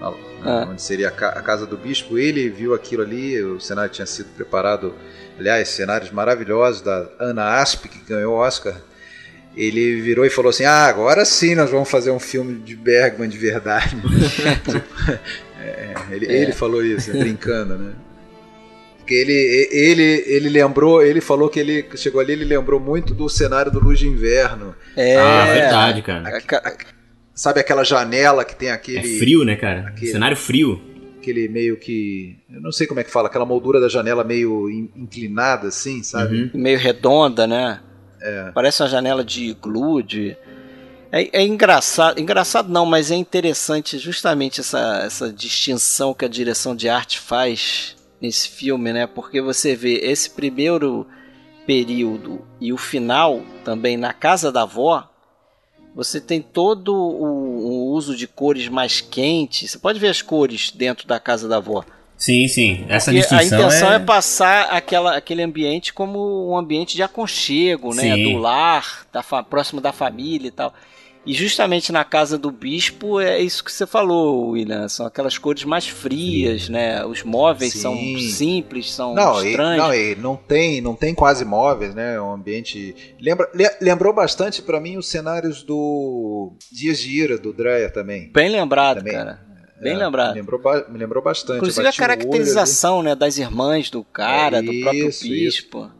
na- Ah. onde seria a, ca- a casa do bispo, ele viu aquilo ali, o cenário tinha sido preparado, aliás, cenários maravilhosos da Ana Asp, que ganhou o Oscar. Ele virou e falou assim: Ah, agora sim nós vamos fazer um filme de Bergman de verdade. [laughs] É, ele, ele falou isso, né, brincando, né? Porque ele, ele, ele lembrou, ele falou que ele chegou ali, ele lembrou muito do cenário do Luz de Inverno. É, Ah, verdade, cara. a ca- Sabe aquela janela que tem aquele. É frio, né, cara? aquele- Cenário frio. Aquele meio que. Eu não sei como é que fala, aquela moldura da janela meio in- inclinada, assim, sabe? Uhum. meio redonda, né? É. Parece uma janela de iglu, de... É, é engraçado, engraçado não, mas é interessante justamente essa, essa distinção que a direção de arte faz nesse filme, né? Porque você vê esse primeiro período e o final também na casa da avó, você tem todo o, o, uso de cores mais quentes. Você pode ver as cores dentro da casa da avó. Sim, sim. Essa Porque distinção a intenção é... é... passar aquela, aquele ambiente como um ambiente de aconchego, né? Sim. Do lar, da próximo da família e tal. E justamente na casa do bispo é isso que você falou, William. São aquelas cores mais frias, né? Os móveis Sim. são simples, são Não, e, estranhos. não, e não tem, não tem quase móveis, né? É um ambiente lembra, le- lembrou bastante pra mim os cenários do Dias de Ira do Dreyer também. Bem lembrado, Também. cara. Bem É, lembrado. Me lembrou, me lembrou bastante. Inclusive a caracterização né, das irmãs do cara, É, do próprio isso, bispo. Isso,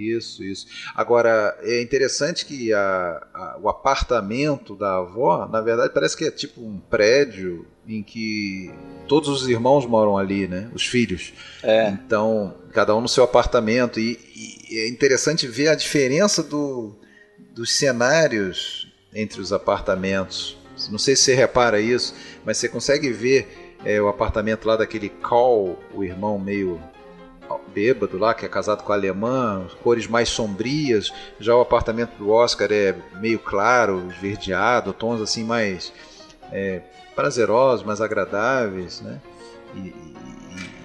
isso. Agora, é interessante que a- a- o apartamento da avó, na verdade, parece que é tipo um prédio em que todos os irmãos moram ali, né? Os filhos. É. Então, cada um no seu apartamento. E, e é interessante ver a diferença do, dos cenários entre os apartamentos. Não sei se você repara isso, mas você consegue ver é, o apartamento lá daquele Call, o irmão meio bêbado lá, que é casado com a alemã, cores mais sombrias. Já o apartamento do Oscar é meio claro, esverdeado, tons assim mais é, prazerosos, mais agradáveis, né? E, e-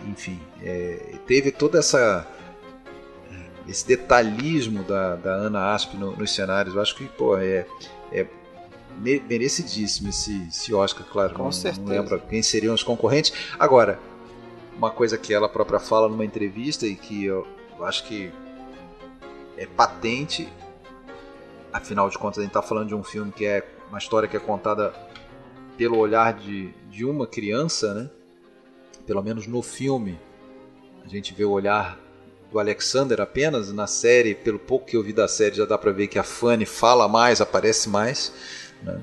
enfim, é, teve toda essa esse detalhismo da, da Ana Asp no- nos cenários. Eu acho que pô, é, é me- merecidíssimo esse, esse Oscar, claro. Com não, certeza. não lembro quem seriam os concorrentes. Agora, uma coisa que ela própria fala numa entrevista e que eu, eu acho que é patente, afinal de contas a gente está falando de um filme que é uma história que é contada pelo olhar de, de uma criança, né? Pelo menos no filme a gente vê o olhar do Alexander apenas na série, pelo pouco que eu vi da série já dá para ver que a Fanny fala mais, aparece mais, né?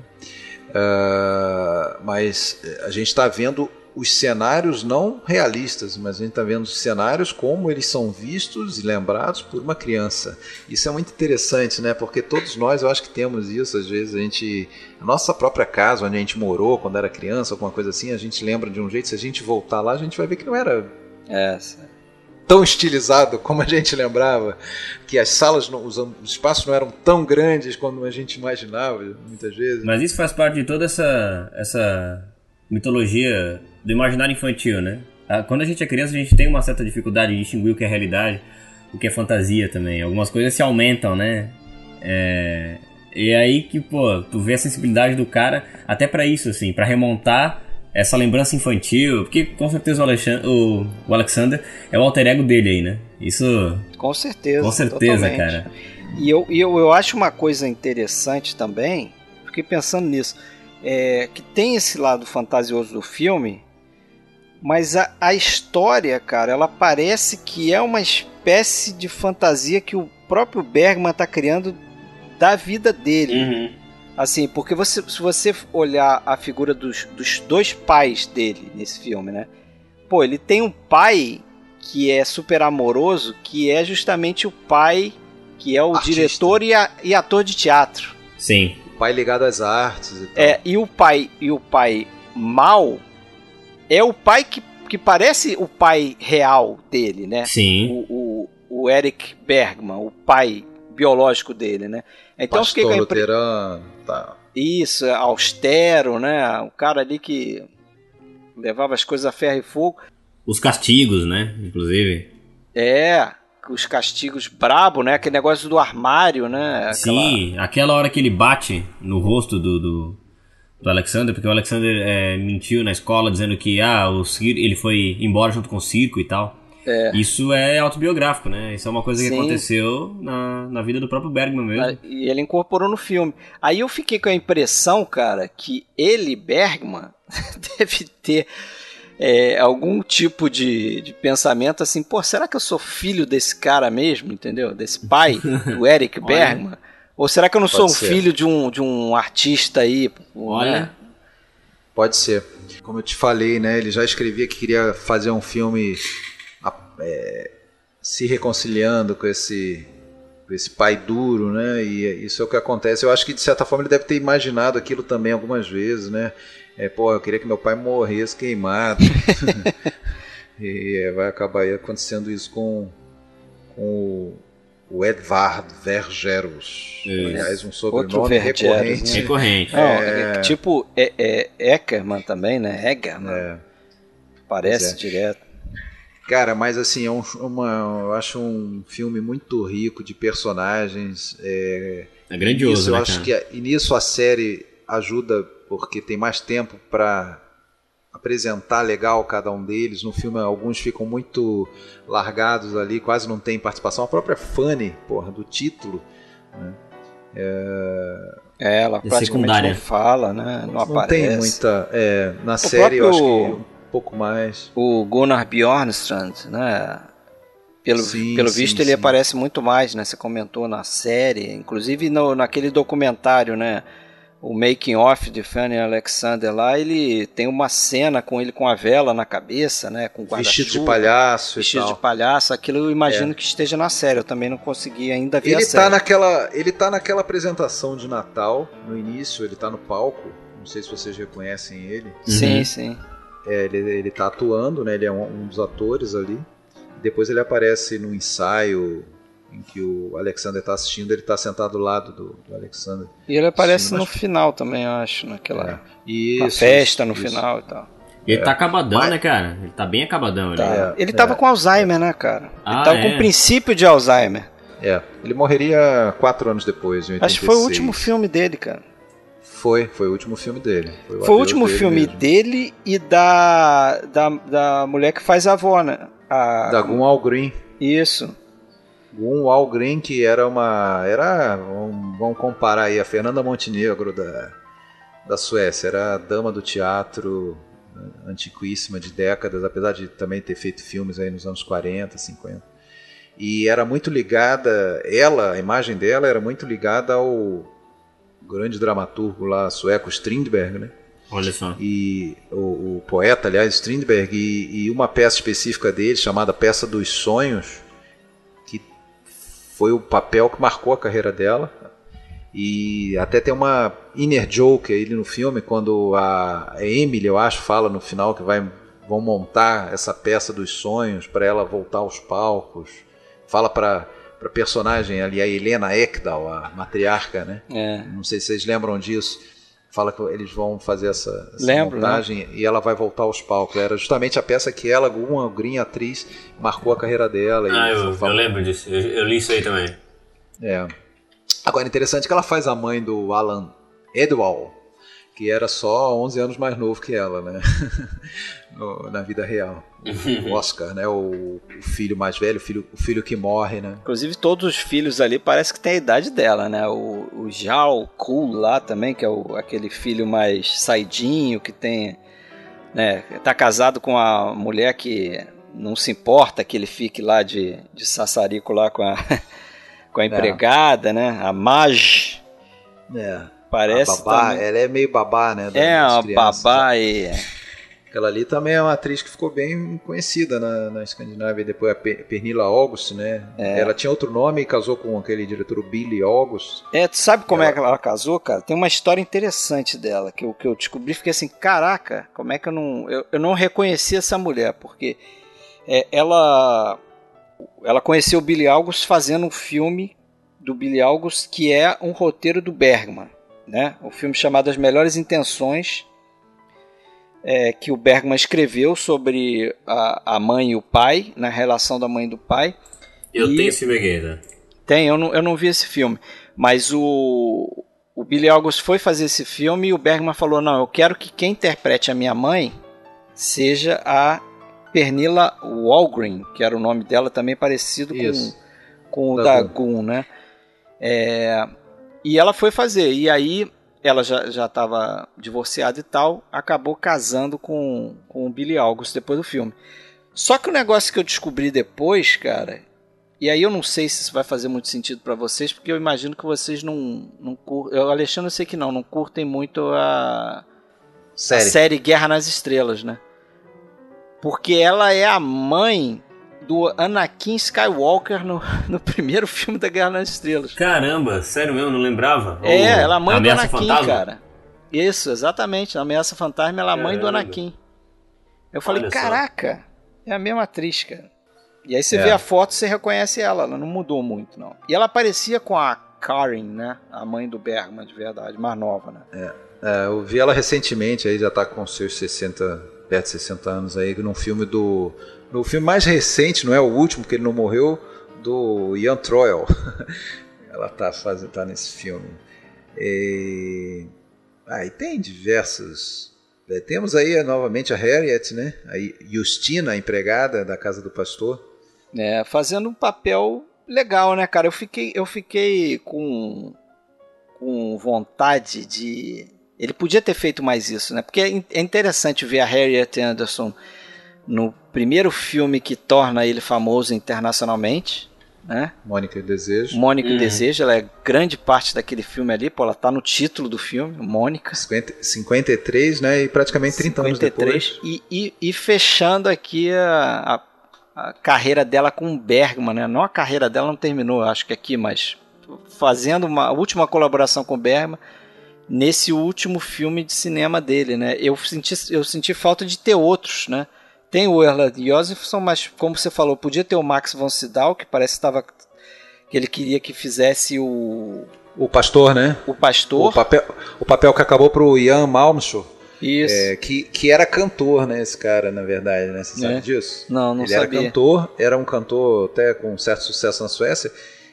Ah, mas a gente está vendo os cenários não realistas, mas a gente está vendo os cenários como eles são vistos e lembrados por uma criança. Isso é muito interessante, né? Porque todos nós, eu acho que temos isso. Às vezes a gente, a nossa própria casa, onde a gente morou quando era criança, alguma coisa assim, a gente lembra de um jeito. Se a gente voltar lá, a gente vai ver que não era É, tão estilizado como a gente lembrava, que as salas, não, os, os espaços não eram tão grandes como a gente imaginava, muitas vezes. Mas isso faz parte de toda essa, essa mitologia do imaginário infantil, né? Ah, Quando a gente é criança, a gente tem uma certa dificuldade de distinguir o que é realidade, o que é fantasia também. Algumas coisas se aumentam, né? É... E é aí que, pô, tu vê a sensibilidade do cara até pra isso, assim, pra remontar essa lembrança infantil, porque com certeza o, Alexan- o- o Alexander é o alter ego dele aí, né? Isso, com certeza. com certeza, totalmente. cara. E eu, eu, eu acho uma coisa interessante também, fiquei pensando nisso, é, que tem esse lado fantasioso do filme, mas a, a história, cara, ela parece que é uma espécie de fantasia que o próprio Bergman está criando da vida dele. Uhum. Assim, porque você, se você olhar a figura dos, dos dois pais dele nesse filme, né? Pô, ele tem um pai que é super amoroso, que é justamente o pai que é o Artista. diretor e, a- e ator de teatro. Sim. O pai ligado às artes e tal. É, e o pai e o pai mal é o pai que, que parece o pai real dele, né? Sim. O, o, o Eric Bergman, o pai biológico dele, né? Então eu fiquei com Pastor a impre- luterano, tá. Isso, é austero, né? O cara ali que levava as coisas a ferro e fogo. Os castigos, né? Inclusive. É, os castigos brabo, né? Aquele negócio do armário, né? Aquela- Sim, aquela hora que ele bate no rosto do, do, do Alexander, porque o Alexander é, mentiu na escola dizendo que ah, o cir ele foi embora junto com o circo e tal. É. Isso é autobiográfico, né? Isso é uma coisa que Sim. aconteceu na, na vida do próprio Bergman mesmo. E ele incorporou no filme. Aí eu fiquei com a impressão, cara, que ele, Bergman, [laughs] deve ter é, algum tipo de, de pensamento assim, pô, será que eu sou filho desse cara mesmo, entendeu? Desse pai, do [laughs] Eric Bergman? Ou será que eu não sou um ser. filho de um, de um artista aí? Olha. né? Pode ser. Como eu te falei, né? Ele já escrevia que queria fazer um filme é, se reconciliando com esse, com esse pai duro, né? E isso é o que acontece. Eu acho que de certa forma ele deve ter imaginado aquilo também algumas vezes, né? É, pô, eu queria que meu pai morresse queimado. [laughs] [laughs] e é, vai acabar aí acontecendo isso com, com o Edvard Vergerus. Isso. Aliás, um sobrenome Vergerus, recorrente. né? Recorrente. Não, é tipo é, é Eckerman também, né? Eckerman. É. Parece é. direto. Cara, mas assim, é um, uma, eu acho um filme muito rico de personagens. É, É grandioso, Isso, eu né, acho cara? que a- e nisso a série ajuda porque tem mais tempo para apresentar legal cada um deles. No filme alguns ficam muito largados ali, quase não tem participação. A própria Fanny, porra, do título, É, ela praticamente secundária. não fala, né? Não, não aparece. tem muita. é, na série eu acho próprio- que um pouco mais. O Gunnar Bjornstrand, né? Pelo, Sim, pelo sim, visto ele sim. aparece muito mais, né? Você comentou na série, inclusive no, naquele documentário, né? O Making Off de Fanny Alexander lá, ele tem uma cena com ele com a vela na cabeça, né? Com Vestido de palhaço vestido e de tal. É. palhaço. Aquilo eu imagino que esteja na série. Eu também não consegui ainda ver a Ele série. tá, naquela, ele tá naquela apresentação de Natal, no início, ele tá no palco. Não sei se vocês reconhecem ele. Sim, Uhum. sim. É, ele, ele tá atuando, né? Ele é um, um dos atores ali. Depois ele aparece no ensaio em que o Alexander tá assistindo, ele tá sentado do lado do, do Alexander. E ele aparece Sim, no mas- final também, eu acho, naquela na isso, festa no isso. final e tal. Ele tá acabadão, Mas- né, cara? Ele tá bem acabadão. Tá. Né? É, ele tava é. com Alzheimer, né, cara? Ah, ele tava é? com princípio de Alzheimer. É, ele morreria quatro anos depois, em 86. Acho que foi o último filme dele, cara. Foi, foi o último filme dele. Foi o, Foi o último dele filme mesmo. dele e da, da, da mulher que faz a avó, né? A, Da Gun All Green. Isso. All Green, que era uma. Era. Vamos, vamos comparar aí a Fernanda Montenegro da, da Suécia. Era a dama do teatro né, antiquíssima de décadas, apesar de também ter feito filmes aí nos anos 40, 50. E era muito ligada, ela, a imagem dela era muito ligada ao grande dramaturgo lá sueco Strindberg, né? Olha só. e o, o poeta, aliás, Strindberg, e, e uma peça específica dele chamada Peça dos Sonhos, foi o papel que marcou a carreira dela. E até tem uma inner joke aí no filme, quando a Emily, eu acho, fala no final que vai, vão montar essa peça dos sonhos para ela voltar aos palcos. Fala para a personagem ali, a Helena Ekdal, a matriarca, né? É. Não sei se vocês lembram disso. Fala que eles vão fazer essa, essa Lembro, montagem e ela vai voltar aos palcos. Era justamente a peça que ela, uma green atriz, marcou a carreira dela. e Ah, eu, fala- eu lembro disso. Eu, eu li isso aí também. É. Agora, interessante que ela faz a mãe do Alan Edwall, que era só 11 anos mais novo que ela, né? [laughs] No- na vida real. O Oscar, né? O, o filho mais velho, o filho, o filho que morre, né? Inclusive, todos os filhos ali parece que tem a idade dela, né? O, o Jao lá também, que é o, aquele filho mais saidinho, que tem. Né, tá casado com a mulher que não se importa que ele fique lá de, de sassarico lá com a, [laughs] com a empregada, né? A Maj. É. Parece. a babá, também. ela é meio babá, né? É, crianças. babá e. Aquela ali também é uma atriz que ficou bem conhecida na, na Escandinávia. Depois a Pe- Pernilla August, né? É. Ela tinha outro nome e casou com aquele diretor Billy August. É, tu sabe como é Ela- que ela casou, cara? Tem uma história interessante dela, que eu, que eu descobri, fiquei assim, caraca, como é que eu não. Eu, eu não reconheci essa mulher, porque é, ela. Ela conheceu o Billy August fazendo um filme do Billy August que é um roteiro do Bergman, né? Um filme chamado As Melhores Intenções, é, que o Bergman escreveu sobre a, a mãe e o pai, na relação da mãe e do pai. Eu E- tenho esse filme aqui, tá? Tem, eu não, eu não vi esse filme. Mas o, o Billy August foi fazer esse filme e o Bergman falou: não, eu quero que quem interprete a minha mãe seja a Pernilla Walgreen, que era o nome dela também parecido com, Isso. com o Da. Gun, né? É, e ela foi fazer. E aí ela já estava divorciada e tal, acabou casando com, com o Billy August depois do filme. Só que o negócio que eu descobri depois, cara, e aí eu não sei se isso vai fazer muito sentido pra vocês, porque eu imagino que vocês não, não curtem. O Alexandre eu sei que não, não curtem muito a, a Série. série Guerra nas Estrelas, né? Porque ela é a mãe do Anakin Skywalker no, no primeiro filme da Guerra nas Estrelas. Caramba, sério mesmo, não lembrava? É, O- ela é a mãe do Anakin, Fantasma? cara. Isso, exatamente. Na Ameaça Fantasma, ela é a mãe do. Anakin. Eu falei, Olha só. caraca, é a mesma atriz, cara. E aí você É. vê a foto, você reconhece ela, ela não mudou muito, não. E ela parecia com a Karen, né? A mãe do Bergman, de verdade, mais nova, né? É, eu vi ela recentemente, aí já tá com seus 60, perto de 60 anos aí, num filme do. No filme mais recente, não é o último, porque ele não morreu, do Ian Troell. [laughs] ela tá, fazendo, tá nesse filme. E... Ah, e tem diversos. é, Temos aí novamente a Harriet, né? A Justina, a empregada da casa do pastor. É, fazendo um papel legal, né, cara? Eu fiquei, eu fiquei com, com vontade de. Ele podia ter feito mais isso, né? Porque é é interessante ver a Harriet Anderson no primeiro filme que torna ele famoso internacionalmente, né? Mônica e Desejo. Mônica Uhum. Deseja, ela é grande parte daquele filme ali, pô, ela tá no título do filme, Mônica. 50, 53, né? E praticamente 30 anos depois. 53, e, e, e fechando aqui a, a, a carreira dela com o Bergman, né? Não a carreira dela não terminou, acho que aqui, mas fazendo uma a última colaboração com o Bergman nesse último filme de cinema dele, né? Eu senti, eu senti falta de ter outros, né? Tem o Erland Josephson, mas como você falou, podia ter o Max von Sydow, que parece que estava que ele queria que fizesse o, O pastor, né? o O pastor. papel, o papel que acabou pro Ian Malmsteen. Isso. É, que, que era cantor, né, esse cara, na verdade, né? Você sabe É. disso? Não, não ele era sabia. cantor, era um cantor até com certo sucesso na Suécia,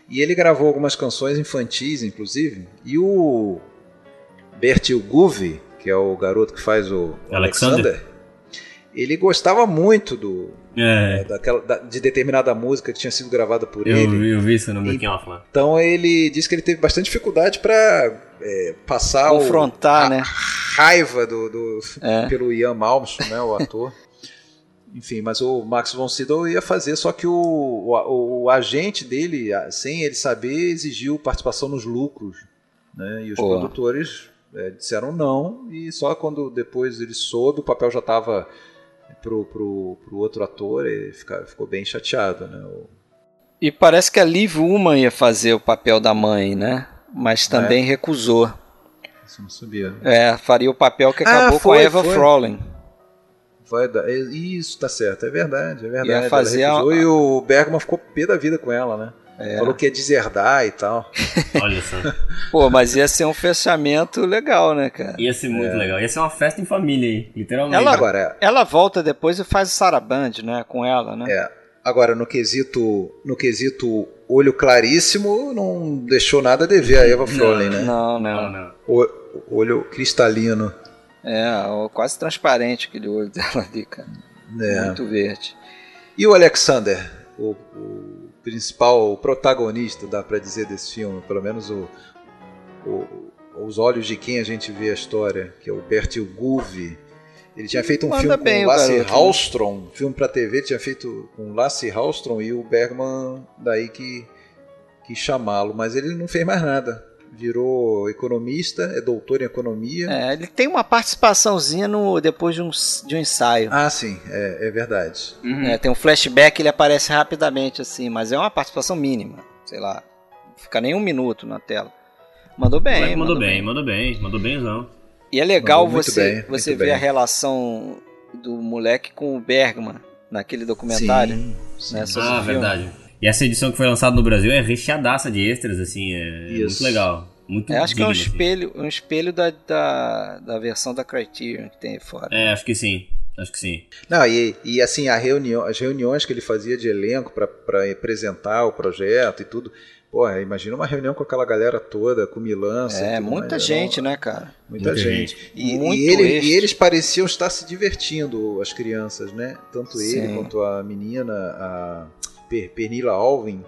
e ele gravou algumas canções infantis, inclusive, e o Bertil Guve, que é o garoto que faz o o Alexander. Alexander, ele gostava muito do, É, daquela, da- de determinada música que tinha sido gravada por eu, ele. eu vi isso no making off lá. Então ele disse que ele teve bastante dificuldade para passar o- Confrontar, a né? raiva do, do- É. pelo Ian Malmsteen, né, o ator. [laughs] Enfim, mas o Max von Sydow ia fazer, só que o, o, o agente dele, sem ele saber, exigiu participação nos lucros. Né, e os Pô. produtores é, disseram não, e só quando depois ele soube, o papel já estava pro, pro, pro outro ator, ele fica- ficou bem chateado. Né, o- E parece que a Liv Ullman ia fazer o papel da mãe, né? Mas também recusou. Isso não sabia. É, faria o papel que Ah, acabou com foi, a Eva foi. Vai dar, é, isso, tá certo, é verdade, é verdade. Ia fazer a- E o Bergman ficou pé da vida com ela, né? É. Falou que ia deserdar e tal. Olha só. [laughs] Pô, mas ia ser um fechamento legal, né, cara? Ia ser muito legal. Ia ser uma festa em família aí, literalmente. Ela- Agora, Ela volta depois e faz o Saraband, né? Com ela, né? é, agora no quesito, no quesito olho claríssimo, não deixou nada a dever a Eva Frolin, né? Não, Não, não. não. O, olho cristalino. É, quase transparente aquele olho dela ali, cara. É. Muito verde. E o Alexander, o, o principal o protagonista, dá pra dizer, desse filme, pelo menos o, o- os olhos de quem a gente vê a história, que é o Bertil Guve. Ele tinha feito um Manda filme bem com Lasse né? Hallström, filme pra TV, tinha feito com Lasse Hallström e o Bergman daí que, que chamá-lo, mas ele não fez mais nada. Virou economista, é doutor em economia. É, ele tem uma participaçãozinha no, depois de um, de um ensaio. Ah, sim, é, é verdade. É, tem um flashback, ele aparece rapidamente assim, mas é uma participação mínima. Sei lá, não fica nem um minuto na tela. Mandou bem, moleque mandou bem, mandou bem, mandou bemzão. E é legal Mandou você, bem, você ver bem. a relação do moleque com o Bergman naquele documentário. Sim, sim. né, Ah, verdade. E essa edição que foi lançada no Brasil é recheadaça de extras, assim, é Isso. muito legal. Muito É, acho que é um assim. espelho, um espelho da, da, da versão da Criterion que tem aí fora. É, acho que sim. Acho que sim. Não, e, e assim, a reunião, as reuniões que ele fazia de elenco para apresentar o projeto e tudo. Porra, imagina uma reunião com aquela galera toda, com Milan. É, muita gente, né, cara? Muita, Muita gente. E, Muito e ele- e eles pareciam estar se divertindo, as crianças, né? Tanto ele Sim. quanto a menina, a Per- Pernilla Alvin,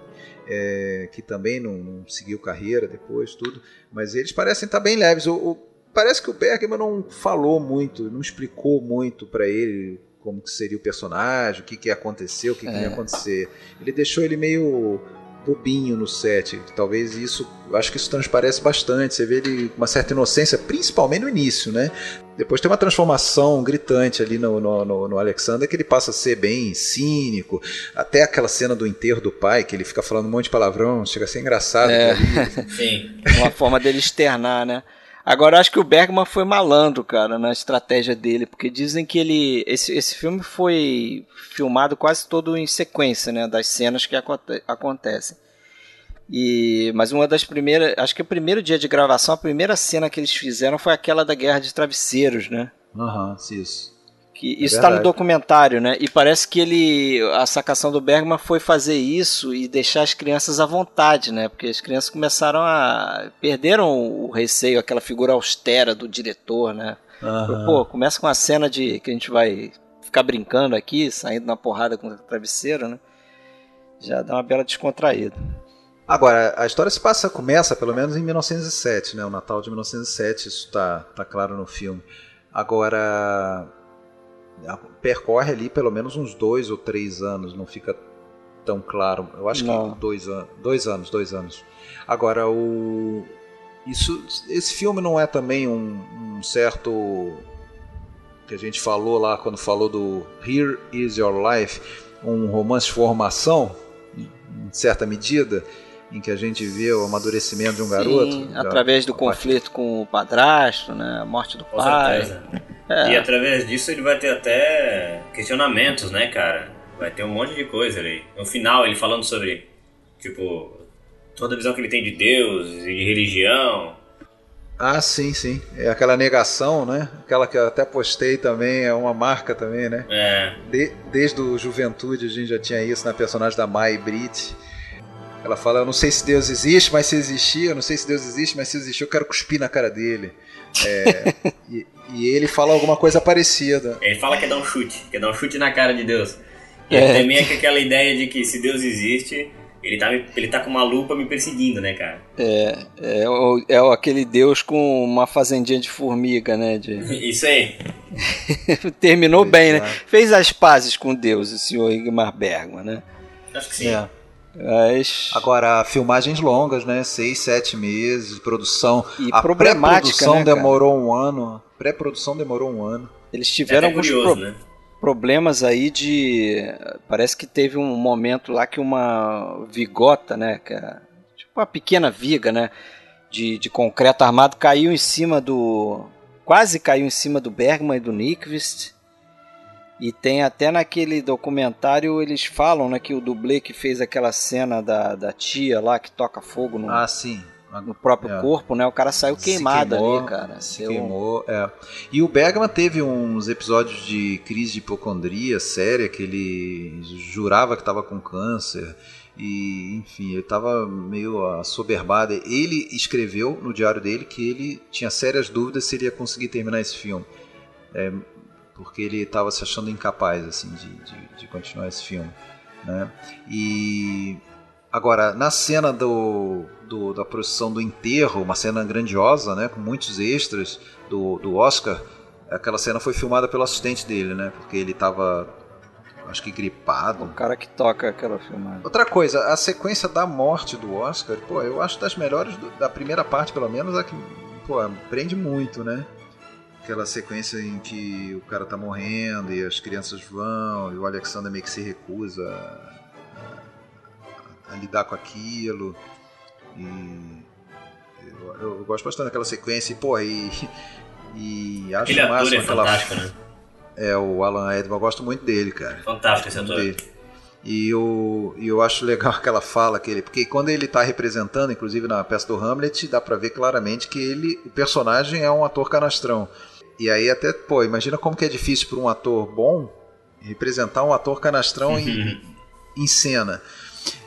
é, que também não, não seguiu carreira depois, tudo. Mas eles parecem estar bem leves. O, o- parece que o Bergman não falou muito, não explicou muito para ele como que seria o personagem, o que, que ia acontecer, o que, que É. ia acontecer. Ele deixou ele meio bobinho no set. Talvez isso, eu acho que isso transparece bastante. Você vê ele com uma certa inocência, principalmente no início, né? Depois tem uma transformação gritante ali no, no, no- no Alexander que ele passa a ser bem cínico. Até aquela cena do enterro do pai, que ele fica falando um monte de palavrão, chega a ser engraçado. É. [laughs] Sim. Uma forma dele externar, né? Agora acho que o Bergman foi malandro, cara, na estratégia dele, porque dizem que ele esse, esse filme foi filmado quase todo em sequência, né, das cenas que aconte acontecem. E mas uma das primeiras, acho que o primeiro dia de gravação, a primeira cena que eles fizeram foi aquela da Guerra de Travesseiros, né? Aham, uhum, isso. Que isso está no documentário, né? E parece que ele. A sacação do Bergman foi fazer isso e deixar as crianças à vontade, né? Porque as crianças começaram a. perderam o receio, aquela figura austera do diretor, né? Uhum. Pô, começa com a cena de que a gente vai ficar brincando aqui, saindo na porrada com o travesseiro, né? Já dá uma bela descontraída. Agora, a história se passa, começa pelo menos em 1907, né? O Natal de 1907, isso tá, tá claro no filme. Agora, percorre ali pelo menos uns dois ou três anos, não fica tão claro. Eu acho não. que dois, an dois anos, dois anos. Agora o isso, esse filme não é também um, um certo que a gente falou lá quando falou do Here Is Your Life, um romance de formação, em certa medida, em que a gente vê o amadurecimento de um Sim, garoto. através do conflito com o padrasto, né, a morte do pai. É. E através disso ele vai ter até questionamentos, né, cara? Vai ter um monte de coisa ali. No final, ele falando sobre, tipo, toda a visão que ele tem de Deus e de religião. Ah, sim, sim. É aquela negação, né? Aquela que eu até postei também, é uma marca também, né? É. De, desde o Juventude a gente já tinha isso na personagem da Mai Brit. Ela fala, eu não sei se Deus existe, mas se existir, eu não sei se Deus existe, mas se existir, eu quero cuspir na cara dele. É, e, e, ele fala alguma coisa parecida. Ele fala que é dar um chute, que é dar um chute na cara de Deus. E é. também é aquela ideia de que se Deus existe, ele tá, ele tá com uma lupa me perseguindo, né, cara? É, é, é aquele Deus com uma fazendinha de formiga, né? De... [laughs] Isso aí. [laughs] Terminou bem, né? Fez as pazes com Deus, o senhor Igmar Bergman, né? Acho que sim. É. Mas... Agora, filmagens longas, né? Seis, sete meses de produção. E a pré-produção né, demorou um ano. Pré-produção demorou um ano. Eles tiveram é alguns curioso, pro... né? problemas aí de. Parece que teve um momento lá que uma vigota, né? Que é tipo uma pequena viga, né? De, de concreto armado caiu em cima do. Quase caiu em cima do Bergman e do Nyquist e tem até naquele documentário eles falam né, que o dublê que fez aquela cena da, da tia lá que toca fogo no, ah, sim. no próprio é. corpo, né? O cara saiu queimado queimou, ali, cara. Se queimou, é. E o Bergman teve uns episódios de crise de hipocondria séria, que ele jurava que estava com câncer. E, enfim, ele estava meio assoberbado. Ele escreveu no diário dele que ele tinha sérias dúvidas se ele ia conseguir terminar esse filme. É, porque ele estava se achando incapaz assim de, de, de, continuar esse filme, né? E agora na cena do, do, da procissão do enterro, uma cena grandiosa, né, com muitos extras do, do Oscar, aquela cena foi filmada pelo assistente dele, né? Porque ele estava acho que gripado. O cara que toca aquela filmagem. Outra coisa, a sequência da morte do Oscar, pô, eu acho das melhores do, da primeira parte, pelo menos, a que pô, prende muito, né? Aquela sequência em que o cara tá morrendo e as crianças vão e o Alexander meio que se recusa a, a, a lidar com aquilo e eu, eu, gosto bastante daquela sequência e pô e, e acho Aquele máximo é aquela né? é o Alan Edman eu gosto muito dele cara fantástico esse ator dele. E eu, eu acho legal [laughs] aquela fala que ele. Porque quando ele está representando, inclusive na peça do Hamlet, dá para ver claramente que ele, o personagem é um ator canastrão. E aí até, pô, imagina como que é difícil para um ator bom representar um ator canastrão em, em cena.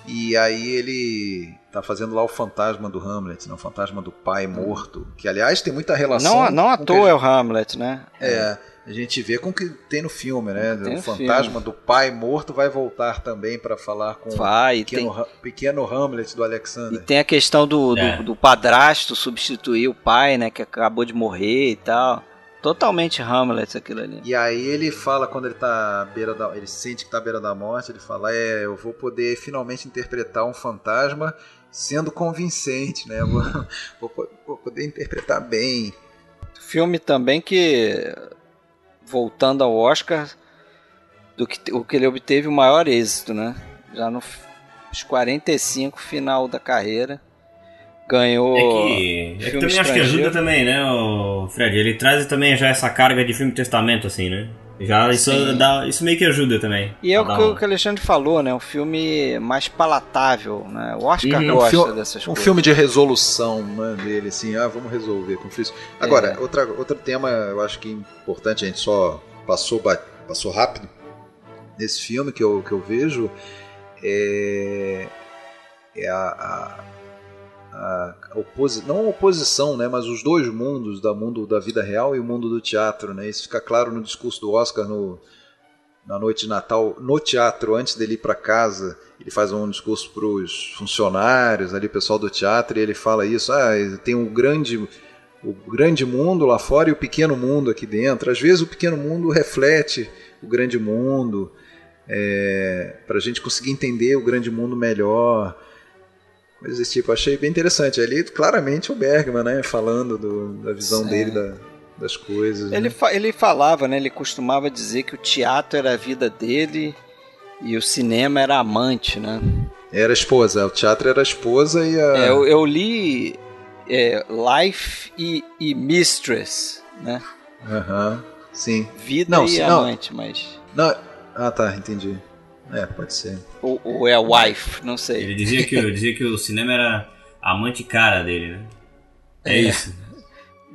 E aí ele tá fazendo lá o fantasma do Hamlet, né? o fantasma do pai morto, que aliás tem muita relação. Não, não à toa gente... é o Hamlet, né? É, a gente vê com o que tem no filme, né? Tem o fantasma filme. do pai morto vai voltar também para falar com vai, o pequeno, tem... pequeno, Hamlet do Alexander. E tem a questão do, é. do, do padrasto substituir o pai, né? Que acabou de morrer e tal. Totalmente Hamlet aquilo ali. E aí ele fala quando ele tá à beira da, ele sente que tá à beira da morte, ele fala: "É, eu vou poder finalmente interpretar um fantasma sendo convincente, né? Vou, [laughs] vou, vou poder interpretar bem". Filme também que voltando ao Oscar do que o que ele obteve o maior êxito, né? Já nos 45 final da carreira ganhou. É que, é que também acho que ajuda também, né, o Fred? Ele traz também já essa carga de filme testamento, assim, né? Já isso, dá, isso meio que ajuda também. E é o que, um... que o Alexandre falou, né? Um filme mais palatável, né? O Oscar uhum. gosta um dessas um coisas. Um filme de resolução né, dele, assim, ah, vamos resolver conflitos. Agora, é. outra, outro tema eu acho que é importante, a gente só passou, passou rápido nesse filme que eu, que eu vejo, é, é a, a a oposi não a oposição, né, mas os dois mundos, da mundo da vida real e o mundo do teatro, né? Isso fica claro no discurso do Oscar no, na noite de Natal, no teatro, antes dele ir para casa, ele faz um discurso para os funcionários, ali o pessoal do teatro, e ele fala isso, ah, tem um grande o grande mundo lá fora e o pequeno mundo aqui dentro. Às vezes o pequeno mundo reflete o grande mundo, é, para a gente conseguir entender o grande mundo melhor coisas desse tipo. Achei bem interessante. Ali, claramente, o Bergman, né? Falando do, da visão Sim. dele da, das coisas. Ele, né? fa ele falava, né? Ele costumava dizer que o teatro era a vida dele e o cinema era amante, né? Era a esposa. O teatro era a esposa e a... É, eu, eu li é, Life e, e, Mistress, né? Aham, uhum. sim. Vida não, e não, amante, mas... Não, ah, tá, entendi. É, pode ser. Ou, ou é a wife, não sei. Ele dizia que, dizia que o cinema era a amante cara dele, né? É, é, isso.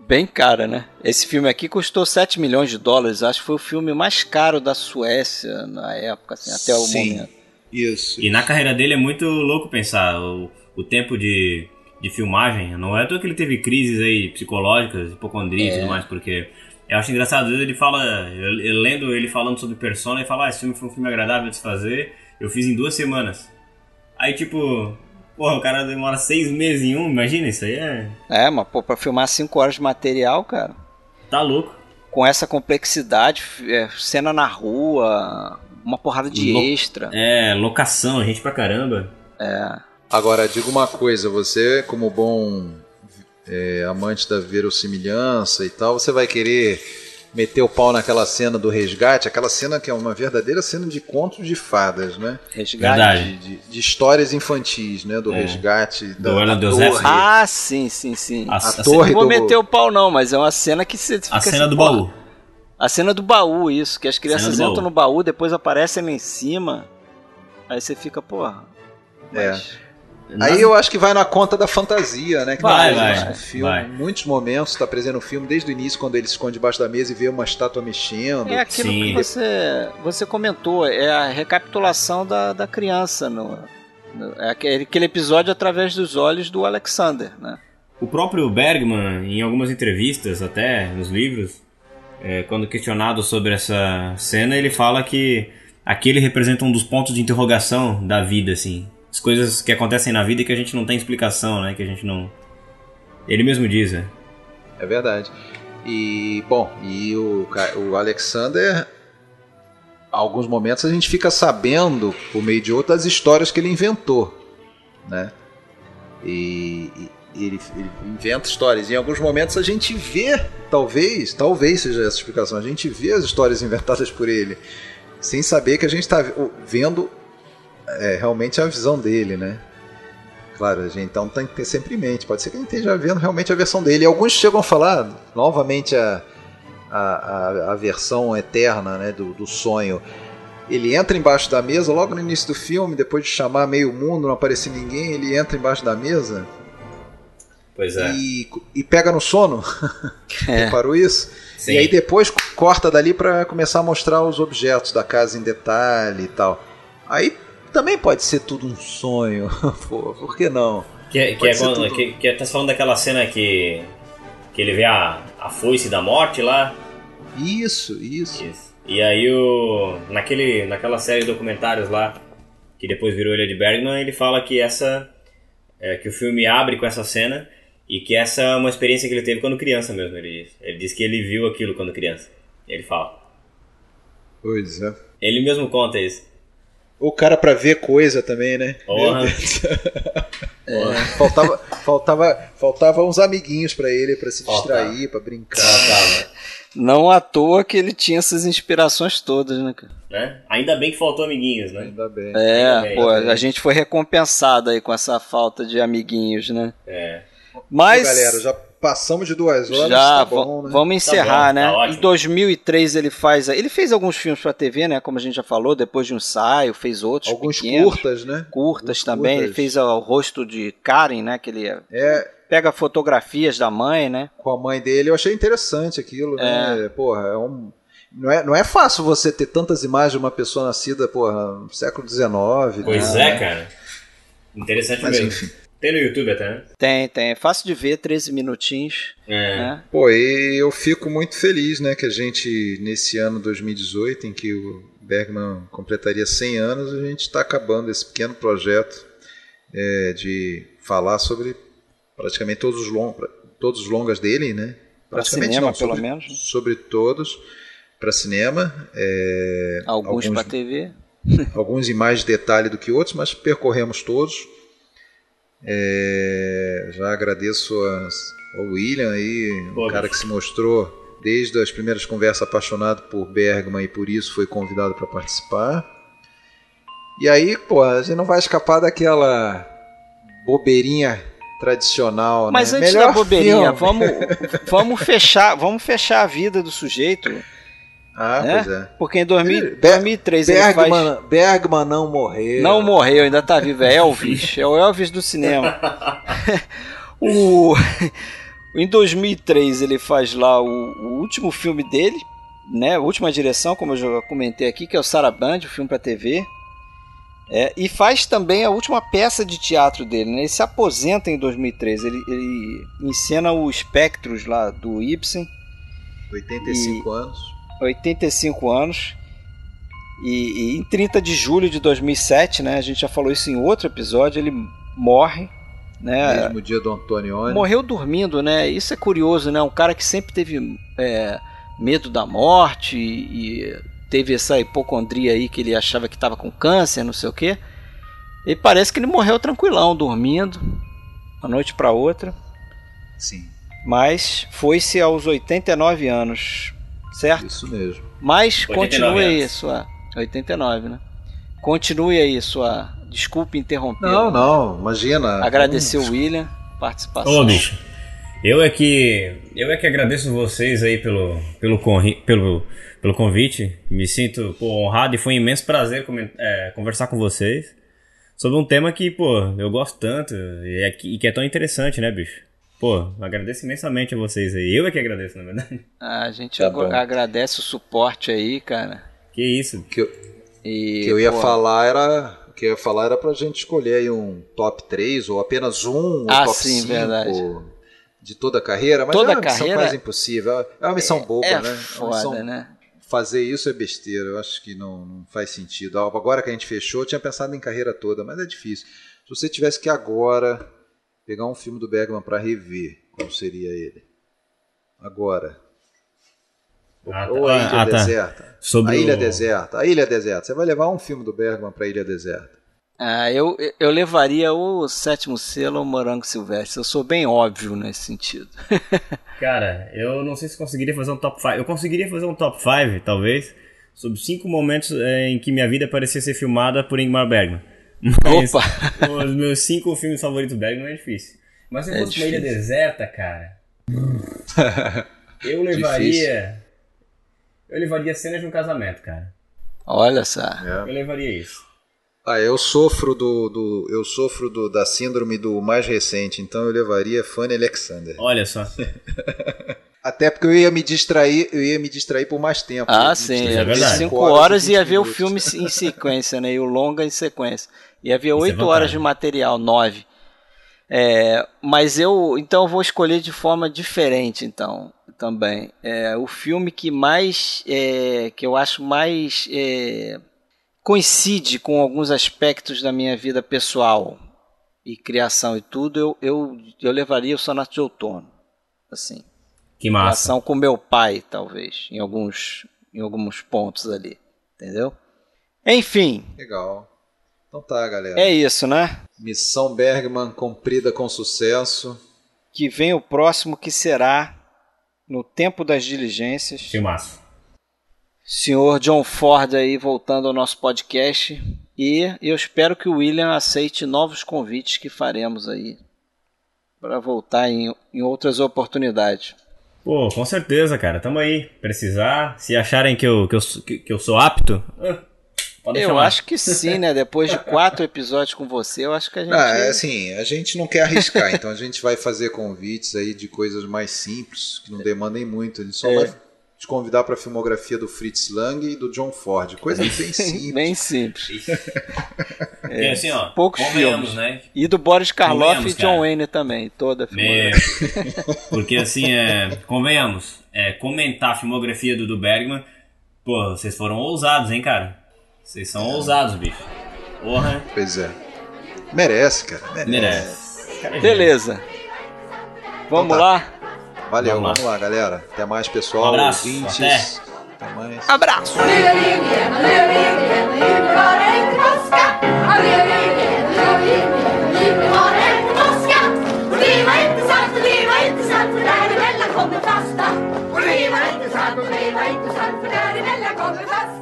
Bem cara, né? Esse filme aqui custou 7 milhões de dólares. Acho que foi o filme mais caro da Suécia na época, assim, até o Sim, momento. Isso. E na carreira dele é muito louco pensar o, o tempo de, de filmagem. Não é à toa que ele teve crises aí psicológicas, hipocondria é. e tudo mais, porque eu acho engraçado, às vezes ele fala, eu, eu lendo ele falando sobre Persona, e fala, ah, esse filme foi um filme agradável de se fazer, eu fiz em duas semanas. Aí, tipo, porra, o cara demora seis meses em um, imagina isso aí é... É, mas pô, pra filmar cinco horas de material, cara... Tá louco. Com essa complexidade, é, cena na rua, uma porrada de Lo extra. É, locação, gente pra caramba. É. Agora, diga uma coisa, você como bom é, amante da verossimilhança e tal, você vai querer meter o pau naquela cena do resgate, aquela cena que é uma verdadeira cena de contos de fadas, né? Resgate. De, de, de histórias infantis, né? Do é. resgate do da, da torre. Ah, sim, sim, sim. A, a, a torre não vou do... meter o pau não, mas é uma cena que você fica A cena assim, do baú. A cena do baú, isso, que as crianças entram baú. no baú, depois aparecem lá em cima. Aí você fica, porra. É. Mas... É. Aí eu acho que vai na conta da fantasia, né? Que vai, vai, no filme, vai. muitos momentos está presente no filme, desde o início, quando ele se esconde debaixo da mesa e vê uma estátua mexendo. É aquilo Sim. que você, você comentou, é a recapitulação da, da criança. No, no, é aquele episódio através dos olhos do Alexander, né? O próprio Bergman, em algumas entrevistas, até nos livros, é, quando questionado sobre essa cena, ele fala que aquele representa um dos pontos de interrogação da vida, assim as coisas que acontecem na vida e que a gente não tem explicação, né? Que a gente não. Ele mesmo diz, né? É verdade. E, bom, e o, o Alexander, alguns momentos a gente fica sabendo, por meio de outras histórias que ele inventou, né? E, e ele, ele, inventa histórias. E em alguns momentos a gente vê, talvez, talvez seja essa explicação, a gente vê as histórias inventadas por ele, sem saber que a gente está vendo é realmente a visão dele, né? Claro, a gente então tem que ter sempre em mente. Pode ser que a gente esteja vendo realmente a versão dele. E alguns chegam a falar novamente a, a, a, a versão eterna né, do, do sonho. Ele entra embaixo da mesa logo no início do filme, depois de chamar meio mundo, não aparecer ninguém, ele entra embaixo da mesa. Pois é. E, e pega no sono. [laughs] É. Reparou isso? Sim. E aí depois corta dali para começar a mostrar os objetos da casa em detalhe e tal. Aí também pode ser tudo um sonho. [laughs] Pô, por que não? Que, que é quando, tudo... que, que tá falando daquela cena que, que ele vê a, a foice da morte lá. Isso, isso. isso. E aí o. Naquele, naquela série de documentários lá, que depois virou Ilha de Bergman, ele fala que essa. É, que o filme abre com essa cena e que essa é uma experiência que ele teve quando criança mesmo, ele diz. Ele diz que ele viu aquilo quando criança. Ele fala. Pois é. Ele mesmo conta isso. O cara para ver coisa também, né? [laughs] É. faltava, faltava, faltava uns amiguinhos para ele para se distrair, para brincar. Faltava. Não à toa que ele tinha essas inspirações todas, né, cara? Né? Ainda bem que faltou amiguinhos, né? Ainda bem. É, bem, pô, ainda bem. a gente foi recompensado aí com essa falta de amiguinhos, né? É. Mas Pô, galera, já passamos de duas horas, já tá bom, né? vamos encerrar, bom, né? tá em 2003 ele faz, ele fez alguns filmes pra TV, né? Como a gente já falou, depois de um ensaio, fez outros Alguns pequenos, curtas, né? curtas Alguns também. Ele curtas. fez ó, o rosto de Karen, né? Que ele É, pega fotografias da mãe, né? com a mãe dele, eu achei interessante aquilo, É. né? Porra, é um. Não é, não é fácil você ter tantas imagens de uma pessoa nascida, porra, no século XIX. Pois né? é, cara. Interessante Mas mesmo. enfim. Tem no YouTube até, né? Tem, tem. É fácil de ver, 13 minutinhos, É. né? Pô, e eu fico muito feliz, né, que a gente, nesse ano 2018, em que o Bergman completaria 100 anos, a gente está acabando esse pequeno projeto é, de falar sobre praticamente todos os, long, todos os longas dele, né? Pra Praticamente cinema, não, pelo sobre, menos. Sobre todos, para cinema. é, Alguns, pra TV. [laughs] alguns em mais detalhe do que outros, mas percorremos todos. É, já agradeço as- ao William aí, um cara que se mostrou desde as primeiras conversas apaixonado por Bergman e por isso foi convidado para participar. E aí, pô, a gente não vai escapar daquela bobeirinha tradicional, Mas né? antes Melhor da bobeirinha, filme. vamos, vamos fechar, vamos fechar a vida do sujeito, Ah, né? pois é. porque em 2000, Ber- 2003 ele faz Bergman, Bergman não morreu. Não morreu, ainda tá vivo. É Elvis. É o Elvis do cinema. [laughs] [laughs] o... [laughs] Em 2003 ele faz lá o, o último filme dele, né? A última direção, como eu já comentei aqui, que é o Saraband, o filme para TV. É, e faz também a última peça de teatro dele. Né? Ele se aposenta em 2003. Ele, ele encena o Espectros lá do Ibsen. 85 anos. 85 anos. E, e em 30 de julho de 2007, né, a gente já falou isso em outro episódio, ele morre, né? Mesmo dia do Antonioni. Morreu dormindo, né? Isso é curioso, né? Um cara que sempre teve é, medo da morte e, e teve essa hipocondria aí que ele achava que estava com câncer, não sei o quê. E parece que ele morreu tranquilão, dormindo, uma noite para outra. Sim, Mas foi-se aos 89 anos, certo? isso mesmo. Mas 89 continue aí anos. sua. 89, né? Continue aí sua. Desculpe interromper. Não, não, imagina. Agradecer o William, participação. Ô, bicho. Eu é que eu é que agradeço vocês aí pelo pelo pelo, pelo convite. Me sinto pô, honrado e foi um imenso prazer é, conversar com vocês sobre um tema que pô eu gosto tanto e, é que, e que é tão interessante, né, bicho? Pô, agradeço imensamente a vocês aí. Eu é que agradeço, na verdade. A gente Tá agradece o suporte aí, cara. Que isso? Que eu, E, que eu ia pô, falar era. O que eu ia falar era pra gente escolher aí um top 3 ou apenas um Ah, top sim, 5 verdade. de toda a carreira, mas Toda é uma a missão carreira quase impossível. É uma missão boba, é né? É uma foda, missão- né? Fazer isso é besteira, eu acho que não, não faz sentido. Agora que a gente fechou, eu tinha pensado em carreira toda, mas é difícil. Se você tivesse que agora pegar um filme do Bergman pra rever, qual seria ele? Agora. Ah, Ou a tá. Ilha Ah, tá. Deserta. Sobre a Ilha o- Deserta. A Ilha Deserta. Você vai levar um filme do Bergman pra Ilha Deserta. Ah, eu, eu levaria o sétimo selo ao Morango Silvestre. Eu sou bem óbvio nesse sentido. [laughs] Cara, eu não sei se conseguiria fazer um top 5. Eu conseguiria fazer um top 5, talvez, sobre cinco momentos é, em que minha vida parecia ser filmada por Ingmar Bergman. Mas Opa! os meus cinco filmes favoritos do Bergman é difícil. Mas se É fosse uma ilha difícil. deserta, cara, eu [laughs] levaria. Eu levaria cenas de um casamento, cara. Olha só. Eu levaria isso. Ah, eu sofro do, do eu sofro do, da síndrome do mais recente, então eu levaria Fanny Alexander. Olha só. [laughs] Até porque eu ia me distrair, eu ia me distrair por mais tempo. Ah, me sim. é verdade. por 5 cinco horas e e ia 20 ver o filme em sequência, né? E o longa em sequência. Ia ver é 8 vantagem. horas de material, 9. É, mas eu então eu vou escolher de forma diferente então também é, o filme que mais é, que eu acho mais é, coincide com alguns aspectos da minha vida pessoal e criação e tudo eu, eu, eu levaria o Sonato de Outono assim Que massa. relação com meu pai, talvez, em alguns, em alguns pontos ali, entendeu? Enfim, Legal. Então tá, galera. é isso, né? Missão Bergman cumprida com sucesso. Que vem o próximo que será No Tempo das Diligências. Filmaço. Senhor John Ford aí voltando ao nosso podcast. E eu espero que o William aceite novos convites que faremos aí para voltar em, em outras oportunidades. Pô, com certeza, cara. Tamo aí. Precisar. Se acharem que eu, que eu, que eu sou apto. ah, podem Eu chamar. acho que sim, né? Depois de quatro episódios com você, eu acho que a gente. Ah, é assim, a gente não quer arriscar, então a gente vai fazer convites aí de coisas mais simples, que não demandem muito. A gente só É. vai te convidar para a filmografia do Fritz Lang e do John Ford. Coisa [laughs] bem simples. Bem simples. E assim, ó. poucos convenhamos, filmes. né? E do Boris Karloff Convenhamos, e John cara. Wayne também, toda a Meu. filmografia. Porque assim, é, convenhamos, é, comentar a filmografia do, do Bergman, pô, vocês foram ousados, hein, cara? Vocês são ousados, bicho. Porra, Pois é. Merece, cara. Merece. merece. É Beleza. Vamos Então tá. lá? Valeu, Vamos lá. vamos lá, galera. Até mais, pessoal. Um abraço, ouvintes. Até mais. Abraço! Och det var inte sant, och det var inte sant, för däremellan kommer fasta.